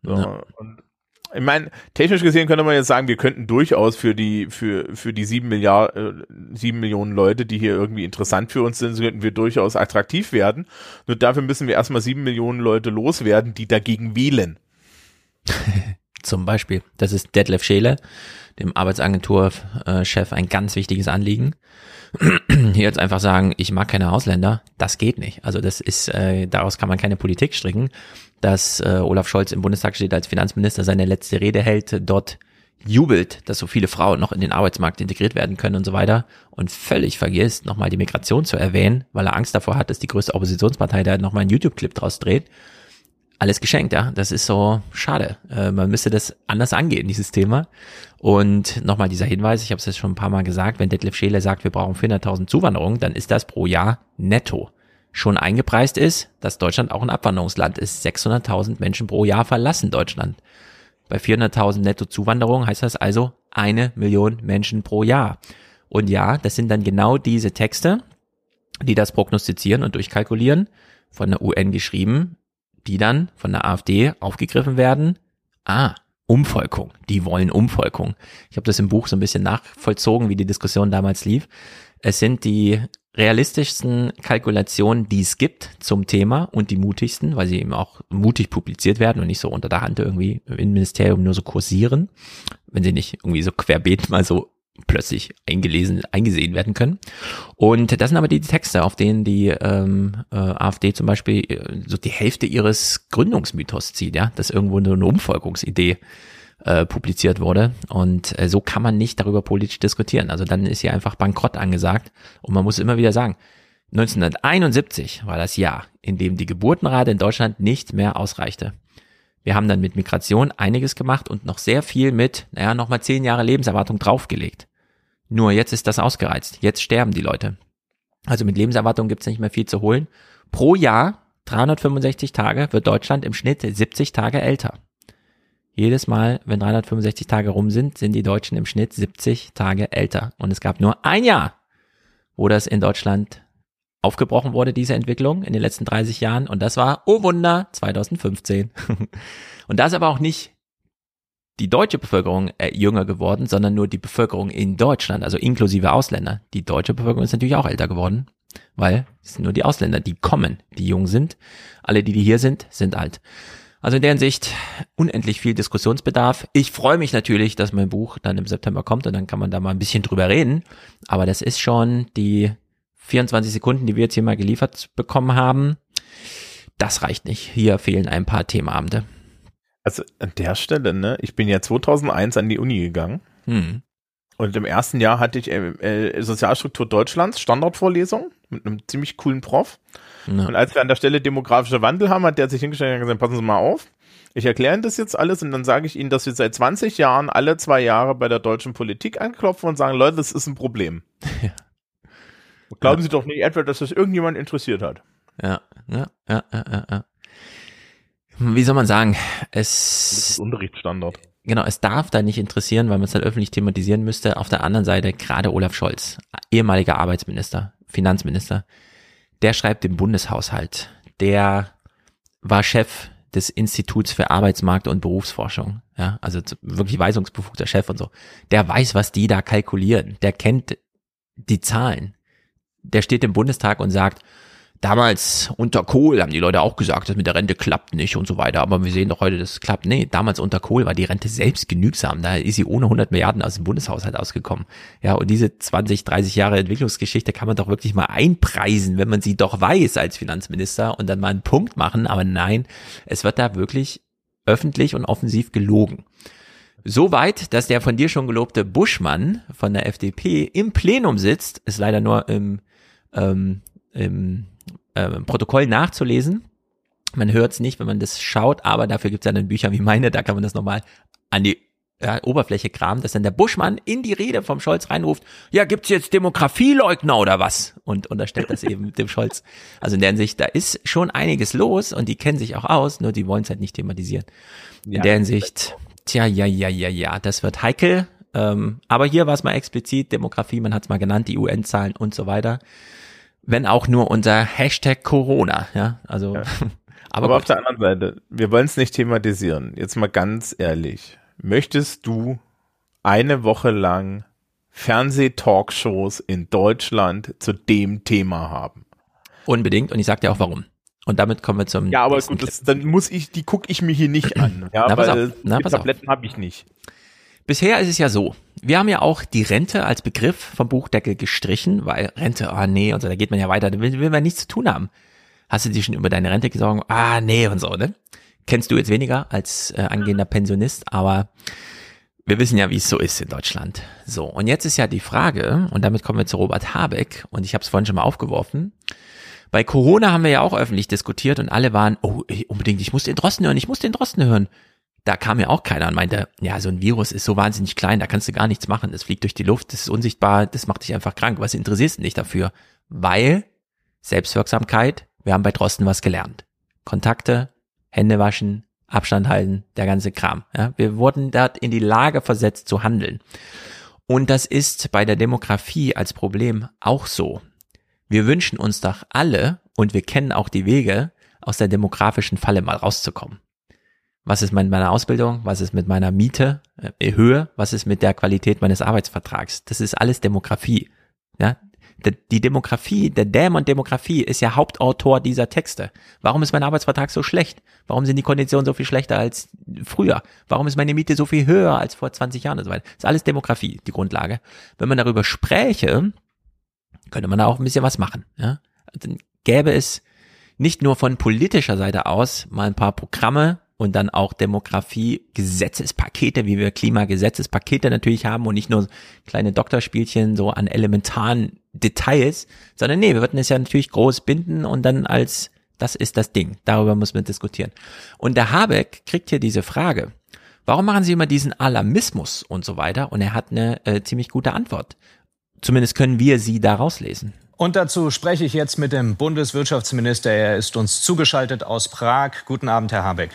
So, Ja. und ich meine, technisch gesehen könnte man jetzt sagen, wir könnten durchaus für die, für, für die sieben Milliarden, äh, sieben Millionen Leute, die hier irgendwie interessant für uns sind, könnten wir durchaus attraktiv werden. Nur dafür müssen wir erstmal sieben Millionen Leute loswerden, die dagegen wählen. Zum Beispiel. Das ist Detlef Scheele, dem Arbeitsagenturchef, ein ganz wichtiges Anliegen. Hier jetzt einfach sagen, ich mag keine Ausländer, das geht nicht. Also das ist, äh, daraus kann man keine Politik stricken. Dass äh, Olaf Scholz im Bundestag steht als Finanzminister, seine letzte Rede hält, dort jubelt, dass so viele Frauen noch in den Arbeitsmarkt integriert werden können und so weiter und völlig vergisst, nochmal die Migration zu erwähnen, weil er Angst davor hat, dass die größte Oppositionspartei da nochmal einen YouTube-Clip draus dreht alles geschenkt, ja. Das ist so schade. Äh, man müsste das anders angehen, dieses Thema. Und nochmal dieser Hinweis, ich habe es jetzt schon ein paar Mal gesagt, wenn Detlef Scheele sagt, wir brauchen 400.000 Zuwanderungen, dann ist das pro Jahr netto. Schon eingepreist ist, dass Deutschland auch ein Abwanderungsland ist. 600.000 Menschen pro Jahr verlassen Deutschland. Bei 400.000 netto Zuwanderung heißt das also eine Million Menschen pro Jahr. Und ja, das sind dann genau diese Texte, die das prognostizieren und durchkalkulieren, von der UN geschrieben, die dann von der AfD aufgegriffen werden. Ah, Umvolkung. Die wollen Umvolkung. Ich habe das im Buch so ein bisschen nachvollzogen, wie die Diskussion damals lief. Es sind die realistischsten Kalkulationen, die es gibt zum Thema und die mutigsten, weil sie eben auch mutig publiziert werden und nicht so unter der Hand irgendwie im Ministerium nur so kursieren, wenn sie nicht irgendwie so querbeet mal so plötzlich eingelesen, eingesehen werden können. Und das sind aber die Texte, auf denen die ähm, äh, AfD zum Beispiel äh, so die Hälfte ihres Gründungsmythos zieht, ja, dass irgendwo nur eine Umvolkungsidee äh, publiziert wurde. Und äh, so kann man nicht darüber politisch diskutieren. Also dann ist hier einfach Bankrott angesagt. Und man muss immer wieder sagen, 1971 war das Jahr, in dem die Geburtenrate in Deutschland nicht mehr ausreichte. Wir haben dann mit Migration einiges gemacht und noch sehr viel mit, naja, nochmal zehn Jahre Lebenserwartung draufgelegt. Nur jetzt ist das ausgereizt. Jetzt sterben die Leute. Also mit Lebenserwartung gibt's nicht mehr viel zu holen. Pro Jahr, 365 Tage, wird Deutschland im Schnitt 70 Tage älter. Jedes Mal, wenn 365 Tage rum sind, sind die Deutschen im Schnitt 70 Tage älter. Und es gab nur ein Jahr, wo das in Deutschland aufgebrochen wurde, diese Entwicklung in den letzten 30 Jahren. Und das war, oh Wunder, 2015. und da ist aber auch nicht die deutsche Bevölkerung äh, jünger geworden, sondern nur die Bevölkerung in Deutschland, also inklusive Ausländer. Die deutsche Bevölkerung ist natürlich auch älter geworden, weil es sind nur die Ausländer, die kommen, die jung sind. Alle, die, die hier sind, sind alt. Also in deren Sicht unendlich viel Diskussionsbedarf. Ich freue mich natürlich, dass mein Buch dann im September kommt und dann kann man da mal ein bisschen drüber reden. Aber das ist schon die 24 Sekunden, die wir jetzt hier mal geliefert bekommen haben, das reicht nicht. Hier fehlen ein paar Themenabende. Also an der Stelle, ne, ich bin ja 2001 an die Uni gegangen. Hm. Und im ersten Jahr hatte ich äh, äh, Sozialstruktur Deutschlands, Standardvorlesung mit einem ziemlich coolen Prof. Ja. Und als wir an der Stelle demografischer Wandel haben, hat der sich hingestellt und gesagt, passen Sie mal auf. Ich erkläre Ihnen das jetzt alles und dann sage ich Ihnen, dass wir seit 20 Jahren alle zwei Jahre bei der deutschen Politik anklopfen und sagen, Leute, das ist ein Problem. Ja. Glauben ja. Sie doch nicht etwa, dass das irgendjemand interessiert hat. Ja, ja, ja, ja, ja. Wie soll man sagen? Es das ist Unterrichtsstandard. Genau, es darf da nicht interessieren, weil man es dann öffentlich thematisieren müsste. Auf der anderen Seite gerade Olaf Scholz, ehemaliger Arbeitsminister, Finanzminister, der schreibt den Bundeshaushalt. Der war Chef des Instituts für Arbeitsmarkt und Berufsforschung. Ja, also wirklich weisungsbefugter Chef und so. Der weiß, was die da kalkulieren. Der kennt die Zahlen der steht im Bundestag und sagt, damals unter Kohl haben die Leute auch gesagt, das mit der Rente klappt nicht und so weiter. Aber wir sehen doch heute, das klappt. Nee, damals unter Kohl war die Rente selbst genügsam. Da ist sie ohne 100 Milliarden aus dem Bundeshaushalt ausgekommen. Ja, und diese 20, 30 Jahre Entwicklungsgeschichte kann man doch wirklich mal einpreisen, wenn man sie doch weiß als Finanzminister und dann mal einen Punkt machen. Aber nein, es wird da wirklich öffentlich und offensiv gelogen. So weit, dass der von dir schon gelobte Buschmann von der FDP im Plenum sitzt, ist leider nur im ähm, im äh, Protokoll nachzulesen. Man hört es nicht, wenn man das schaut, aber dafür gibt es ja dann Bücher wie meine, da kann man das nochmal an die ja, Oberfläche kramen, dass dann der Buschmann in die Rede vom Scholz reinruft, ja, gibt's jetzt Demografieleugner oder was? Und unterstellt das eben dem Scholz. Also in der Hinsicht, da ist schon einiges los und die kennen sich auch aus, nur die wollen es halt nicht thematisieren. In ja, der Hinsicht, tja, ja, ja, ja, ja, das wird heikel. Ähm, aber hier war es mal explizit, Demografie, man hat es mal genannt, die UN-Zahlen und so weiter wenn auch nur unter Hashtag Corona, ja, also. Ja. aber, aber auf der anderen Seite, wir wollen es nicht thematisieren. Jetzt mal ganz ehrlich. Möchtest du eine Woche lang Fernseh-Talkshows in Deutschland zu dem Thema haben? Unbedingt und ich sag dir auch warum. Und damit kommen wir zum. Ja, aber gut, das, dann muss ich, die gucke ich mir hier nicht an. Ja, na, weil na, die Tabletten habe ich nicht. Bisher ist es ja so, wir haben ja auch die Rente als Begriff vom Buchdeckel gestrichen, weil Rente, oh nee, und so, da geht man ja weiter, da will, will man nichts zu tun haben. Hast du dir schon über deine Rente gesorgt? Ah nee und so, ne? Kennst du jetzt weniger als äh, angehender Pensionist, aber wir wissen ja, wie es so ist in Deutschland. So, und jetzt ist ja die Frage, und damit kommen wir zu Robert Habeck, und ich habe es vorhin schon mal aufgeworfen. Bei Corona haben wir ja auch öffentlich diskutiert und alle waren, oh, unbedingt, ich muss den Drosten hören, ich muss den Drosten hören da kam ja auch keiner und meinte, ja, so ein Virus ist so wahnsinnig klein, da kannst du gar nichts machen. Das fliegt durch die Luft, das ist unsichtbar, das macht dich einfach krank. Was interessierst du dich dafür? Weil Selbstwirksamkeit, wir haben bei Drosten was gelernt. Kontakte, Hände waschen, Abstand halten, der ganze Kram. Ja, wir wurden dort in die Lage versetzt zu handeln. Und das ist bei der Demografie als Problem auch so. Wir wünschen uns doch alle, und wir kennen auch die Wege, aus der demografischen Falle mal rauszukommen. Was ist mit meiner Ausbildung? Was ist mit meiner Miete? Äh, Höhe? Was ist mit der Qualität meines Arbeitsvertrags? Das ist alles Demografie. Ja? Die Demografie, der Dämon Demografie ist ja Hauptautor dieser Texte. Warum ist mein Arbeitsvertrag so schlecht? Warum sind die Konditionen so viel schlechter als früher? Warum ist meine Miete so viel höher als vor 20 Jahren und so weiter? Das ist alles Demografie, die Grundlage. Wenn man darüber spräche, könnte man da auch ein bisschen was machen. Ja? Dann gäbe es nicht nur von politischer Seite aus mal ein paar Programme und dann auch Demografie, Gesetzespakete, wie wir Klimagesetzespakete natürlich haben und nicht nur kleine Doktorspielchen so an elementaren Details, sondern nee, wir würden es ja natürlich groß binden und dann als das ist das Ding. Darüber muss man diskutieren. Und der Habeck kriegt hier diese Frage. Warum machen Sie immer diesen Alarmismus und so weiter? Und er hat eine äh, ziemlich gute Antwort. Zumindest können wir sie da rauslesen. Und dazu spreche ich jetzt mit dem Bundeswirtschaftsminister. Er ist uns zugeschaltet aus Prag. Guten Abend, Herr Habeck.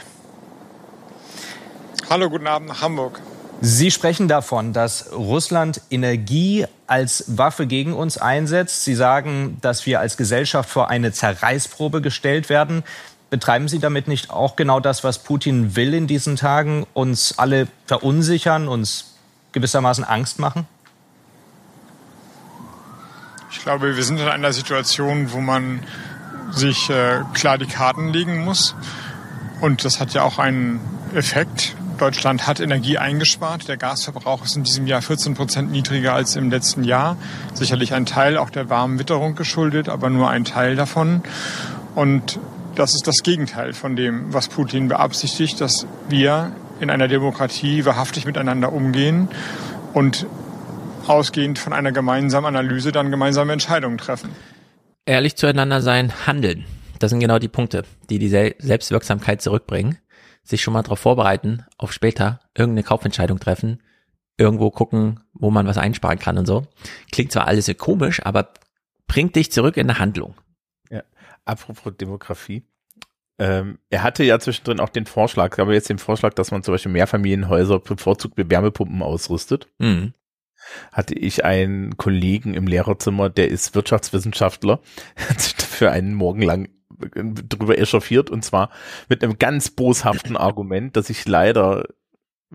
Hallo, guten Abend nach Hamburg. Sie sprechen davon, dass Russland Energie als Waffe gegen uns einsetzt. Sie sagen, dass wir als Gesellschaft vor eine Zerreißprobe gestellt werden. Betreiben Sie damit nicht auch genau das, was Putin will in diesen Tagen, uns alle verunsichern, uns gewissermaßen Angst machen? Ich glaube, wir sind in einer Situation, wo man sich äh, klar die Karten legen muss. Und das hat ja auch einen Effekt. Deutschland hat Energie eingespart. Der Gasverbrauch ist in diesem Jahr 14 Prozent niedriger als im letzten Jahr. Sicherlich ein Teil auch der warmen Witterung geschuldet, aber nur ein Teil davon. Und das ist das Gegenteil von dem, was Putin beabsichtigt, dass wir in einer Demokratie wahrhaftig miteinander umgehen und ausgehend von einer gemeinsamen Analyse dann gemeinsame Entscheidungen treffen. Ehrlich zueinander sein, handeln. Das sind genau die Punkte, die die Selbstwirksamkeit zurückbringen sich schon mal darauf vorbereiten, auf später irgendeine Kaufentscheidung treffen, irgendwo gucken, wo man was einsparen kann und so. Klingt zwar alles so komisch, aber bringt dich zurück in eine Handlung. Ja. Apropos Demografie. Ähm, er hatte ja zwischendrin auch den Vorschlag, aber jetzt den Vorschlag, dass man zum Beispiel Mehrfamilienhäuser bevorzugt mit Wärmepumpen ausrüstet. Mhm. Hatte ich einen Kollegen im Lehrerzimmer, der ist Wirtschaftswissenschaftler, hat sich dafür einen Morgen lang drüber echauffiert und zwar mit einem ganz boshaften Argument, das ich leider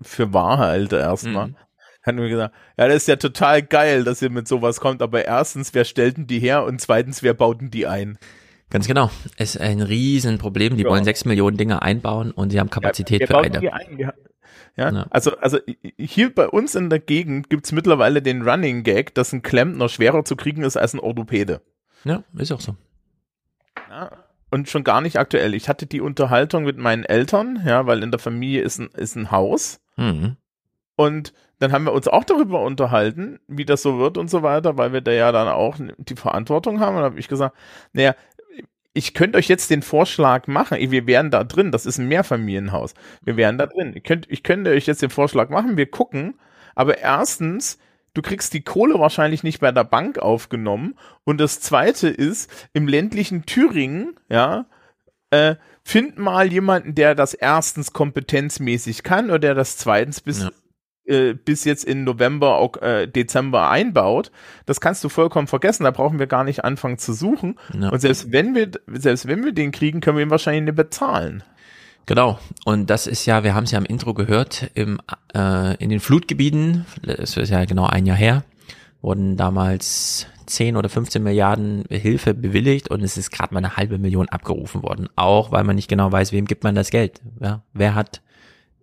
für wahr halte erstmal. Mhm. Hat mir gesagt, ja, das ist ja total geil, dass ihr mit sowas kommt, aber erstens, wer stellten die her und zweitens, wer bauten die ein? Ganz genau. Es ist ein Riesenproblem. Die ja. wollen sechs Millionen Dinge einbauen und sie haben Kapazität ja, für eine. Ja, ja, also, also hier bei uns in der Gegend gibt's mittlerweile den Running Gag, dass ein Klempner schwerer zu kriegen ist als ein Orthopäde. Ja, ist auch so. Ja, und schon gar nicht aktuell. Ich hatte die Unterhaltung mit meinen Eltern, ja, weil in der Familie ist ein, ist ein Haus. Mhm. Und dann haben wir uns auch darüber unterhalten, wie das so wird und so weiter, weil wir da ja dann auch die Verantwortung haben. Und habe ich gesagt, naja, ich könnte euch jetzt den Vorschlag machen, wir wären da drin, das ist ein Mehrfamilienhaus, wir wären da drin. Ich könnte, ich könnte euch jetzt den Vorschlag machen, wir gucken, aber erstens du kriegst die Kohle wahrscheinlich nicht bei der Bank aufgenommen. Und das zweite ist, im ländlichen Thüringen, ja, äh, find mal jemanden, der das erstens kompetenzmäßig kann oder der das zweitens bis, ja. äh, bis jetzt in November, auch, äh, Dezember einbaut. Das kannst du vollkommen vergessen. Da brauchen wir gar nicht anfangen zu suchen. Ja. Und selbst wenn wir, selbst wenn wir den kriegen, können wir ihn wahrscheinlich nicht bezahlen. Genau. Und das ist ja, wir haben es ja im Intro gehört, im, äh, in den Flutgebieten, das ist ja genau ein Jahr her, wurden damals 10 oder 15 Milliarden Hilfe bewilligt und es ist gerade mal eine halbe Million abgerufen worden. Auch weil man nicht genau weiß, wem gibt man das Geld. Ja? Wer hat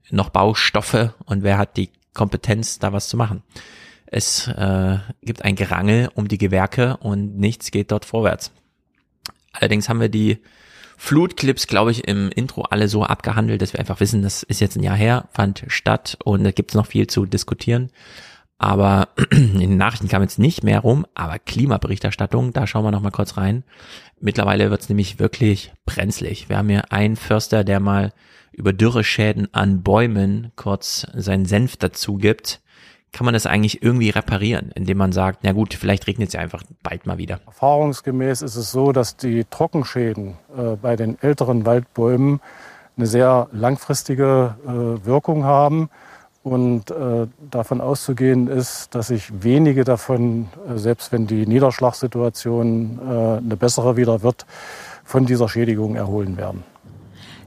noch Baustoffe und wer hat die Kompetenz, da was zu machen. Es äh, gibt ein Gerangel um die Gewerke und nichts geht dort vorwärts. Allerdings haben wir die Flutclips, glaube ich, im Intro alle so abgehandelt, dass wir einfach wissen, das ist jetzt ein Jahr her, fand statt und da gibt es noch viel zu diskutieren. Aber in den Nachrichten kam jetzt nicht mehr rum, aber Klimaberichterstattung, da schauen wir noch mal kurz rein. Mittlerweile wird es nämlich wirklich brenzlig. Wir haben hier einen Förster, der mal über Dürreschäden an Bäumen kurz seinen Senf dazu gibt kann man das eigentlich irgendwie reparieren, indem man sagt, na gut, vielleicht regnet es ja einfach bald mal wieder. Erfahrungsgemäß ist es so, dass die Trockenschäden äh, bei den älteren Waldbäumen eine sehr langfristige äh, Wirkung haben. Und äh, davon auszugehen ist, dass sich wenige davon, äh, selbst wenn die Niederschlagssituation äh, eine bessere wieder wird, von dieser Schädigung erholen werden.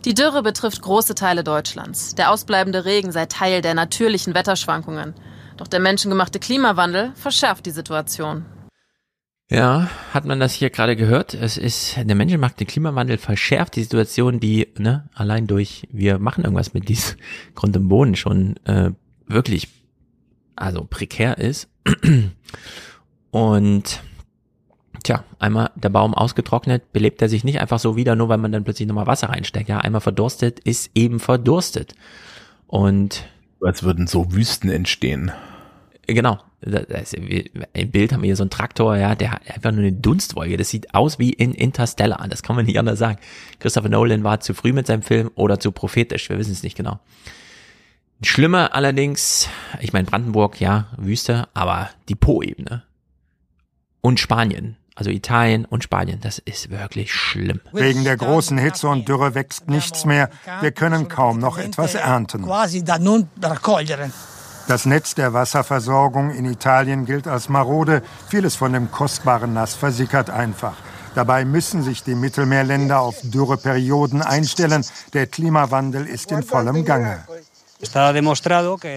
Die Dürre betrifft große Teile Deutschlands. Der ausbleibende Regen sei Teil der natürlichen Wetterschwankungen. Doch der menschengemachte Klimawandel verschärft die Situation. Ja, hat man das hier gerade gehört? Es ist, der Menschenmarkt, der Klimawandel verschärft die Situation, die ne, allein durch, wir machen irgendwas mit diesem Grund und Boden schon äh, wirklich, also prekär ist. Und tja, einmal der Baum ausgetrocknet, belebt er sich nicht einfach so wieder, nur weil man dann plötzlich nochmal Wasser reinsteckt. Ja, einmal verdurstet, ist eben verdurstet. Und als würden so Wüsten entstehen. Genau. Das, Im Bild haben wir hier so einen Traktor, ja, der hat einfach nur eine Dunstwolke. Das sieht aus wie in Interstellar. Das kann man nicht anders sagen. Christopher Nolan war zu früh mit seinem Film oder zu prophetisch. Wir wissen es nicht genau. Schlimmer allerdings, ich meine Brandenburg, ja, Wüste, aber die Po-Ebene. Und Spanien. Also Italien und Spanien, das ist wirklich schlimm. Wegen der großen Hitze und Dürre wächst nichts mehr. Wir können kaum noch etwas ernten. Das Netz der Wasserversorgung in Italien gilt als marode. Vieles von dem kostbaren Nass versickert einfach. Dabei müssen sich die Mittelmeerländer auf Dürreperioden einstellen. Der Klimawandel ist in vollem Gange.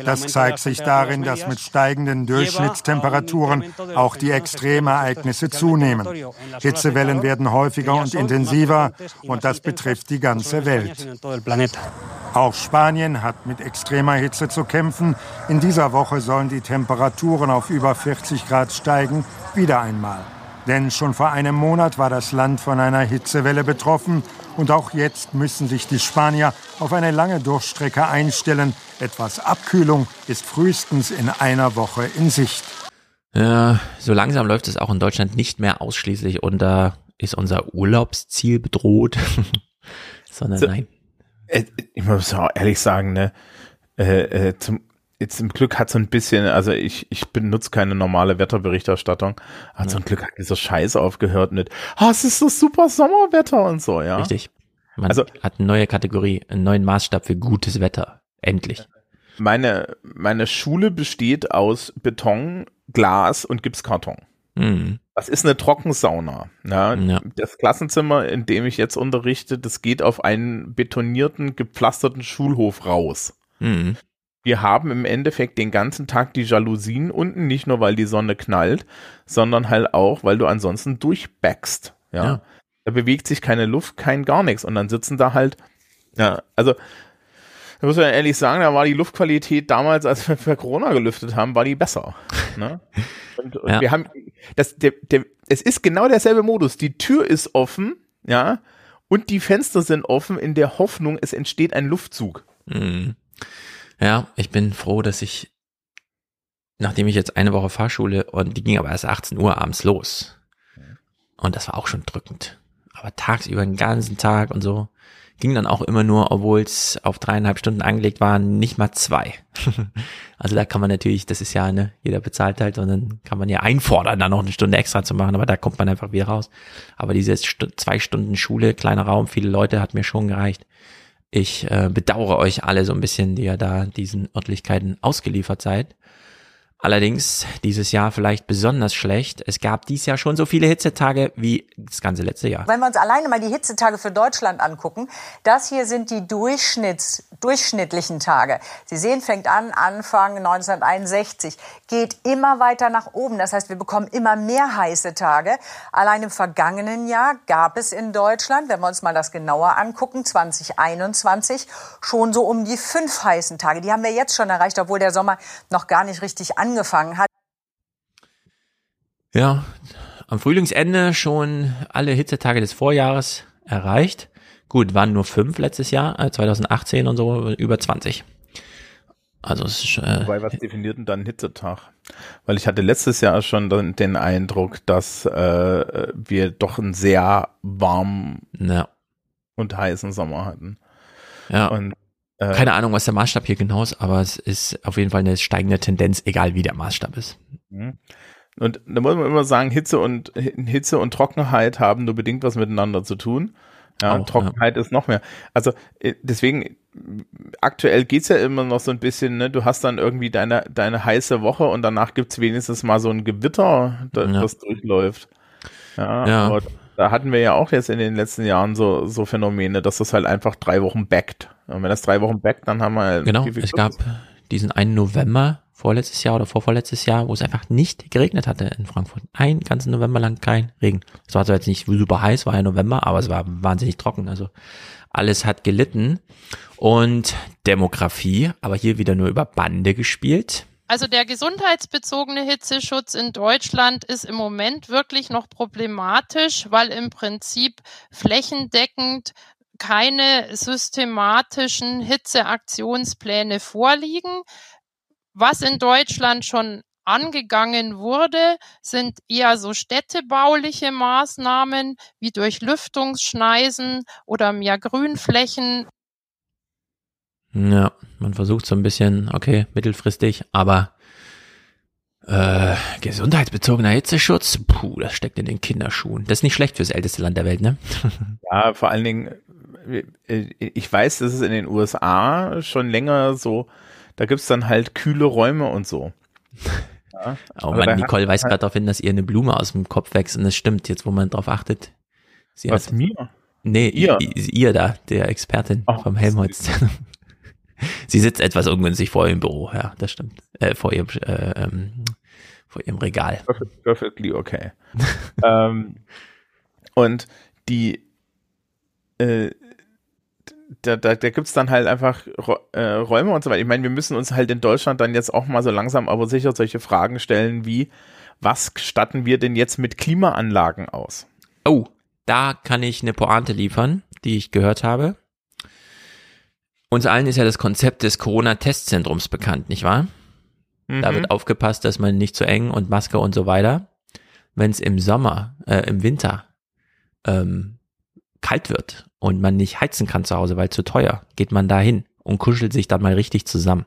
Das zeigt sich darin, dass mit steigenden Durchschnittstemperaturen auch die Extremereignisse zunehmen. Hitzewellen werden häufiger und intensiver und das betrifft die ganze Welt. Auch Spanien hat mit extremer Hitze zu kämpfen. In dieser Woche sollen die Temperaturen auf über 40 Grad steigen, wieder einmal. Denn schon vor einem Monat war das Land von einer Hitzewelle betroffen und auch jetzt müssen sich die Spanier auf eine lange Durchstrecke einstellen. Etwas Abkühlung ist frühestens in einer Woche in Sicht. Ja, so langsam läuft es auch in Deutschland nicht mehr ausschließlich und da ist unser Urlaubsziel bedroht, sondern so, nein. Äh, ich muss auch ehrlich sagen, ne, äh, äh, zum jetzt im Glück hat so ein bisschen, also ich, ich benutze keine normale Wetterberichterstattung, hat so ein Glück hat dieser Scheiß aufgehört mit, ah, es ist so super Sommerwetter und so, ja. Richtig. Man also, hat eine neue Kategorie, einen neuen Maßstab für gutes Wetter. Endlich. Meine, meine Schule besteht aus Beton, Glas und Gipskarton. Mhm. Das ist eine Trockensauna. Ja, ja. Das Klassenzimmer, in dem ich jetzt unterrichte, das geht auf einen betonierten, gepflasterten Schulhof raus. Mhm wir haben im Endeffekt den ganzen Tag die Jalousien unten, nicht nur weil die Sonne knallt, sondern halt auch, weil du ansonsten durchbackst. Ja? ja. Da bewegt sich keine Luft, kein gar nichts. Und dann sitzen da halt, ja, also, da muss man ehrlich sagen, da war die Luftqualität damals, als wir für Corona gelüftet haben, war die besser. Ne? Und, und ja. wir haben, das, der, der, es ist genau derselbe Modus. Die Tür ist offen, ja, und die Fenster sind offen in der Hoffnung, es entsteht ein Luftzug. Mhm. Ja, ich bin froh, dass ich, nachdem ich jetzt eine Woche Fahrschule und die ging aber erst 18 Uhr abends los. Und das war auch schon drückend. Aber tagsüber den ganzen Tag und so ging dann auch immer nur, obwohl es auf dreieinhalb Stunden angelegt war, nicht mal zwei. also da kann man natürlich, das ist ja, ne, jeder bezahlt halt und dann kann man ja einfordern, da noch eine Stunde extra zu machen, aber da kommt man einfach wieder raus. Aber diese St zwei Stunden Schule, kleiner Raum, viele Leute hat mir schon gereicht. Ich äh, bedauere euch alle so ein bisschen, die ihr da diesen Örtlichkeiten ausgeliefert seid. Allerdings dieses Jahr vielleicht besonders schlecht. Es gab dies Jahr schon so viele Hitzetage wie das ganze letzte Jahr. Wenn wir uns alleine mal die Hitzetage für Deutschland angucken, das hier sind die Durchschnitts, durchschnittlichen Tage. Sie sehen, fängt an Anfang 1961, geht immer weiter nach oben. Das heißt, wir bekommen immer mehr heiße Tage. Allein im vergangenen Jahr gab es in Deutschland, wenn wir uns mal das genauer angucken, 2021 schon so um die fünf heißen Tage. Die haben wir jetzt schon erreicht, obwohl der Sommer noch gar nicht richtig angefangen angefangen hat. Ja, am Frühlingsende schon alle Hitzetage des Vorjahres erreicht. Gut, waren nur fünf letztes Jahr, 2018 äh, und so über 20. Also es ist, äh, Wobei, was definiert denn dann Hitzetag? Weil ich hatte letztes Jahr schon den, den Eindruck, dass äh, wir doch einen sehr warmen ja. und heißen Sommer hatten. Ja. Und äh, Keine Ahnung, was der Maßstab hier genau ist, aber es ist auf jeden Fall eine steigende Tendenz, egal wie der Maßstab ist. Mhm. Und da muss man immer sagen, Hitze und Hitze und Trockenheit haben nur bedingt was miteinander zu tun. Ja, Auch, Trockenheit ja. ist noch mehr. Also äh, deswegen, aktuell geht's ja immer noch so ein bisschen, ne? Du hast dann irgendwie deine, deine heiße Woche und danach gibt's wenigstens mal so ein Gewitter, das, ja. das durchläuft. Ja, ja. da hatten wir ja auch jetzt in den letzten Jahren so, so Phänomene, dass das halt einfach drei Wochen backt. Und wenn das drei Wochen backt, dann haben wir Genau, es gab diesen einen November vorletztes Jahr oder vorvorletztes Jahr, wo es einfach nicht geregnet hatte in Frankfurt. Einen ganzen November lang kein Regen. Es war zwar jetzt nicht super heiß, war ja November, aber es war wahnsinnig trocken. Also alles hat gelitten. Und Demografie, aber hier wieder nur über Bande gespielt. Also der gesundheitsbezogene Hitzeschutz in Deutschland ist im Moment wirklich noch problematisch, weil im Prinzip flächendeckend keine systematischen Hitzeaktionspläne vorliegen. Was in Deutschland schon angegangen wurde, sind eher so städtebauliche Maßnahmen wie durch Lüftungsschneisen oder mehr Grünflächen. Ja, man versucht so ein bisschen, okay, mittelfristig, aber äh, gesundheitsbezogener Hitzeschutz, puh, das steckt in den Kinderschuhen. Das ist nicht schlecht fürs älteste Land der Welt, ne? ja, vor allen Dingen, ich weiß, dass es in den USA schon länger so, da gibt's dann halt kühle Räume und so. Ja. Oh man, Nicole weist gerade darauf hin, dass ihr eine Blume aus dem Kopf wächst und das stimmt, jetzt wo man drauf achtet. Sie Was, hat, mir? Nee, ihr, ihr da, der Expertin oh, vom Helmholtz. Sie sitzt etwas ungünstig vor ihrem Büro, ja, das stimmt. Äh, vor ihrem, äh, ähm, vor ihrem Regal. Perfectly okay. ähm, und die, äh, da, da, da gibt es dann halt einfach äh, Räume und so weiter. Ich meine, wir müssen uns halt in Deutschland dann jetzt auch mal so langsam aber sicher solche Fragen stellen wie, was statten wir denn jetzt mit Klimaanlagen aus? Oh, da kann ich eine Pointe liefern, die ich gehört habe. Uns allen ist ja das Konzept des Corona-Testzentrums bekannt, nicht wahr? Mhm. Da wird aufgepasst, dass man nicht zu eng und Maske und so weiter. Wenn es im Sommer, äh, im Winter ähm, kalt wird und man nicht heizen kann zu Hause, weil zu teuer, geht man da hin und kuschelt sich dann mal richtig zusammen.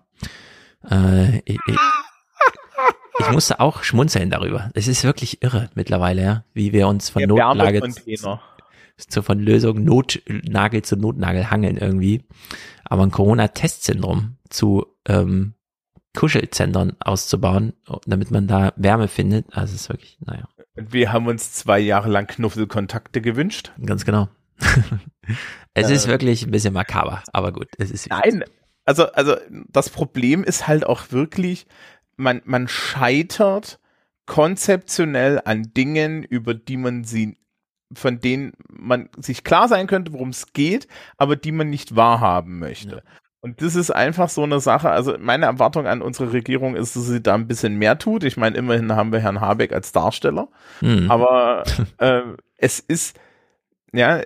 Äh, ich, ich, musste auch schmunzeln darüber. Es ist wirklich irre mittlerweile, ja, wie wir uns von Der Notlage zu, von Lösung Notnagel zu Notnagel hangeln irgendwie. Aber ein Corona-Testzentrum zu ähm, Kuschelzentren auszubauen, damit man da Wärme findet, also es ist wirklich, naja. Wir haben uns zwei Jahre lang Knuffelkontakte gewünscht. Ganz genau. es äh, ist wirklich ein bisschen makaber, aber gut, es ist. Nein, also, also das Problem ist halt auch wirklich, man, man scheitert konzeptionell an Dingen, über die man sie, von denen man sich klar sein könnte, worum es geht, aber die man nicht wahrhaben möchte. Ja. Und das ist einfach so eine Sache. Also meine Erwartung an unsere Regierung ist, dass sie da ein bisschen mehr tut. Ich meine, immerhin haben wir Herrn Habeck als Darsteller. Mhm. Aber äh, es ist, ja,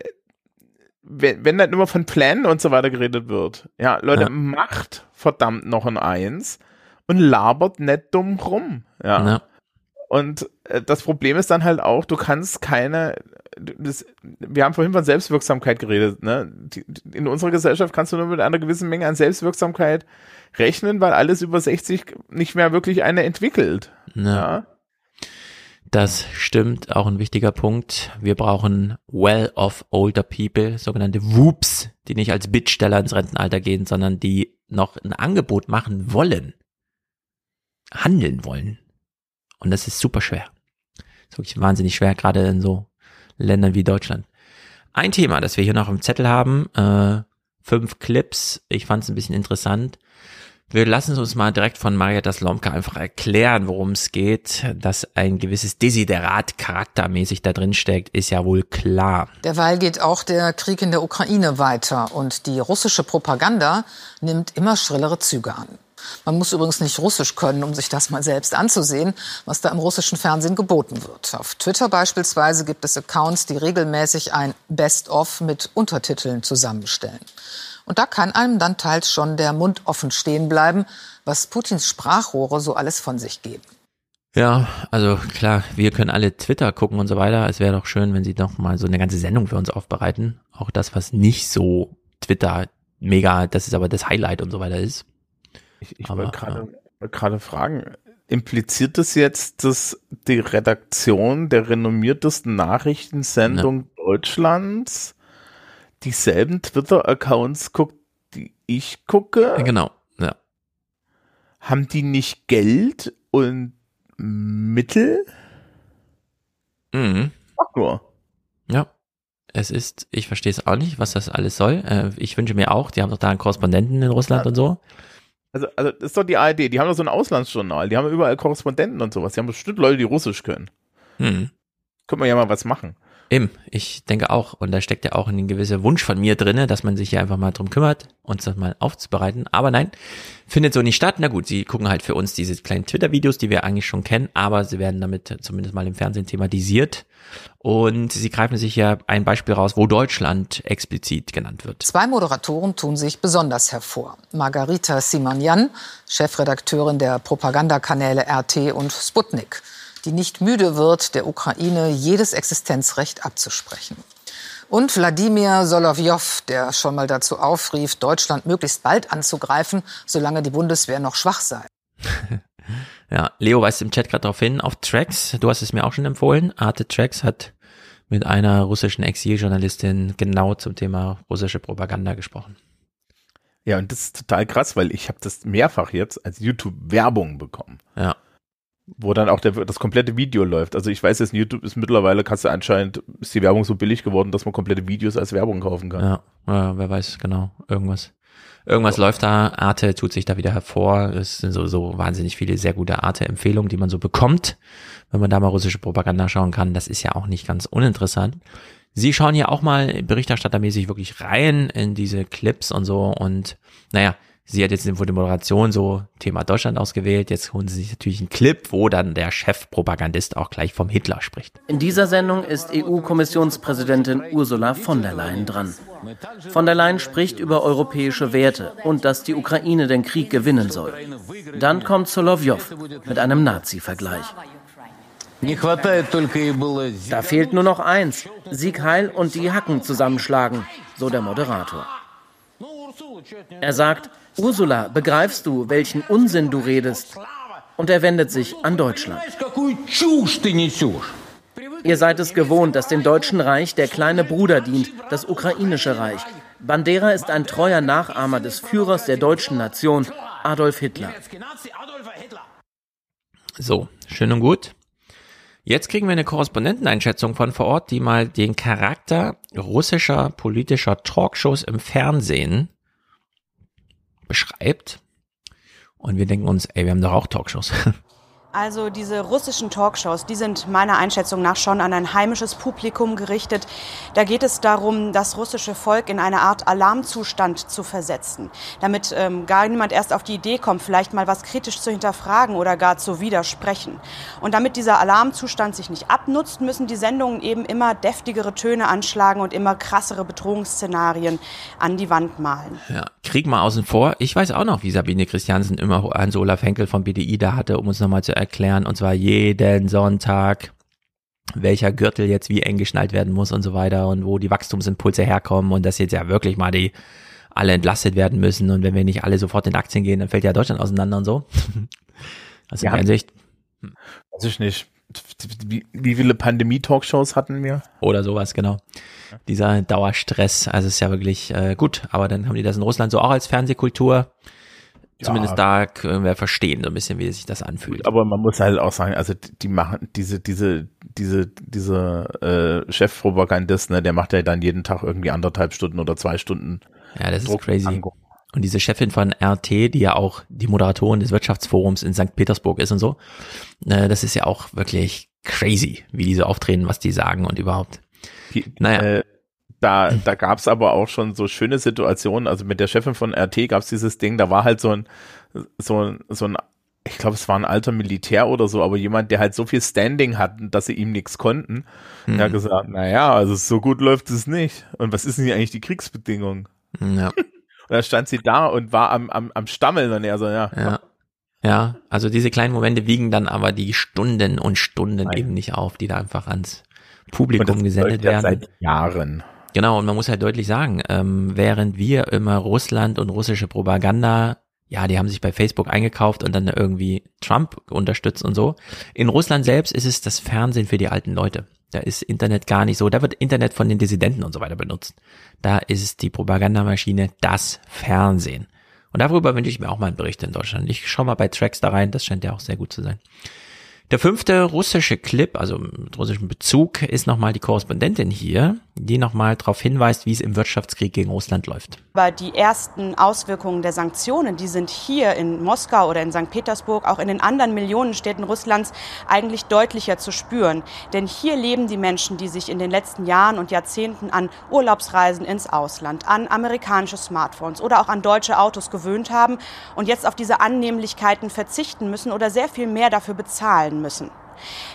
wenn, wenn dann immer von Plänen und so weiter geredet wird. Ja, Leute, ja. macht verdammt noch ein Eins und labert nicht dumm rum. Ja. ja. Und äh, das Problem ist dann halt auch, du kannst keine, das, wir haben vorhin von Selbstwirksamkeit geredet, ne? Die, in unserer Gesellschaft kannst du nur mit einer gewissen Menge an Selbstwirksamkeit rechnen, weil alles über 60 nicht mehr wirklich eine entwickelt. Ja. ja. Das stimmt, auch ein wichtiger Punkt. Wir brauchen well-off older people, sogenannte Whoops, die nicht als Bittsteller ins Rentenalter gehen, sondern die noch ein Angebot machen wollen, handeln wollen. Und das ist super schwer. Das ist wirklich wahnsinnig schwer, gerade in so Ländern wie Deutschland. Ein Thema, das wir hier noch im Zettel haben, äh, fünf Clips. Ich fand es ein bisschen interessant. Wir lassen es uns mal direkt von Marietta Slomka einfach erklären, worum es geht. Dass ein gewisses Desiderat charaktermäßig da drin steckt, ist ja wohl klar. Derweil geht auch der Krieg in der Ukraine weiter und die russische Propaganda nimmt immer schrillere Züge an. Man muss übrigens nicht Russisch können, um sich das mal selbst anzusehen, was da im russischen Fernsehen geboten wird. Auf Twitter beispielsweise gibt es Accounts, die regelmäßig ein Best-of mit Untertiteln zusammenstellen. Und da kann einem dann teils schon der Mund offen stehen bleiben, was Putins Sprachrohre so alles von sich geben. Ja, also klar, wir können alle Twitter gucken und so weiter. Es wäre doch schön, wenn sie doch mal so eine ganze Sendung für uns aufbereiten. Auch das, was nicht so Twitter mega, das ist aber das Highlight und so weiter ist. Ich, ich wollte gerade ja. gerade fragen, impliziert das jetzt, dass die Redaktion der renommiertesten Nachrichtensendung ja. Deutschlands dieselben Twitter-Accounts guckt, die ich gucke? Genau, ja. Haben die nicht Geld und Mittel? Mhm. Ach nur. Ja. Es ist, ich verstehe es auch nicht, was das alles soll. Äh, ich wünsche mir auch, die haben doch da einen Korrespondenten in Russland ja. und so Also, also das ist doch die ARD, die haben doch so ein Auslandsjournal, die haben überall Korrespondenten und sowas. Die haben bestimmt Leute, die Russisch können. Hm. Können wir ja mal was machen. Eben, ich denke auch, und da steckt ja auch ein gewisser Wunsch von mir drinne, dass man sich hier einfach mal drum kümmert, uns das mal aufzubereiten. Aber nein, findet so nicht statt. Na gut, sie gucken halt für uns diese kleinen Twitter-Videos, die wir eigentlich schon kennen, aber sie werden damit zumindest mal im Fernsehen thematisiert. Und sie greifen sich ja ein Beispiel raus, wo Deutschland explizit genannt wird. Zwei Moderatoren tun sich besonders hervor. Margarita Simanian, Chefredakteurin der Propagandakanäle RT und Sputnik die nicht müde wird, der Ukraine jedes Existenzrecht abzusprechen. Und Wladimir Solowjow, der schon mal dazu aufrief, Deutschland möglichst bald anzugreifen, solange die Bundeswehr noch schwach sei. ja, Leo weist im Chat gerade darauf hin, auf Tracks, du hast es mir auch schon empfohlen, Arte Tracks hat mit einer russischen Exiljournalistin genau zum Thema russische Propaganda gesprochen. Ja, und das ist total krass, weil ich habe das mehrfach jetzt als YouTube-Werbung bekommen. Ja wo dann auch der, das komplette Video läuft. Also ich weiß jetzt, YouTube ist mittlerweile, kannst du anscheinend, ist die Werbung so billig geworden, dass man komplette Videos als Werbung kaufen kann. Ja, ja wer weiß, genau, irgendwas. Irgendwas ja. läuft da, Arte tut sich da wieder hervor. Es sind so, so wahnsinnig viele sehr gute Arte-Empfehlungen, die man so bekommt, wenn man da mal russische Propaganda schauen kann. Das ist ja auch nicht ganz uninteressant. Sie schauen hier auch mal berichterstattermäßig wirklich rein in diese Clips und so und naja, Sie hat jetzt für die Moderation so Thema Deutschland ausgewählt. Jetzt holen Sie sich natürlich einen Clip, wo dann der Chefpropagandist auch gleich vom Hitler spricht. In dieser Sendung ist EU-Kommissionspräsidentin Ursula von der Leyen dran. Von der Leyen spricht über europäische Werte und dass die Ukraine den Krieg gewinnen soll. Dann kommt Solovjov mit einem Nazi-Vergleich. Da fehlt nur noch eins. Sieg Heil und die Hacken zusammenschlagen, so der Moderator. Er sagt, Ursula, begreifst du, welchen Unsinn du redest? Und er wendet sich an Deutschland. Ihr seid es gewohnt, dass dem Deutschen Reich der kleine Bruder dient, das ukrainische Reich. Bandera ist ein treuer Nachahmer des Führers der deutschen Nation, Adolf Hitler. So, schön und gut. Jetzt kriegen wir eine Korrespondenteneinschätzung von vor Ort, die mal den Charakter russischer politischer Talkshows im Fernsehen beschreibt. Und wir denken uns, ey, wir haben doch auch Talkshows. Also diese russischen Talkshows, die sind meiner Einschätzung nach schon an ein heimisches Publikum gerichtet. Da geht es darum, das russische Volk in eine Art Alarmzustand zu versetzen, damit ähm, gar niemand erst auf die Idee kommt, vielleicht mal was kritisch zu hinterfragen oder gar zu widersprechen. Und damit dieser Alarmzustand sich nicht abnutzt, müssen die Sendungen eben immer deftigere Töne anschlagen und immer krassere Bedrohungsszenarien an die Wand malen. Ja, Krieg mal außen vor. Ich weiß auch noch, wie Sabine Christiansen immer Hans-Olaf Henkel vom BDI da hatte, um uns nochmal zu erklären und zwar jeden Sonntag, welcher Gürtel jetzt wie eng geschnallt werden muss und so weiter und wo die Wachstumsimpulse herkommen und dass jetzt ja wirklich mal die alle entlastet werden müssen und wenn wir nicht alle sofort in Aktien gehen, dann fällt ja Deutschland auseinander und so. Also ja. in Sicht. Weiß ich nicht. Wie, wie viele Pandemie-Talkshows hatten wir? Oder sowas, genau. Dieser Dauerstress, also ist ja wirklich äh, gut, aber dann haben die das in Russland so auch als Fernsehkultur. Zumindest da können wir verstehen, so ein bisschen, wie sich das anfühlt. Aber man muss halt auch sagen, also die machen diese, diese, diese, diese äh, Chefpropagandist, ne, der macht ja dann jeden Tag irgendwie anderthalb Stunden oder zwei Stunden. Ja, das Druck ist crazy. Angucken. Und diese Chefin von RT, die ja auch die Moderatorin des Wirtschaftsforums in St. Petersburg ist und so, äh, das ist ja auch wirklich crazy, wie die so auftreten, was die sagen und überhaupt. Die, naja. Äh, da, da gab's aber auch schon so schöne Situationen. Also mit der Chefin von RT gab's dieses Ding, da war halt so ein, so ein, so ein, ich glaube, es war ein alter Militär oder so, aber jemand, der halt so viel Standing hatten, dass sie ihm nichts konnten. Mhm. Der hat gesagt, na ja, also so gut läuft es nicht. Und was ist denn hier eigentlich die Kriegsbedingung? Ja. Und dann stand sie da und war am, am, am Stammeln und er so, ja. Ja. Ja, also diese kleinen Momente wiegen dann aber die Stunden und Stunden Nein. eben nicht auf, die da einfach ans Publikum gesendet werden. Seit Jahren. Genau, und man muss halt deutlich sagen, ähm, während wir immer Russland und russische Propaganda, ja, die haben sich bei Facebook eingekauft und dann irgendwie Trump unterstützt und so. In Russland selbst ist es das Fernsehen für die alten Leute. Da ist Internet gar nicht so. Da wird Internet von den Dissidenten und so weiter benutzt. Da ist die Propagandamaschine das Fernsehen. Und darüber wünsche ich mir auch mal einen Bericht in Deutschland. Ich schaue mal bei Tracks da rein. Das scheint ja auch sehr gut zu sein. Der fünfte russische Clip, also mit russischem Bezug, ist nochmal die Korrespondentin hier, die nochmal darauf hinweist, wie es im Wirtschaftskrieg gegen Russland läuft. Aber die ersten Auswirkungen der Sanktionen, die sind hier in Moskau oder in St. Petersburg, auch in den anderen Millionenstädten Russlands eigentlich deutlicher zu spüren. Denn hier leben die Menschen, die sich in den letzten Jahren und Jahrzehnten an Urlaubsreisen ins Ausland, an amerikanische Smartphones oder auch an deutsche Autos gewöhnt haben und jetzt auf diese Annehmlichkeiten verzichten müssen oder sehr viel mehr dafür bezahlen müssen.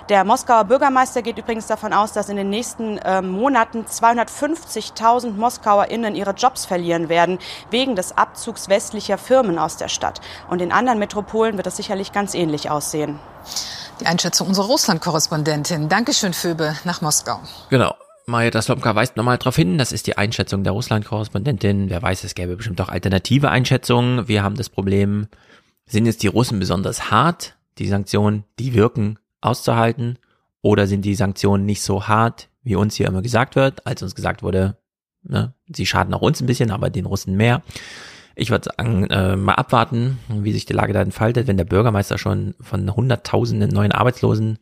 Der Moskauer Bürgermeister geht übrigens davon aus, dass in den nächsten äh, Monaten 250.000 MoskauerInnen ihre Jobs verlieren werden, wegen des Abzugs westlicher Firmen aus der Stadt. Und in anderen Metropolen wird das sicherlich ganz ähnlich aussehen. Die Einschätzung unserer Russland-Korrespondentin. Dankeschön, Föbe, nach Moskau. Genau. Maja Slomka weist nochmal darauf hin, das ist die Einschätzung der Russland-Korrespondentin. Wer weiß, es gäbe bestimmt auch alternative Einschätzungen. Wir haben das Problem, sind jetzt die Russen besonders hart? Die Sanktionen, die wirken auszuhalten? Oder sind die Sanktionen nicht so hart, wie uns hier immer gesagt wird, als uns gesagt wurde, ne, sie schaden auch uns ein bisschen, aber den Russen mehr. Ich würde sagen, äh, mal abwarten, wie sich die Lage da entfaltet. Wenn der Bürgermeister schon von hunderttausenden neuen Arbeitslosen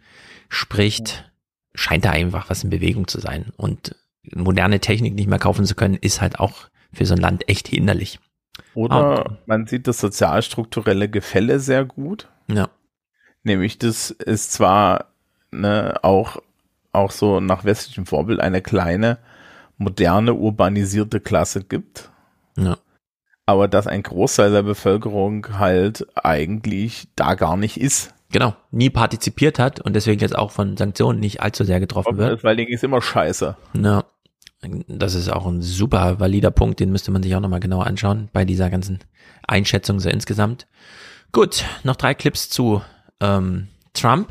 spricht, scheint da einfach was in Bewegung zu sein. Und moderne Technik nicht mehr kaufen zu können, ist halt auch für so ein Land echt hinderlich. Oder oh. man sieht das sozialstrukturelle Gefälle sehr gut. Ja. Nämlich, das ist zwar ne, auch, auch so nach westlichem Vorbild eine kleine, moderne, urbanisierte Klasse gibt. Ja. Aber dass ein Großteil der Bevölkerung halt eigentlich da gar nicht ist. Genau, nie partizipiert hat und deswegen jetzt auch von Sanktionen nicht allzu sehr getroffen wird. Weil Ding ist immer scheiße. Ja, das ist auch ein super valider Punkt, den müsste man sich auch nochmal genauer anschauen bei dieser ganzen Einschätzung so insgesamt. Gut, noch drei Clips zu ähm, Trump.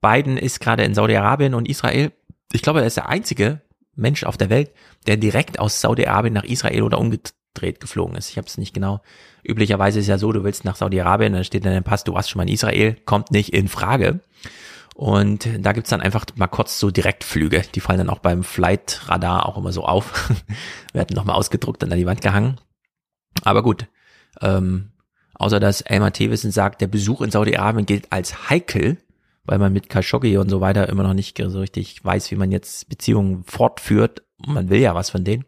Biden ist gerade in Saudi-Arabien und Israel. Ich glaube, er ist der einzige Mensch auf der Welt, der direkt aus Saudi-Arabien nach Israel oder umgedreht geflogen ist. Ich habe es nicht genau. Üblicherweise ist ja so, du willst nach Saudi-Arabien, dann steht in deinem Pass, du warst schon mal in Israel, kommt nicht in Frage. Und da gibt's dann einfach mal kurz so Direktflüge. Die fallen dann auch beim Flight-Radar auch immer so auf. Werden nochmal ausgedruckt und an die Wand gehangen. Aber gut, ähm, außer dass Elmar Thewissen sagt, der Besuch in Saudi-Arabien gilt als heikel, weil man mit Khashoggi und so weiter immer noch nicht so richtig weiß, wie man jetzt Beziehungen fortführt. Man will ja was von denen.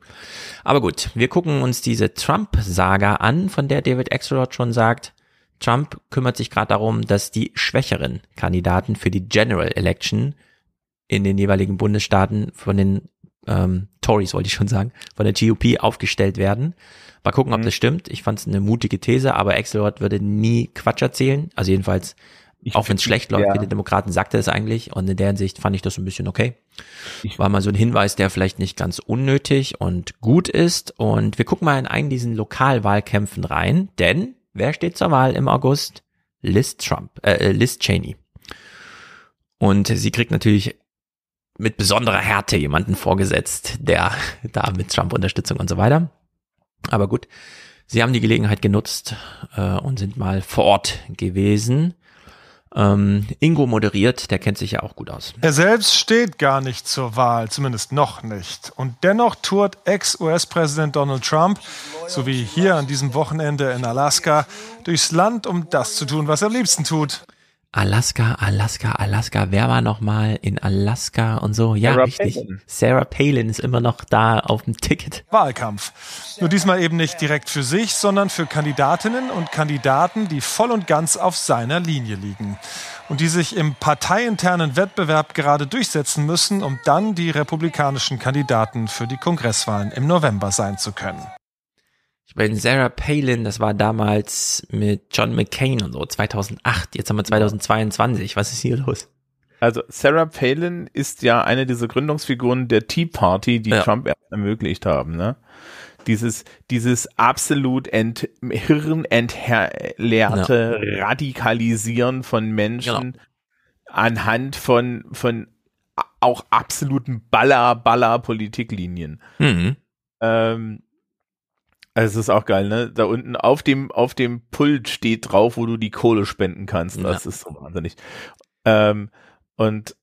Aber gut, wir gucken uns diese Trump-Saga an, von der David Axelrod schon sagt, Trump kümmert sich gerade darum, dass die schwächeren Kandidaten für die General Election in den jeweiligen Bundesstaaten von den ähm, Tories, wollte ich schon sagen, von der GOP aufgestellt werden. Mal gucken, ob mhm. das stimmt. Ich fand es eine mutige These, aber Axelrod würde nie Quatsch erzählen. Also jedenfalls, ich auch wenn es schlecht läuft, ja. viele Demokraten sagt er es eigentlich. Und in der Hinsicht fand ich das ein bisschen okay. War mal so ein Hinweis, der vielleicht nicht ganz unnötig und gut ist. Und wir gucken mal in einen diesen Lokalwahlkämpfen rein, denn wer steht zur Wahl im August? Liz Trump, äh, Liz Cheney. Und sie kriegt natürlich mit besonderer Härte jemanden vorgesetzt, der da mit Trump Unterstützung und so weiter. Aber gut, sie haben die Gelegenheit genutzt äh, und sind mal vor Ort gewesen. Ähm, Ingo moderiert, der kennt sich ja auch gut aus. Er selbst steht gar nicht zur Wahl, zumindest noch nicht. Und dennoch tourt Ex-US-Präsident Donald Trump, so wie hier an diesem Wochenende in Alaska, durchs Land, um das zu tun, was er am liebsten tut. Alaska, Alaska, Alaska. Wer war noch mal in Alaska und so? Ja, Sarah richtig. Palin. Sarah Palin ist immer noch da auf dem Ticket. Wahlkampf. Nur diesmal eben nicht direkt für sich, sondern für Kandidatinnen und Kandidaten, die voll und ganz auf seiner Linie liegen. Und die sich im parteiinternen Wettbewerb gerade durchsetzen müssen, um dann die republikanischen Kandidaten für die Kongresswahlen im November sein zu können. Meine, Sarah Palin, das war damals mit John McCain und so, 2008. Jetzt haben wir 2022. Was ist hier los? Also Sarah Palin ist ja eine dieser Gründungsfiguren der Tea Party, die ja. Trump ermöglicht haben. Ne? Dieses, dieses absolut ent, hirnentleerte ja. Radikalisieren von Menschen genau. anhand von, von auch absoluten Baller-Baller-Politiklinien. Mhm. Ähm, also es ist auch geil, ne? Da unten auf dem, auf dem Pult steht drauf, wo du die Kohle spenden kannst. Das ja. ist so wahnsinnig. Ähm, und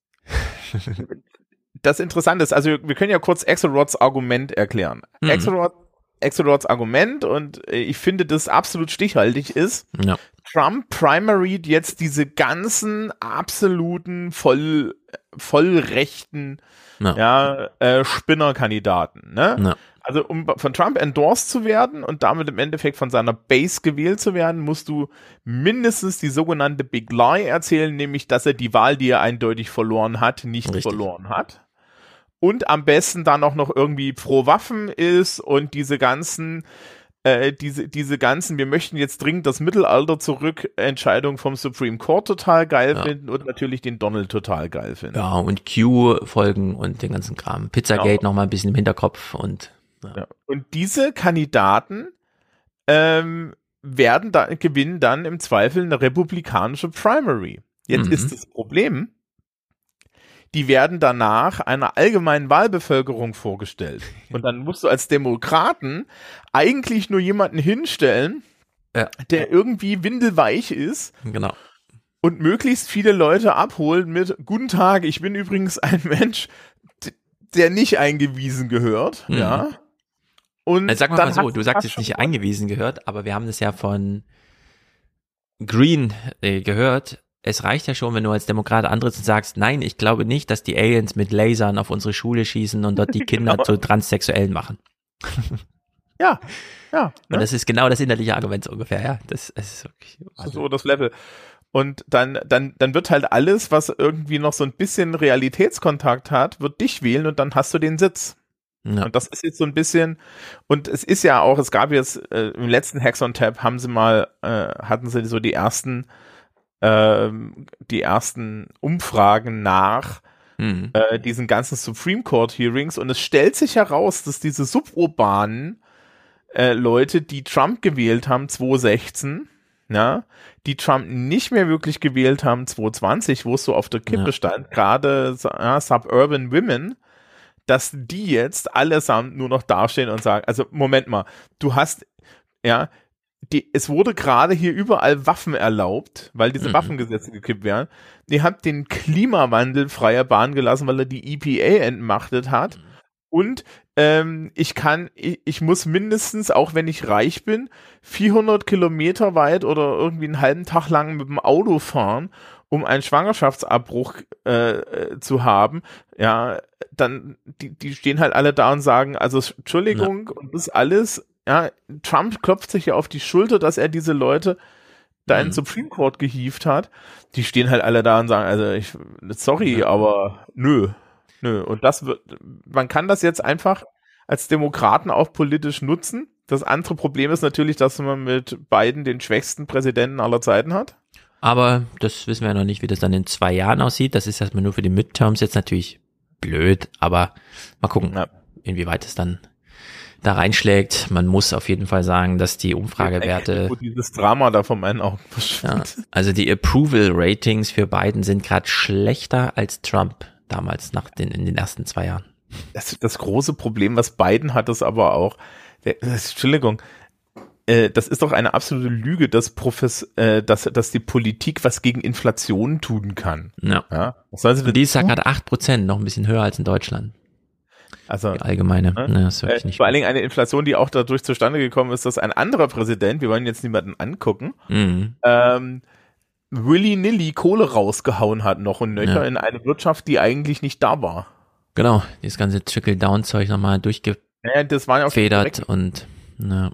das Interessante ist, also wir können ja kurz Axelrods Argument erklären. Mhm. Axelrod Axelrods Argument und äh, ich finde das absolut stichhaltig ist, Ja. Trump primary jetzt diese ganzen absoluten voll vollrechten Ja. ja, äh, Spinnerkandidaten, ne? Ja. Also um von Trump endorsed zu werden und damit im Endeffekt von seiner Base gewählt zu werden, musst du mindestens die sogenannte Big Lie erzählen, nämlich dass er die Wahl, die er eindeutig verloren hat, nicht Richtig. verloren hat. Und am besten dann auch noch irgendwie pro Waffen ist und diese ganzen äh, diese, diese ganzen, wir möchten jetzt dringend das Mittelalter zurück, Entscheidung vom Supreme Court total geil Ja. finden und natürlich den Donald total geil finden. Ja, und Q-Folgen und den ganzen Kram. Pizzagate Genau. noch mal ein bisschen im Hinterkopf und Ja. Und diese Kandidaten ähm, werden da, gewinnen dann im Zweifel eine republikanische Primary. Jetzt Mhm. ist das Problem, die werden danach einer allgemeinen Wahlbevölkerung vorgestellt. Und dann musst du als Demokraten eigentlich nur jemanden hinstellen, Ja. der irgendwie windelweich ist genau. und möglichst viele Leute abholen mit Guten Tag, ich bin übrigens ein Mensch, der nicht eingewiesen gehört, Mhm. ja. Und Jetzt sag mal, mal so, du sagst jetzt nicht eingewiesen gehört, aber wir haben das ja von Green äh, gehört. Es reicht ja schon, wenn du als Demokrat antrittst und sagst, nein, ich glaube nicht, dass die Aliens mit Lasern auf unsere Schule schießen und dort die Kinder Genau. zu Transsexuellen machen. Ja, ja. Und das ist genau das innerliche Argument so ungefähr, ja. Das, das ist wirklich, so das Level. Und dann, dann, dann wird halt alles, was irgendwie noch so ein bisschen Realitätskontakt hat, wird dich wählen und dann hast du den Sitz. Ja. Und das ist jetzt so ein bisschen, und es ist ja auch, es gab jetzt äh, im letzten Hexon Tab haben sie mal, äh, hatten sie so die ersten, ähm, die ersten Umfragen nach Mhm. äh, diesen ganzen Supreme Court Hearings und es stellt sich heraus, dass diese suburbanen äh, Leute, die Trump gewählt haben 2016, ja, die Trump nicht mehr wirklich gewählt haben 2020, wo es so auf der Kippe Ja. stand, gerade ja, Suburban Women, dass die jetzt allesamt nur noch dastehen und sagen, also Moment mal, du hast, ja, die, es wurde gerade hier überall Waffen erlaubt, weil diese Mhm. Waffengesetze gekippt werden. Ihr habt den Klimawandel freie Bahn gelassen, weil er die EPA entmachtet hat. Und ähm, ich kann, ich, ich muss mindestens, auch wenn ich reich bin, 400 Kilometer weit oder irgendwie einen halben Tag lang mit dem Auto fahren, um einen Schwangerschaftsabbruch äh, äh, zu haben. Ja, dann, die, die stehen halt alle da und sagen, also Entschuldigung, und das alles, ja, Trump klopft sich ja auf die Schulter, dass er diese Leute da in den Supreme Court gehievt hat. Die stehen halt alle da und sagen, also ich, sorry, aber nö, nö. Und das wird, man kann das jetzt einfach als Demokraten auch politisch nutzen. Das andere Problem ist natürlich, dass man mit beiden den schwächsten Präsidenten aller Zeiten hat. Aber das wissen wir ja noch nicht, wie das dann in zwei Jahren aussieht. Das ist erstmal nur für die Midterms jetzt natürlich blöd, aber mal gucken, inwieweit es dann da reinschlägt. Man muss auf jeden Fall sagen, dass die Umfragewerte, Wo dieses Drama da von meinen Augen ja, also die Approval Ratings für Biden sind gerade schlechter als Trump damals nach den, in den ersten zwei Jahren. Das, das große Problem, was Biden hat, ist aber auch, der, Entschuldigung, äh, das ist doch eine absolute Lüge, dass, Profes, äh, dass, dass die Politik was gegen Inflation tun kann. Ja. ja? Was soll sie denn Und die ist ja gerade acht Prozent, noch ein bisschen höher als in Deutschland. Also, Die allgemeine. Ne? Ne, das ist wirklich äh, nicht vor allen Dingen eine Inflation, die auch dadurch zustande gekommen ist, dass ein anderer Präsident, wir wollen jetzt niemanden angucken, Mhm. ähm, willy-nilly Kohle rausgehauen hat noch und nöcher Ja. in eine Wirtschaft, die eigentlich nicht da war. Genau, dieses ganze Trickle-Down-Zeug nochmal durchgefedert Naja, das waren ja auch und na.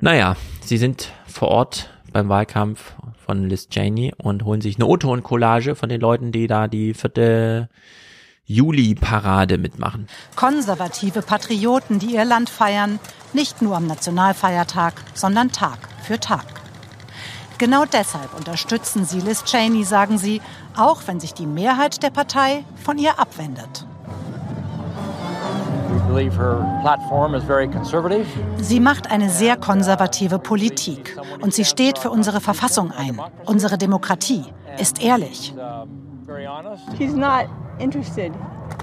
Naja, sie sind vor Ort beim Wahlkampf von Liz Cheney und holen sich eine O-Ton-Collage von den Leuten, die da die vierte Juli-Parade mitmachen. Konservative Patrioten, die ihr Land feiern, nicht nur am Nationalfeiertag, sondern Tag für Tag. Genau deshalb unterstützen sie Liz Cheney, sagen sie, auch wenn sich die Mehrheit der Partei von ihr abwendet. Sie macht eine sehr konservative Politik und sie steht für unsere Verfassung ein. Unsere Demokratie ist ehrlich. She's not interested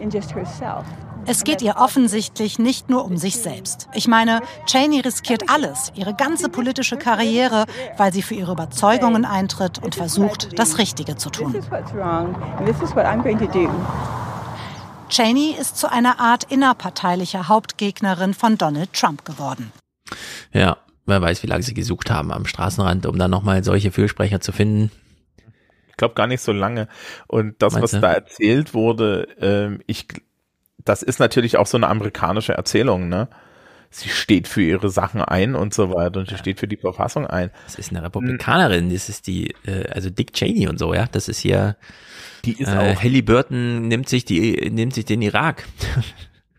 in just herself. Es geht ihr offensichtlich nicht nur um sich selbst. Ich meine, Cheney riskiert alles, ihre ganze politische Karriere, weil sie für ihre Überzeugungen eintritt und versucht, das Richtige zu tun. Cheney ist zu einer Art innerparteilicher Hauptgegnerin von Donald Trump geworden. Ja, wer weiß, wie lange sie gesucht haben am Straßenrand, um dann nochmal solche Fürsprecher zu finden. Ich glaube gar nicht so lange. Und das, Meinst was du? da erzählt wurde, ähm, ich, das ist natürlich auch so eine amerikanische Erzählung, ne? Sie steht für ihre Sachen ein und so weiter und sie steht für die Verfassung ein. Das ist eine Republikanerin, das ist die, äh, also Dick Cheney und so, ja, das ist hier, die ist äh, auch- Halliburton nimmt sich die, nimmt sich den Irak.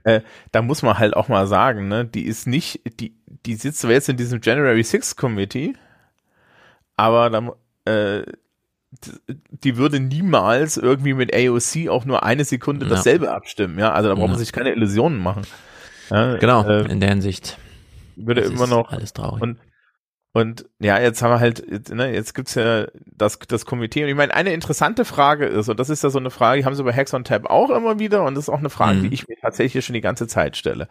Äh, da muss man halt auch mal sagen, ne, die ist nicht, die, die sitzt zwar jetzt in diesem January 6 Committee, aber da, äh, die würde niemals irgendwie mit AOC auch nur eine Sekunde Ja. dasselbe abstimmen, ja, also da braucht man Ja. sich keine Illusionen machen. Ja, Genau, äh, in der Hinsicht. würde Das immer noch alles traurig. und und ja, jetzt haben wir halt, jetzt, ne, jetzt gibt's ja das, das Komitee. Und ich meine, eine interessante Frage ist, und das ist ja so eine Frage, die haben sie bei Hex on Tab auch immer wieder, und das ist auch eine Frage, Mhm. die ich mir tatsächlich schon die ganze Zeit stelle.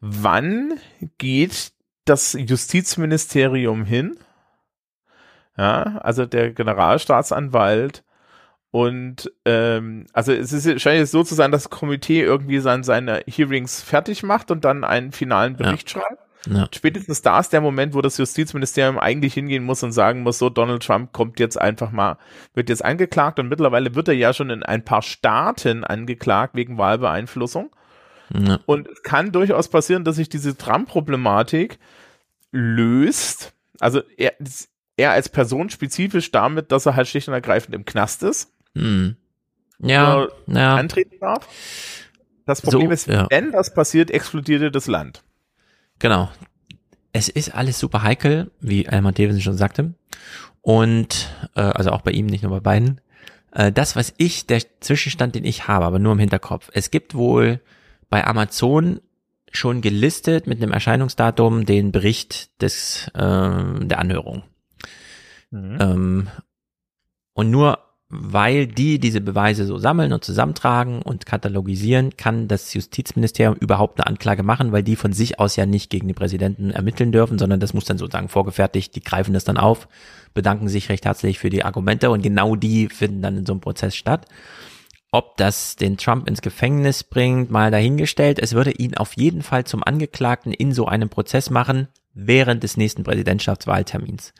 Wann geht das Justizministerium hin? Ja, also der Generalstaatsanwalt und ähm, also es ist, scheint jetzt so zu sein, dass das Komitee irgendwie sein, seine Hearings fertig macht und dann einen finalen Bericht schreibt. Ja. Spätestens da ist der Moment, wo das Justizministerium eigentlich hingehen muss und sagen muss, so Donald Trump kommt jetzt einfach mal, wird jetzt angeklagt und mittlerweile wird er ja schon in ein paar Staaten angeklagt wegen Wahlbeeinflussung. Ja. Und es kann durchaus passieren, dass sich diese Trump-Problematik löst. Also er, er als Person spezifisch damit, dass er halt schlicht und ergreifend im Knast ist. Hm. Ja, ja. antreten darf. Das Problem So, ist, ja. wenn das passiert, explodierte das Land. Genau. Es ist alles super heikel, wie Elmar Davidson schon sagte. Und, äh, also auch bei ihm, nicht nur bei beiden. Äh, das, was ich, der Zwischenstand, den ich habe, aber nur im Hinterkopf. Es gibt wohl bei Amazon schon gelistet mit einem Erscheinungsdatum den Bericht des, ähm, der Anhörung. Ähm, und nur weil die diese Beweise so sammeln und zusammentragen und katalogisieren, kann das Justizministerium überhaupt eine Anklage machen, weil die von sich aus ja nicht gegen den Präsidenten ermitteln dürfen, sondern das muss dann sozusagen vorgefertigt, die greifen das dann auf, bedanken sich recht herzlich für die Argumente und genau die finden dann in so einem Prozess statt. Ob das den Trump ins Gefängnis bringt, mal dahingestellt. Es würde ihn auf jeden Fall zum Angeklagten in so einem Prozess machen, während des nächsten Präsidentschaftswahltermins.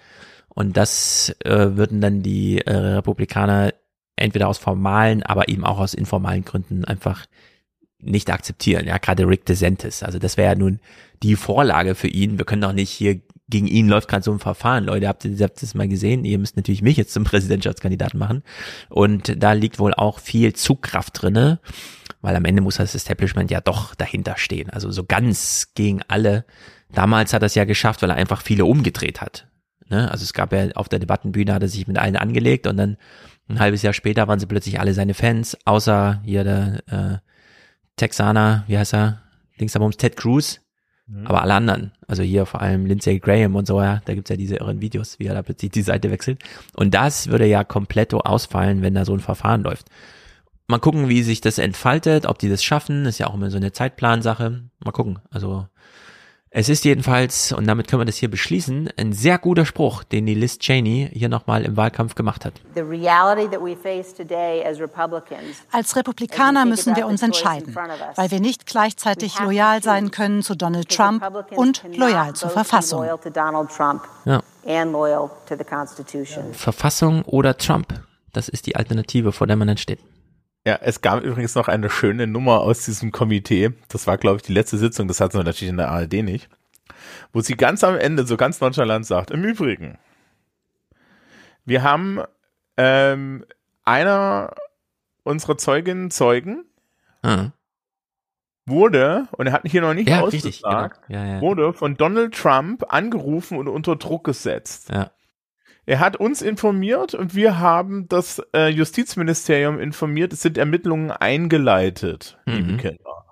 Und das äh, würden dann die äh, Republikaner entweder aus formalen, aber eben auch aus informalen Gründen einfach nicht akzeptieren. Ja, gerade Rick DeSantis. Also das wäre ja nun die Vorlage für ihn. Wir können doch nicht hier gegen ihn läuft gerade so ein Verfahren. Leute, habt ihr, habt ihr das mal gesehen? Ihr müsst natürlich mich jetzt zum Präsidentschaftskandidaten machen. Und da liegt wohl auch viel Zugkraft drinne, weil am Ende muss das Establishment ja doch dahinter stehen. Also so ganz gegen alle. Damals hat er es ja geschafft, weil er einfach viele umgedreht hat. Ne? Also es gab ja auf der Debattenbühne hat er sich mit allen angelegt und dann ein halbes Jahr später waren sie plötzlich alle seine Fans, außer hier der äh, Texaner, wie heißt er? Linksabums Ted Cruz, aber alle anderen. Also hier vor allem Lindsey Graham und so, ja, da gibt's ja diese irren Videos, wie er da plötzlich die Seite wechselt. Und das würde ja komplett ausfallen, wenn da so ein Verfahren läuft. Mal gucken, wie sich das entfaltet, ob die das schaffen. ist ja auch immer so eine Zeitplansache. Mal gucken. Also es ist jedenfalls, und damit können wir das hier beschließen, ein sehr guter Spruch, den die Liz Cheney hier nochmal im Wahlkampf gemacht hat. The reality that we face today as Republicans Als Republikaner müssen wir uns entscheiden, weil wir nicht gleichzeitig loyal sein können zu Donald Trump und loyal zur Verfassung. loyal to Donald Trump Ja. and loyal to the Constitution. Verfassung oder Trump. Das ist die Alternative, vor der man dann steht. Ja, es gab übrigens noch eine schöne Nummer aus diesem Komitee. Das war, glaube ich, die letzte Sitzung. Das hatten wir natürlich in der ARD nicht. Wo sie ganz am Ende so ganz nonchalant sagt, im Übrigen, wir haben ähm, einer unserer Zeuginnen, Zeugen, Ah. wurde, und er hat hier noch nicht Ja, richtig, ausgesagt, genau. Ja, ja. wurde von Donald Trump angerufen und unter Druck gesetzt. Ja. Er hat uns informiert und wir haben das äh, Justizministerium informiert. Es sind Ermittlungen eingeleitet, liebe Mhm. Kinder.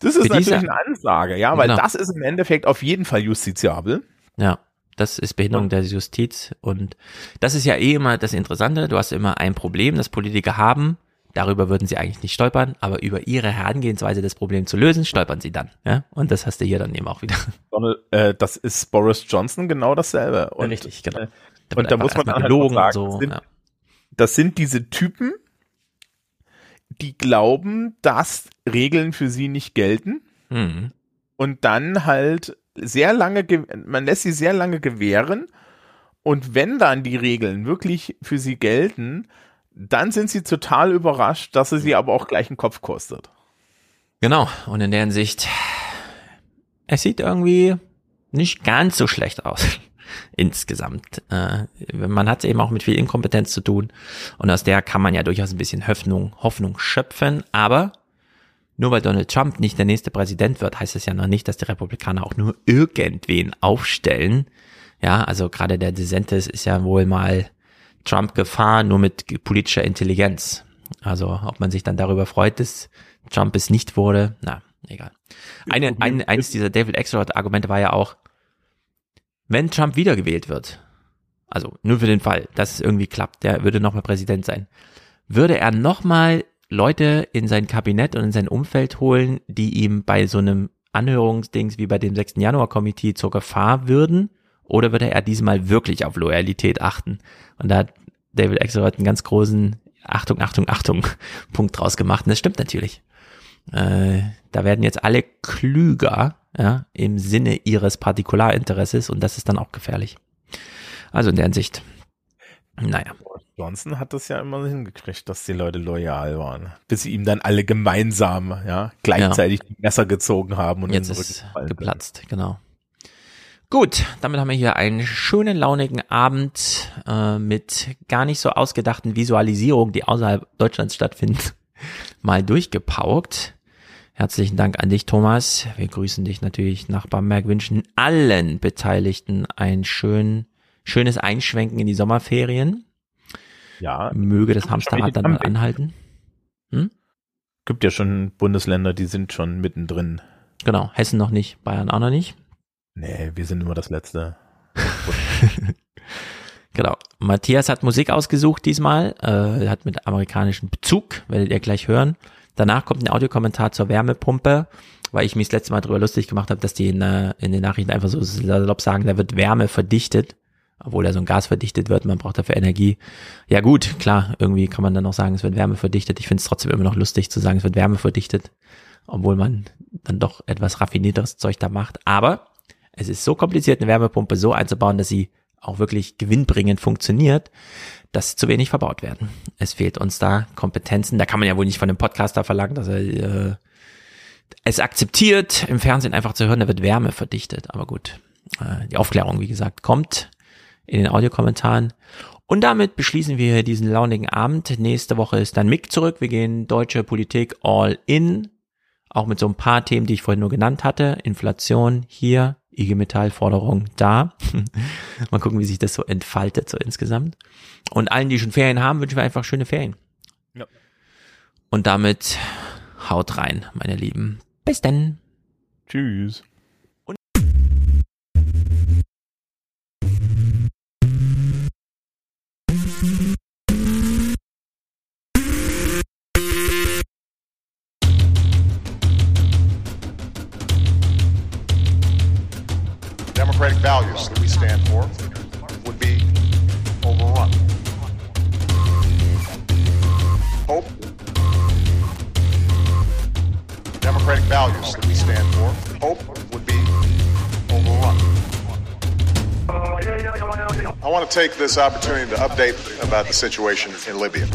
Das ist Für natürlich diese- eine Ansage, ja, weil Genau. das ist im Endeffekt auf jeden Fall justiziabel. Ja, das ist Behinderung der Justiz und das ist ja eh immer das Interessante. Du hast immer ein Problem, das Politiker haben. Darüber würden sie eigentlich nicht stolpern, aber über ihre Herangehensweise, das Problem zu lösen, stolpern sie dann. Ja, und das hast du hier dann eben auch wieder. Donald, äh, das ist Boris Johnson genau dasselbe. Und, Richtig, genau. Äh, Da und da muss man dann halt sagen, so, das, sind, ja. das sind diese Typen, die glauben, dass Regeln für sie nicht gelten Mhm. und dann halt sehr lange, ge- man lässt sie sehr lange gewähren und wenn dann die Regeln wirklich für sie gelten, dann sind sie total überrascht, dass es sie aber auch gleich einen Kopf kostet. Genau, und in der Hinsicht, es sieht irgendwie nicht ganz so schlecht aus. Insgesamt. Äh, man hat eben auch mit viel Inkompetenz zu tun. Und aus der kann man ja durchaus ein bisschen Hoffnung, Hoffnung schöpfen. Aber nur weil Donald Trump nicht der nächste Präsident wird, heißt es ja noch nicht, dass die Republikaner auch nur irgendwen aufstellen. Ja, also gerade der DeSantis ist ja wohl mal Trump gefahren, nur mit politischer Intelligenz. Also ob man sich dann darüber freut, dass Trump es nicht wurde, na, egal. Eine, ein, eines dieser David Axelrod-Argumente war ja auch, wenn Trump wiedergewählt wird, also nur für den Fall, dass es irgendwie klappt, der würde nochmal Präsident sein, würde er nochmal Leute in sein Kabinett und in sein Umfeld holen, die ihm bei so einem Anhörungsdings wie bei dem 6. Januar-Komitee zur Gefahr würden? Oder würde er diesmal wirklich auf Loyalität achten? Und da hat David Axelrod einen ganz großen Achtung, Achtung, Achtung Punkt draus gemacht. Und das stimmt natürlich. Äh, da werden jetzt alle klüger, ja, im Sinne ihres Partikularinteresses und das ist dann auch gefährlich. Also in der Hinsicht, naja. Johnson hat das ja immer hingekriegt, dass die Leute loyal waren. Bis sie ihm dann alle gemeinsam, ja, gleichzeitig die Messer gezogen haben und Jetzt ist geplatzt, genau. Gut, damit haben wir hier einen schönen, launigen Abend äh, mit gar nicht so ausgedachten Visualisierungen, die außerhalb Deutschlands stattfinden, mal durchgepaukt. Herzlichen Dank an dich, Thomas. Wir grüßen dich natürlich nach Bamberg, wünschen allen Beteiligten ein schön, schönes Einschwenken in die Sommerferien. Ja. Möge das Hamsterrad dann mal anhalten. Hm? Gibt ja schon Bundesländer, die sind schon mittendrin. Genau, Hessen noch nicht, Bayern auch noch nicht. Nee, wir sind immer das Letzte. Genau. Matthias hat Musik ausgesucht diesmal, äh, hat mit amerikanischem Bezug, werdet ihr gleich hören. Danach kommt ein Audiokommentar zur Wärmepumpe, weil ich mich das letzte Mal drüber lustig gemacht habe, dass die in, äh, in den Nachrichten einfach so salopp sagen, da wird Wärme verdichtet, obwohl da so ein Gas verdichtet wird, man braucht dafür Energie. Ja gut, klar, irgendwie kann man dann auch sagen, es wird Wärme verdichtet. Ich finde es trotzdem immer noch lustig zu sagen, es wird Wärme verdichtet, obwohl man dann doch etwas raffinierteres Zeug da macht. Aber es ist so kompliziert, eine Wärmepumpe so einzubauen, dass sie auch wirklich gewinnbringend funktioniert, dass zu wenig verbaut werden. Es fehlt uns da Kompetenzen. Da kann man ja wohl nicht von einem Podcaster verlangen, dass er äh, es akzeptiert, im Fernsehen einfach zu hören, da wird Wärme verdichtet. Aber gut, äh, die Aufklärung, wie gesagt, kommt in den Audiokommentaren. Und damit beschließen wir diesen launigen Abend. Nächste Woche ist dann Mick zurück. Wir gehen deutsche Politik all in. Auch mit so ein paar Themen, die ich vorhin nur genannt hatte. Inflation hier, IG Metall Forderung da. Mal gucken, wie sich das so entfaltet so insgesamt. Und allen, die schon Ferien haben, wünschen wir einfach schöne Ferien. Ja. Und damit haut rein, meine Lieben. Bis dann. Tschüss. Democratic values that we stand for would be overrun. Hope. Democratic values that we stand for, hope would be overrun. I want to take this opportunity to update about the situation in Libya.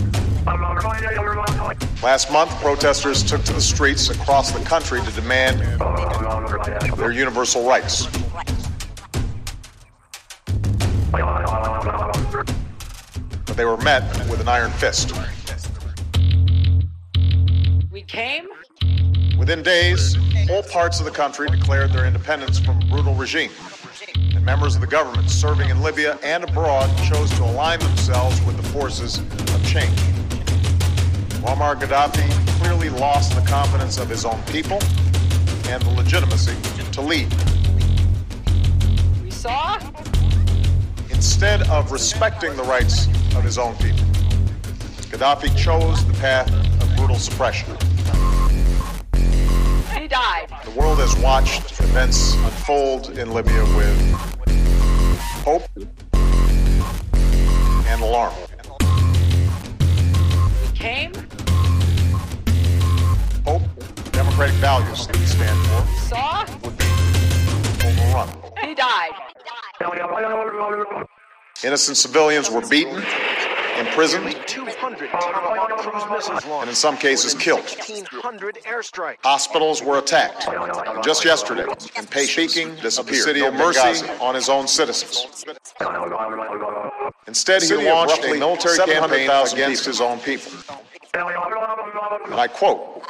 Last month, protesters took to the streets across the country to demand their universal rights. But they were met with an iron fist. We came. Within days, whole parts of the country declared their independence from a brutal regime. And members of the government serving in Libya and abroad chose to align themselves with the forces of change. Muammar Gaddafi clearly lost the confidence of his own people and the legitimacy to lead. We saw. Instead of respecting the rights of his own people, Gaddafi chose the path of brutal suppression. He died. The world has watched events unfold in Libya with hope and alarm. We came. Hope, democratic values that we stand for Saw? Would. He died. Innocent civilians were beaten, imprisoned, 200 Tomahawk cruise missiles launched. and in some cases killed. 1,500 airstrikes. Hospitals were attacked. Just yesterday, impatient speaking disappeared. The city of mercy on his own citizens. Instead, he launched a military campaign against his own people. And I quote,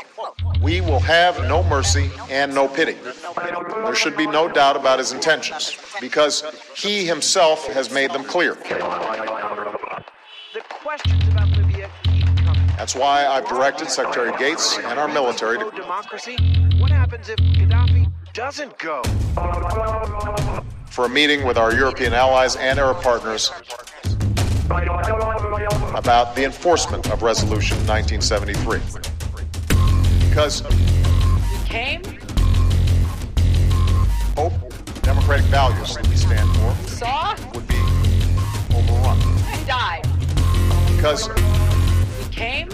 "We will have no mercy and no pity." There should be no doubt about his intentions, because he himself has made them clear. The questions about Libya keep coming. That's why I've directed Secretary Gates and our military to Democracy? What happens if Gaddafi doesn't go? for a meeting with our European allies and Arab partners about the enforcement of Resolution 1973. Because He came, hope, democratic values that we stand for saw, would be overrun. he died. Because He came,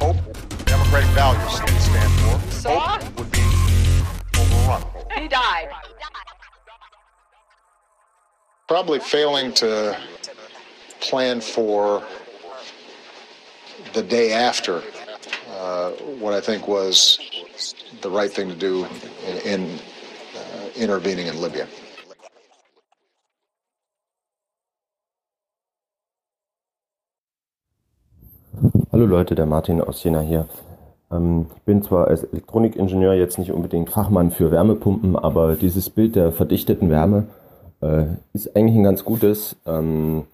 hope, democratic values that we stand for saw, hope would be overrun. he died. Probably failing to plan for the day after uh, what I think was the right thing to do in, in uh, intervening in Libya. Hallo Leute, der Martin aus Jena hier. Ähm, ich bin zwar als Elektronikingenieur jetzt nicht unbedingt Fachmann für Wärmepumpen, aber dieses Bild der verdichteten Wärme äh, ist eigentlich ein ganz gutes. Ähm,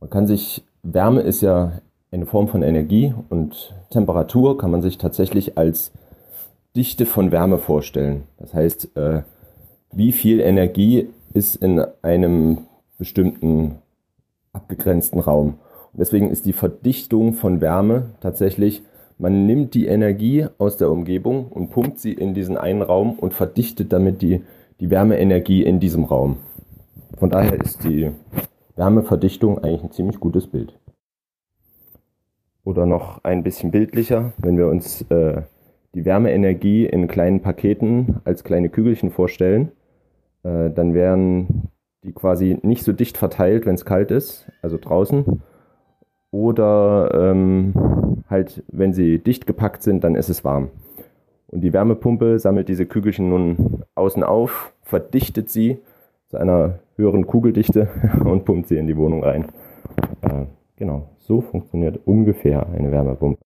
man kann sich, Wärme ist ja eine Form von Energie und Temperatur kann man sich tatsächlich als Dichte von Wärme vorstellen. Das heißt, äh, wie viel Energie ist in einem bestimmten abgegrenzten Raum. Und deswegen ist die Verdichtung von Wärme tatsächlich, man nimmt die Energie aus der Umgebung und pumpt sie in diesen einen Raum und verdichtet damit die, die Wärmeenergie in diesem Raum. Von daher ist die Wärmeverdichtung eigentlich ein ziemlich gutes Bild. Oder noch ein bisschen bildlicher, wenn wir uns äh, die Wärmeenergie in kleinen Paketen als kleine Kügelchen vorstellen, äh, dann wären die quasi nicht so dicht verteilt, wenn es kalt ist, also draußen. Oder ähm, halt, wenn sie dicht gepackt sind, dann ist es warm. Und die Wärmepumpe sammelt diese Kügelchen nun außen auf, verdichtet sie zu einer höheren Kugeldichte und pumpt sie in die Wohnung rein. Äh, genau, so funktioniert ungefähr eine Wärmepumpe.